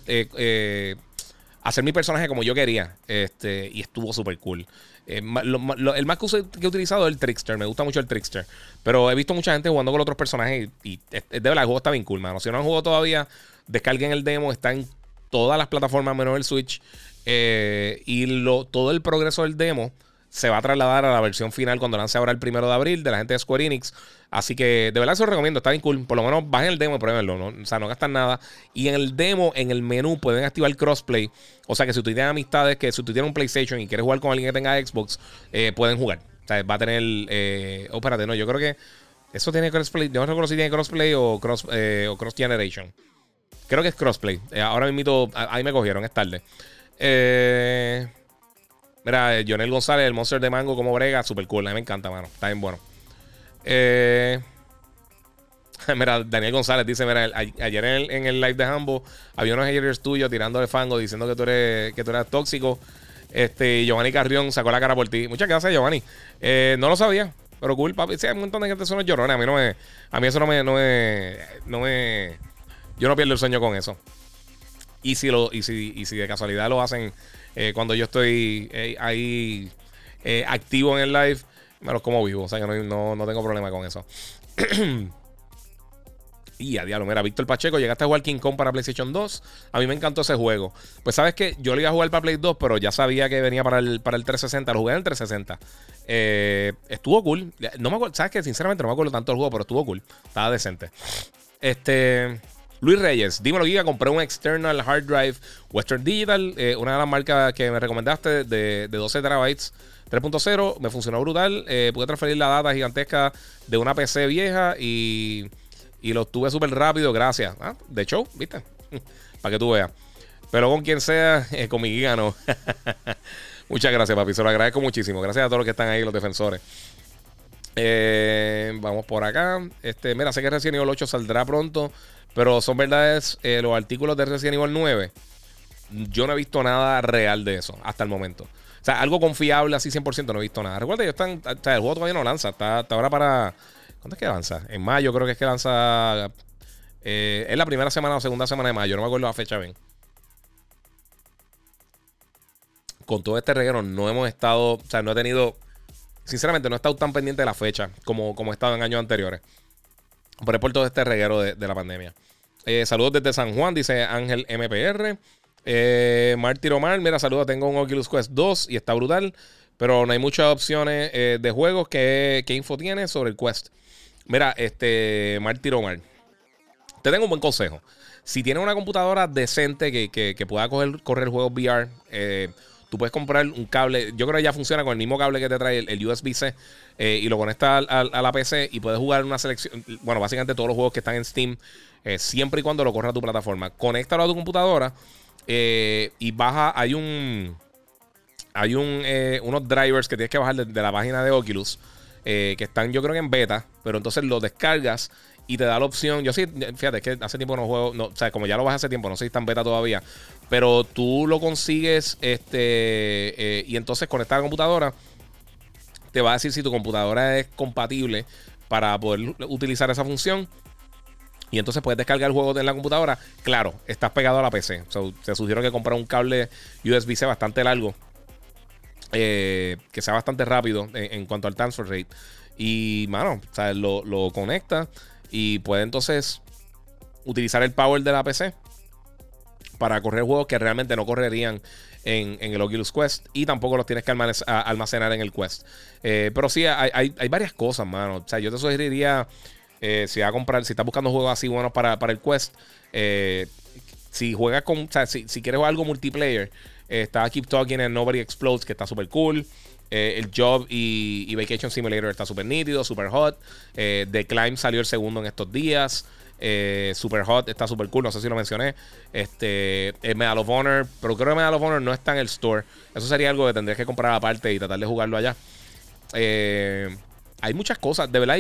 hacer mi personaje como yo quería. Este, y estuvo súper cool. Eh, el más que, he utilizado es el Trickster. Me gusta mucho el Trickster. Pero he visto mucha gente jugando con otros personajes y, de verdad el juego está bien cool, mano. Si no han jugado todavía, descarguen el demo. Está en todas las plataformas menos el Switch. Eh, y lo, todo el progreso del demo se va a trasladar a la versión final cuando lance ahora el primero de abril de la gente de Square Enix. Así que de verdad se lo recomiendo, está bien cool. Por lo menos bajen el demo y pruébenlo. O sea, no gastan nada. Y en el demo, en el menú, pueden activar crossplay. O sea que si tú tienes amistades, que si tú tienes un PlayStation y quieres jugar con alguien que tenga Xbox, eh, pueden jugar. O sea, va a tener. Eh, oh, espérate, no, yo creo que. Eso tiene crossplay. Yo no recuerdo si tiene crossplay o cross, eh, o cross generation. Creo que es crossplay. Eh, ahora mismo, ahí me cogieron, es tarde. Eh. Mira, Jonel González, el Monster de Mango como brega, super cool. A mí me encanta, mano. Está bien bueno. Eh, mira, Daniel González dice: Mira, ayer en el, live de Hambo había unos haters tuyos tirándole fango diciendo que tú eres, que tú eras tóxico. Este, Giovanni Carrión sacó la cara por ti. Muchas gracias, Giovanni. Eh, no lo sabía, pero cool, papi. Sí, hay un montón de gente son llorones. A mí no me. A mí eso no me, no me. No me. Yo no pierdo el sueño con eso. Y si, lo, y si, y si de casualidad lo hacen eh, cuando yo estoy eh, ahí eh, activo en el live, me los como vivo. O sea que no, no, tengo problema con eso. Y a diablo, mira, Víctor Pacheco, llegaste a jugar King Kong para PlayStation 2. A mí me encantó ese juego. Pues sabes que yo lo iba a jugar para Play 2, pero ya sabía que venía para el, para el 360. Lo jugué en el 360. estuvo cool. No me acuerdo, sabes que sinceramente no me acuerdo tanto del juego, pero estuvo cool. Estaba decente. Este. Luis Reyes, dímelo, Giga. Compré un external hard drive Western Digital, eh, una de las marcas que me recomendaste de, de 12 terabytes 3.0. Me funcionó brutal. Eh, pude transferir la data gigantesca de una PC vieja y, y lo tuve súper rápido. Gracias. Ah, de show, ¿viste? Para que tú veas. Pero con quien sea, eh, con mi Giga no. Muchas gracias, papi. Se lo agradezco muchísimo. Gracias a todos los que están ahí, los defensores. Vamos por acá. Este, mira, sé que Resident Evil 8 saldrá pronto, pero son verdades eh, los artículos de Resident Evil 9. Yo no he visto nada real de eso hasta el momento. O sea, algo confiable así 100% no he visto nada. Recuerda, ellos están, o sea, el juego todavía no lanza. Está, hasta ahora para... ¿Cuándo es que lanza? En mayo creo que es que lanza... Eh, es la primera semana o segunda semana de mayo. No me acuerdo la fecha bien. Con todo este reguero no hemos estado... O sea, no he tenido sinceramente no he estado tan pendiente de la fecha como, como he estado en años anteriores. Por, por todo este reguero de, la pandemia. Eh, saludos desde San Juan, dice Ángel MPR. Eh, Marty Romar, mira, saludos, tengo un Oculus Quest 2 y está brutal, pero no hay muchas opciones eh, de juegos. ¿Qué, info tiene sobre el Quest? Mira, este, Marty Romar, te tengo un buen consejo. Si tienes una computadora decente que, pueda correr juegos VR, eh, Tú puedes comprar un cable. Yo creo que ya funciona con el mismo cable que te trae el, USB-C eh, y lo conectas a, la PC y puedes jugar una selección. Bueno, básicamente todos los juegos que están en Steam, eh, siempre y cuando lo corra tu plataforma. Conéctalo a tu computadora eh, y baja. Hay un. Hay un, unos drivers que tienes que bajar de, la página de Oculus. que están, yo creo que en beta. Pero entonces los descargas y te da la opción. Yo sí, fíjate, que hace tiempo no juego. O sea, como ya lo vas hace tiempo, no sé si está en beta todavía. Pero tú lo consigues este eh, y entonces conectar a la computadora. Te va a decir si tu computadora es compatible para poder utilizar esa función. Y entonces puedes descargar el juego en la computadora. Claro, estás pegado a la PC. te sugiero que compres un cable USB-C bastante largo. Eh, que sea bastante rápido en, cuanto al transfer rate. Y, mano, o sea, lo, lo conecta y puede entonces utilizar el power de la PC para correr juegos que realmente no correrían en, el Oculus Quest y tampoco los tienes que almacenar en el Quest. Eh, pero sí, hay, varias cosas, mano. O sea, yo te sugeriría, eh, si vas a comprar, si estás buscando juegos así buenos para, el Quest, eh, si juegas con, o sea, si, quieres jugar algo multiplayer, está Keep Talking and Nobody Explodes, que está súper cool. El Job y, Vacation Simulator está súper nítido, súper hot. The Climb salió el segundo en estos días. Eh, super Hot está super cool, no sé si lo mencioné. Este, el Medal of Honor, pero creo que Medal of Honor no está en el store. Eso sería algo que tendrías que comprar aparte y tratar de jugarlo allá. Eh, hay muchas cosas, de verdad,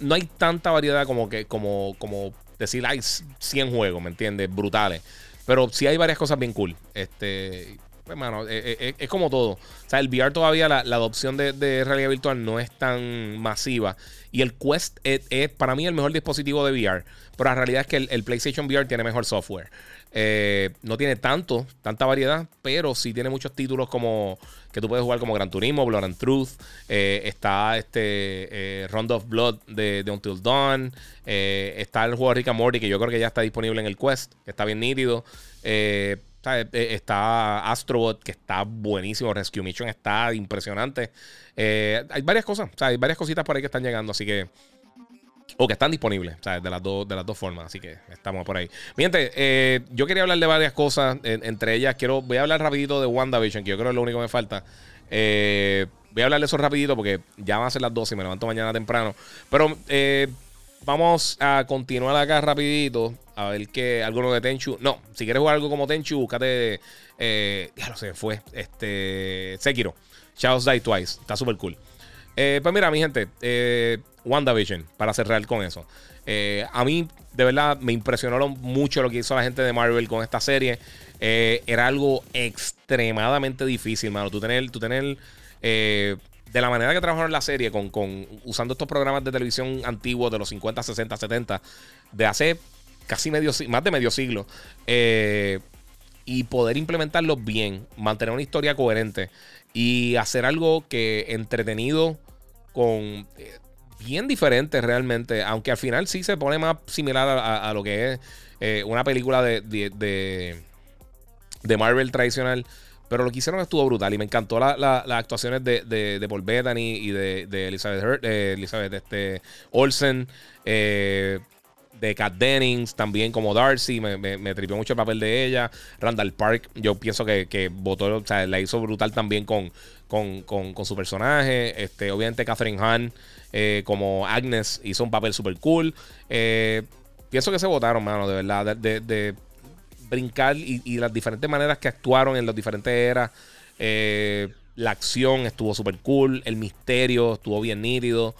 no hay tanta variedad como que, como, como decir, hay 100 juegos, ¿me entiendes? Brutales. Pero sí hay varias cosas bien cool. Este, hermano, eh, es, como todo. O sea, el VR todavía, la, adopción de, realidad virtual no es tan masiva. Y el Quest es, para mí el mejor dispositivo de VR. Pero la realidad es que el, PlayStation VR tiene mejor software. Eh, no tiene tanto, tanta variedad, pero sí tiene muchos títulos como que tú puedes jugar como Gran Turismo, Blood and Truth. Eh, está este eh, Round of Blood de, Until Dawn. está el juego Rick and Morty, que yo creo que ya está disponible en el Quest, que está bien nítido. Está Astrobot, que está buenísimo. Rescue Mission está impresionante. Eh, hay varias cosas, o sea, hay varias cositas por ahí que están llegando, así que. O que están disponibles, o sea, de las, dos, de las dos formas, así que estamos por ahí. Mi gente, eh, yo quería hablar de varias cosas, entre ellas quiero, voy a hablar rapidito de WandaVision, que yo creo que es lo único que me falta. Eh, voy a hablar de eso rapidito porque ya van a ser las 12 y me levanto mañana temprano. Pero vamos a continuar acá rapidito. A ver que alguno de Tenchu. No, si quieres jugar algo como Tenchu, búscate. ya lo sé, fue. Este. Sekiro. Chaos Die Twice. Está súper cool. Eh, pues mira, mi gente, eh, WandaVision, para cerrar con eso. Eh, a mí, de verdad, me impresionó mucho lo que hizo la gente de Marvel con esta serie. era algo extremadamente difícil, mano. Tú tener, tú tener de la manera que trabajaron la serie, con, con, usando estos programas de televisión antiguos de los 50, 60, 70, de hace casi medio, más de medio siglo, y poder implementarlos bien, mantener una historia coherente y hacer algo que entretenido con eh, bien diferente realmente, aunque al final sí se pone más similar a, lo que es eh, una película de, de, de, Marvel tradicional. Pero lo que hicieron estuvo brutal y me encantó las actuaciones de, de, Paul Bettany y de, Elizabeth, Hurt, eh, Elizabeth este, Olsen. de Kat Dennings también como Darcy. Me, me, tripió mucho el papel de ella. Randall Park, yo pienso que, que votó, o sea, la hizo brutal también con, con, su personaje. Este, obviamente Catherine Hahn eh, como Agnes hizo un papel súper cool. Eh, pienso que se votaron, mano, de verdad, de, brincar y, las diferentes maneras que actuaron en las diferentes eras. Eh, la acción estuvo súper cool. El misterio estuvo bien nítido.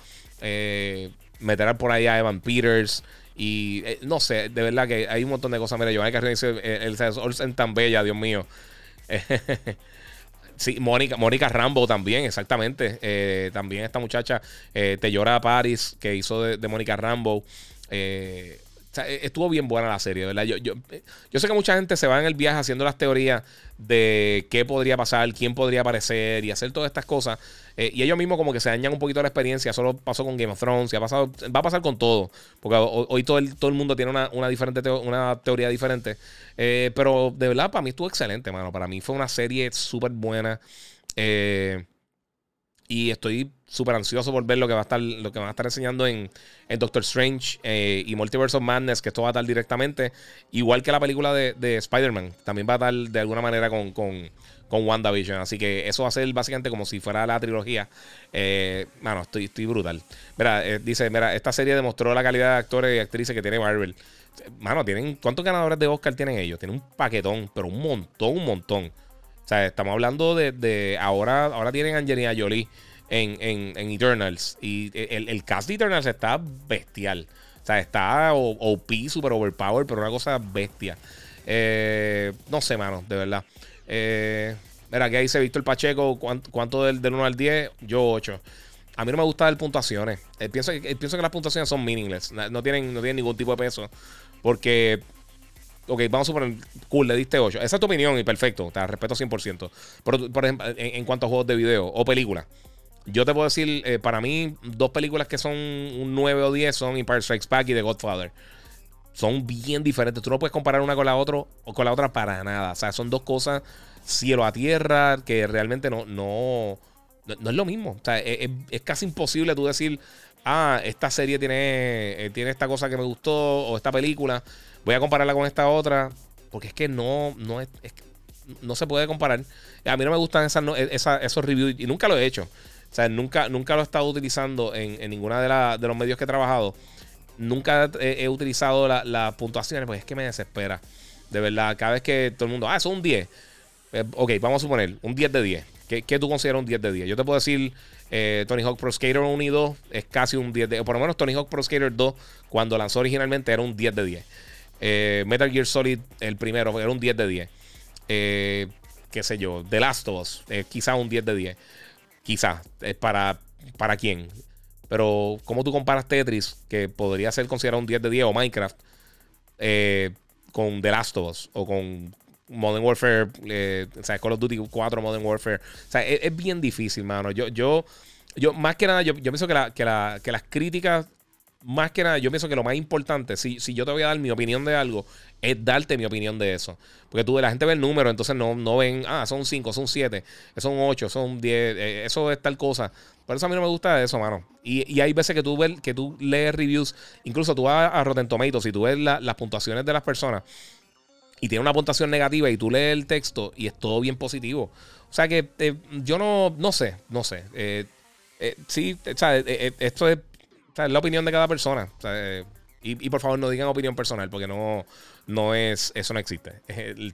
meter por ahí a Evan Peters. Y no sé, de verdad que hay un montón de cosas. Mira, Giovanni que dice: el, el, tan bella, Dios mío. Sí, Mónica, Mónica Rambo también, exactamente. Eh, también esta muchacha, eh, Te llora Paris, que hizo de, Mónica Rambo. Eh, e, estuvo bien buena la serie, ¿verdad? Yo, yo, yo, sé que mucha gente se va en el viaje haciendo las teorías de qué podría pasar, quién podría aparecer y hacer todas estas cosas. y ellos mismos como que se dañan un poquito la experiencia. Solo pasó con Game of Thrones y ha pasado, va a pasar con todo. Porque hoy, todo, el, todo el mundo tiene una, diferente una teoría diferente. Eh, pero de verdad, para mí estuvo excelente, mano. Para mí fue una serie súper buena. Eh, y estoy súper ansioso por ver lo que va a estar, lo que van a estar enseñando en, Doctor Strange eh, y Multiverse of Madness, que esto va a estar directamente. Igual que la película de, Spider-Man. También va a estar de alguna manera con, con, con, WandaVision. Así que eso va a ser básicamente como si fuera la trilogía. mano, estoy, estoy brutal. Mira, dice, mira, esta serie demostró la calidad de actores y actrices que tiene Marvel. Mano, tienen. ¿Cuántos ganadores de Oscar tienen ellos? Tienen un paquetón, pero un montón, un montón. O sea, estamos hablando de. ahora, ahora tienen Angelina Jolie en, en, Eternals. Y el, cast de Eternals está bestial. O sea, está OP, super overpowered, pero una cosa bestia. Eh, no sé, mano, de verdad. Eh, mira, que visto el Pacheco. ¿Cuánto, del, del 1 al 10? Yo 8. A mí no me gusta dar puntuaciones. Eh, pienso, que, pienso que las puntuaciones son meaningless. No tienen, no tienen ningún tipo de peso. Porque, ok, vamos a suponer, cool, le diste 8. Esa es tu opinión y perfecto, te respeto 100%. Por, por ejemplo, en, cuanto a juegos de video o películas. Yo te puedo decir, eh, para mí, dos películas que son un 9 o 10 son Empire Strikes Back y The Godfather. Son bien diferentes. Tú no puedes comparar una con la otra o con la otra para nada. O sea, son dos cosas cielo a tierra que realmente no, no, no, es lo mismo. O sea, es, casi imposible tú decir, ah, esta serie tiene, eh, tiene esta cosa que me gustó o esta película, voy a compararla con esta otra, porque es que no, no, es, no se puede comparar. A mí no me gustan esas, esos reviews y nunca lo he hecho. O sea, nunca, nunca lo he estado utilizando en, ninguna de, de, los medios que he trabajado. Nunca he, utilizado las la puntuaciones, porque es que me desespera. De verdad, cada vez que todo el mundo, ah, eso es un 10. Eh, ok, vamos a suponer, un 10 de 10. ¿Qué, tú consideras un 10 de 10? Yo te puedo decir, eh, Tony Hawk Pro Skater 1 y 2 es casi un 10 de 10. Por lo menos Tony Hawk Pro Skater 2, cuando lanzó originalmente, era un 10 de 10. Eh, Metal Gear Solid, el primero, era un 10 de 10. Eh, qué sé yo, The Last of Us, quizá un 10 de 10. Quizá, es para, para quién. Pero, ¿cómo tú comparas Tetris, que podría ser considerado un 10 de 10, o Minecraft, con The Last of Us, o con Modern Warfare, eh, o sea, Call of Duty 4, Modern Warfare. O sea, es, bien difícil, mano. Yo, yo, yo más que nada, yo, yo pienso que, la, que, la, que las críticas, más que nada, yo pienso que lo más importante, si, si yo te voy a dar mi opinión de algo, es darte mi opinión de eso. Porque tú, la gente ve el número, entonces no, no ven, ah, son 5, son 7, son 8, son 10, eh, eso es tal cosa. Por eso a mí no me gusta eso, mano. Y, y hay veces que tú, ves, que tú lees reviews, incluso tú vas a Rotten Tomatoes y tú ves las puntuaciones de las personas y tiene una puntuación negativa y tú lees el texto y es todo bien positivo. O sea que eh, yo no, no sé, no sé. Eh, eh, sí, o sea, esto es, la opinión de cada persona. y, por favor no digan opinión personal porque no, no es, eso no existe.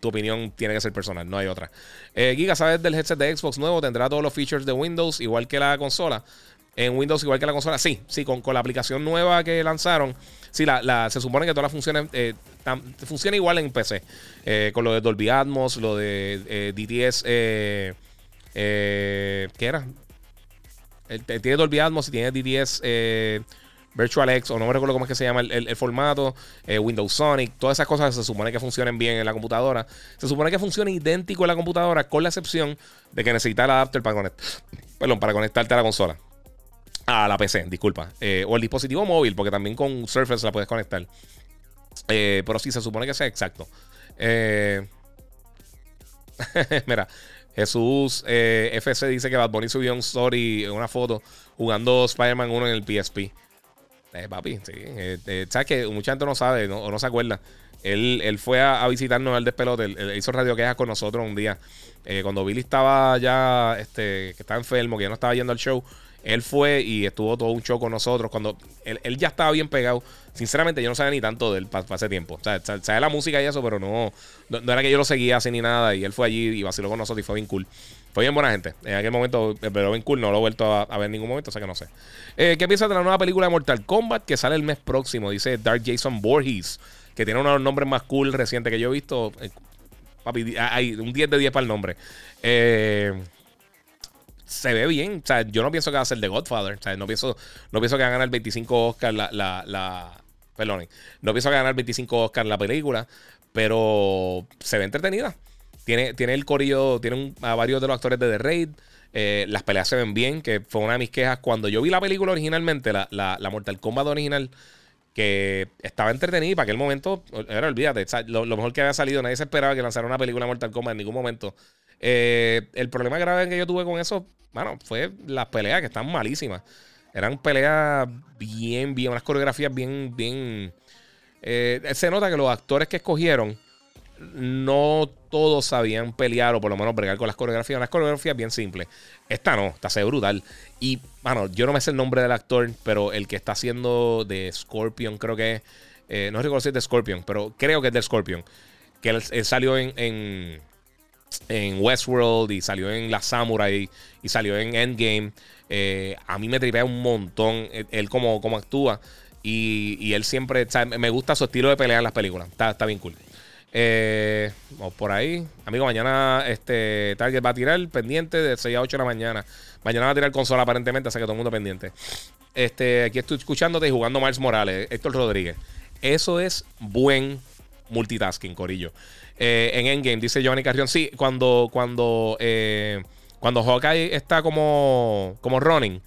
tu opinión tiene que ser personal, no hay otra. Giga, ¿sabes del headset de Xbox nuevo? Tendrá todos los features de Windows igual que la consola. En Windows igual que la consola. Sí, sí, con, con la aplicación nueva que lanzaron. Sí, la, se supone que todas las funciones funciona igual en PC. Eh, con lo de Dolby Atmos, lo de eh, DTS. Eh, ¿Qué era? Tiene Dolby Atmos tiene DTS Virtual X, o no me recuerdo cómo es que se llama el, formato. Windows Sonic. Todas esas cosas se supone que funcionen bien en la computadora. Se supone que funciona idéntico en la computadora, con la excepción de que necesita el adapter para, conectar, perdón, para conectarte a la consola. A la PC, disculpa. o el dispositivo móvil, porque también con Surface la puedes conectar. Eh, pero sí, se supone que sea exacto. Eh, mira, Jesús eh, FC dice que Bad Bunny subió un story, una foto, jugando Spider-Man 1 en el PSP. Eh, papi, sí. Eh, ¿Sabes que Mucha gente no sabe o no se acuerda. Él, él fue a, visitarnos al despelote. Él, hizo radio quejas con nosotros un día. cuando Billy estaba ya, este, que estaba enfermo, que ya no estaba yendo al show. Él fue y estuvo todo un show con nosotros. Cuando él, ya estaba bien pegado. Sinceramente, yo no sabía ni tanto de él para ese tiempo. O sea, sabía la música y eso, pero no, no, era que yo lo seguía así ni nada. Y él fue allí y vaciló con nosotros y fue bien cool. Fue bien buena gente. En aquel momento, pero bien cool. No lo he vuelto a, ver en ningún momento, o sea que no sé. Eh, ¿Qué piensas de la nueva película de Mortal Kombat que sale el mes próximo? Dice Dark Jason Borges, que tiene uno de los nombres más cool recientes que yo he visto. Eh, papi, hay un 10 de 10 para el nombre. Eh se ve bien. O sea, yo no pienso que va a ser The Godfather. O sea, no pienso, no pienso que va a ganar 25 Oscars la, la, la perdón, no pienso que va a ganar 25 Oscars la película, pero se ve entretenida. Tiene, tiene el corillo, tiene a varios de los actores de The Raid. Eh, las peleas se ven bien, que fue una de mis quejas. Cuando yo vi la película originalmente, la, la, la Mortal Kombat original, que estaba entretenida y para aquel momento, era olvídate, lo, mejor que había salido, nadie se esperaba que lanzara una película Mortal Kombat en ningún momento. Eh, el problema grave que yo tuve con eso, bueno, fue las peleas que están malísimas. Eran peleas bien, bien, unas coreografías bien, bien. Eh, se nota que los actores que escogieron no todos sabían pelear o por lo menos bregar con las coreografías. Unas coreografías bien simples. Esta no, esta se ve brutal. Y, bueno, yo no me sé el nombre del actor, pero el que está haciendo de Scorpion, creo que es. Eh, no recuerdo si es de Scorpion, pero creo que es de Scorpion. Que él, salió en Westworld y salió en La Samurai y salió en Endgame. Eh, a mí me tripea un montón él, como, como actúa. Y, él siempre, me gusta su estilo de pelea en las películas. Está, bien cool. Eh, por ahí. Amigo, mañana este Target va a tirar pendiente de 6 a 8 de la mañana. Mañana va a tirar consola aparentemente, así que todo el mundo pendiente. Este, aquí estoy escuchándote y jugando Miles Morales, Héctor Rodríguez. Eso es buen multitasking, Corillo. Eh, en Endgame, dice Giovanni Carrión. Sí, cuando, cuando, eh, cuando Hawkeye está como, como running,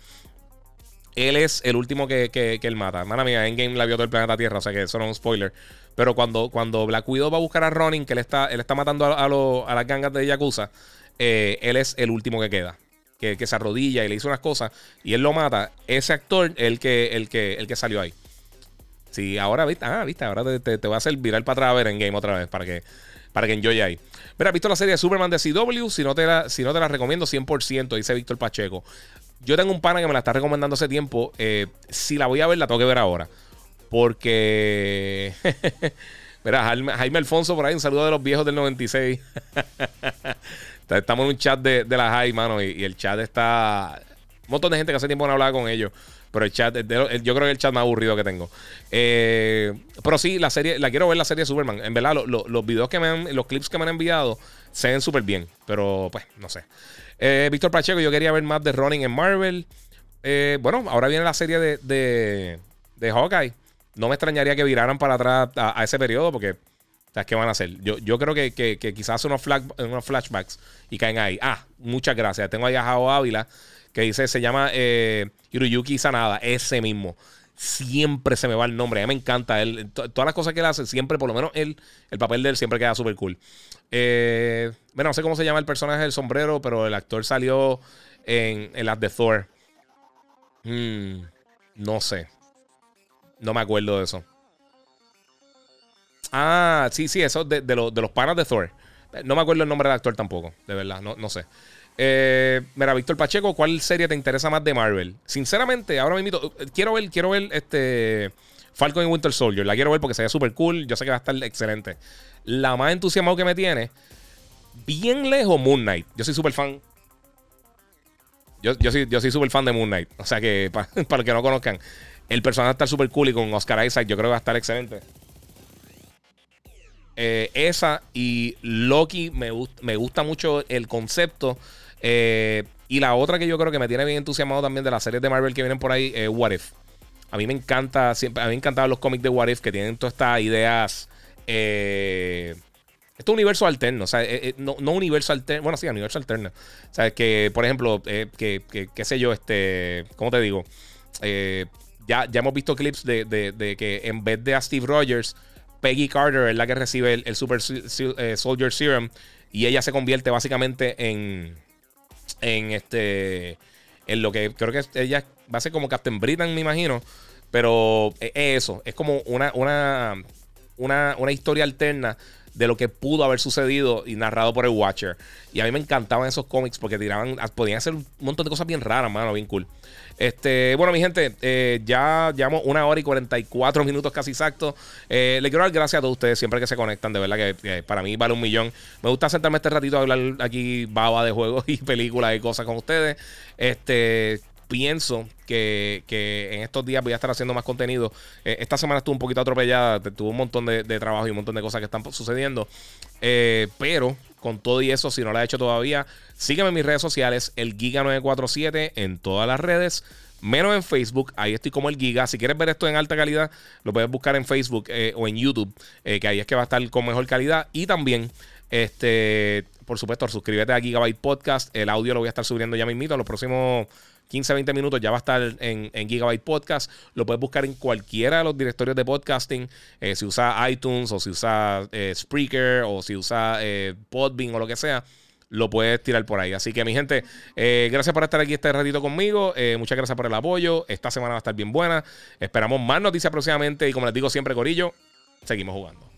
él es el último que, que, él mata. Mala mía, Endgame la vio todo el planeta Tierra, o sea que eso no es un spoiler. Pero cuando, cuando Black Widow va a buscar a Ronin, que él está, él está matando a, a, las gangas de Yakuza, eh, él es el último que queda. Que, se arrodilla y le hizo unas cosas y él lo mata. Ese actor el que, el que, el que salió ahí. Sí, ahora viste, ah, viste, ahora te, te, voy a hacer virar para atrás a ver en game otra vez para que para que enjoy ahí. Mira, ¿has visto la serie de Superman de CW? Si no te la, si no te la recomiendo 100%, dice Víctor Pacheco. Yo tengo un pana que me la está recomendando hace tiempo. Eh, si la voy a ver, la tengo que ver ahora. Porque. Mira, Jaime, Alfonso por ahí, un saludo de los viejos del 96. Estamos en un chat de, de la High, mano, y, el chat está. Un montón de gente que hace tiempo no hablaba con ellos. Pero el chat, yo creo que el chat más aburrido que tengo. Eh, pero sí, la serie, la quiero ver la serie de Superman. En verdad, los videos que me han, los clips que me han enviado se ven súper bien. Pero pues, no sé. Eh, Víctor Pacheco, yo quería ver más de Running en Marvel. Eh, bueno, ahora viene la serie de, de, Hawkeye. No me extrañaría que viraran para atrás a, ese periodo porque. ¿Sabes qué van a hacer? Yo, yo creo que, que, quizás unos, unos flashbacks y caen ahí. Ah, muchas gracias. Tengo ahí a Jao Ávila que dice, se llama eh, Hiroyuki Sanada, ese mismo. Siempre se me va el nombre, a mí me encanta él. Todas las cosas que él hace, siempre, por lo menos él, el papel de él siempre queda súper cool. Eh, bueno, no sé cómo se llama el personaje del sombrero, pero el actor salió en, en las de Thor. Hmm, no sé. No me acuerdo de eso. Ah, sí, sí, eso de, de, de los panas de Thor. No me acuerdo el nombre del actor tampoco, de verdad, no, no sé. Eh, mira, Víctor Pacheco, ¿cuál serie te interesa más de Marvel? Sinceramente, ahora mismo quiero ver, quiero ver este Falcon y Winter Soldier. La quiero ver porque se ve súper cool. Yo sé que va a estar excelente. La más entusiasmado que me tiene, bien lejos, Moon Knight. Yo soy súper fan. Yo, yo, soy, yo súper fan de Moon Knight. O sea que, para, los que no conozcan, el personaje está súper cool y con Oscar Isaac yo creo que va a estar excelente. Eh, esa y Loki me gusta mucho el concepto eh, y la otra que yo creo que me tiene bien entusiasmado también de las series de Marvel que vienen por ahí es What If. A mí me encanta, siempre, a mí me encantaban los cómics de What If que tienen todas estas ideas. Eh, estos universos alternos, o sea, eh, no, no, universo alterno, bueno, sí, universo alterno. O sea, que, por ejemplo, que, qué sé yo, este, ¿cómo te digo? ya, ya hemos visto clips de, de, que en vez de a Steve Rogers, Peggy Carter es la que recibe el Super Soldier Serum y ella se convierte básicamente en en este. En lo que creo que ella va a ser como Captain Britain, me imagino. Pero es eso, es como una, una, una, una historia alterna de lo que pudo haber sucedido y narrado por el Watcher. Y a mí me encantaban esos cómics porque tiraban, podían hacer un montón de cosas bien raras, mano, bien cool. Este, bueno, mi gente, eh, ya llevamos una hora y 44 minutos casi exactos. Eh, le quiero dar gracias a todos ustedes siempre que se conectan. De verdad que para mí vale un millón. Me gusta sentarme este ratito a hablar aquí baba de juegos y películas y cosas con ustedes. Este, pienso que, en estos días voy a estar haciendo más contenido. Eh, esta semana estuve un poquito atropellada, tuve un montón de, trabajo y un montón de cosas que están sucediendo. Eh, pero con todo y eso, si no lo has hecho todavía, sígueme en mis redes sociales, el Giga947 en todas las redes. Menos en Facebook, ahí estoy como el Giga. Si quieres ver esto en alta calidad, lo puedes buscar en Facebook eh, o en YouTube, que ahí es que va a estar con mejor calidad. Y también este, por supuesto, suscríbete a Gigabyte Podcast. El audio lo voy a estar subiendo ya mismito en los próximos 15, 20 minutos ya va a estar en, Gigabyte Podcast. Lo puedes buscar en cualquiera de los directorios de podcasting. Eh, si usa iTunes o si usa eh, Spreaker o si usa eh, Podbean o lo que sea. Lo puedes tirar por ahí. Así que, mi gente, gracias por estar aquí este ratito conmigo. muchas gracias por el apoyo. Esta semana va a estar bien buena. Esperamos más noticias próximamente. Y como les digo siempre, Corillo, seguimos jugando.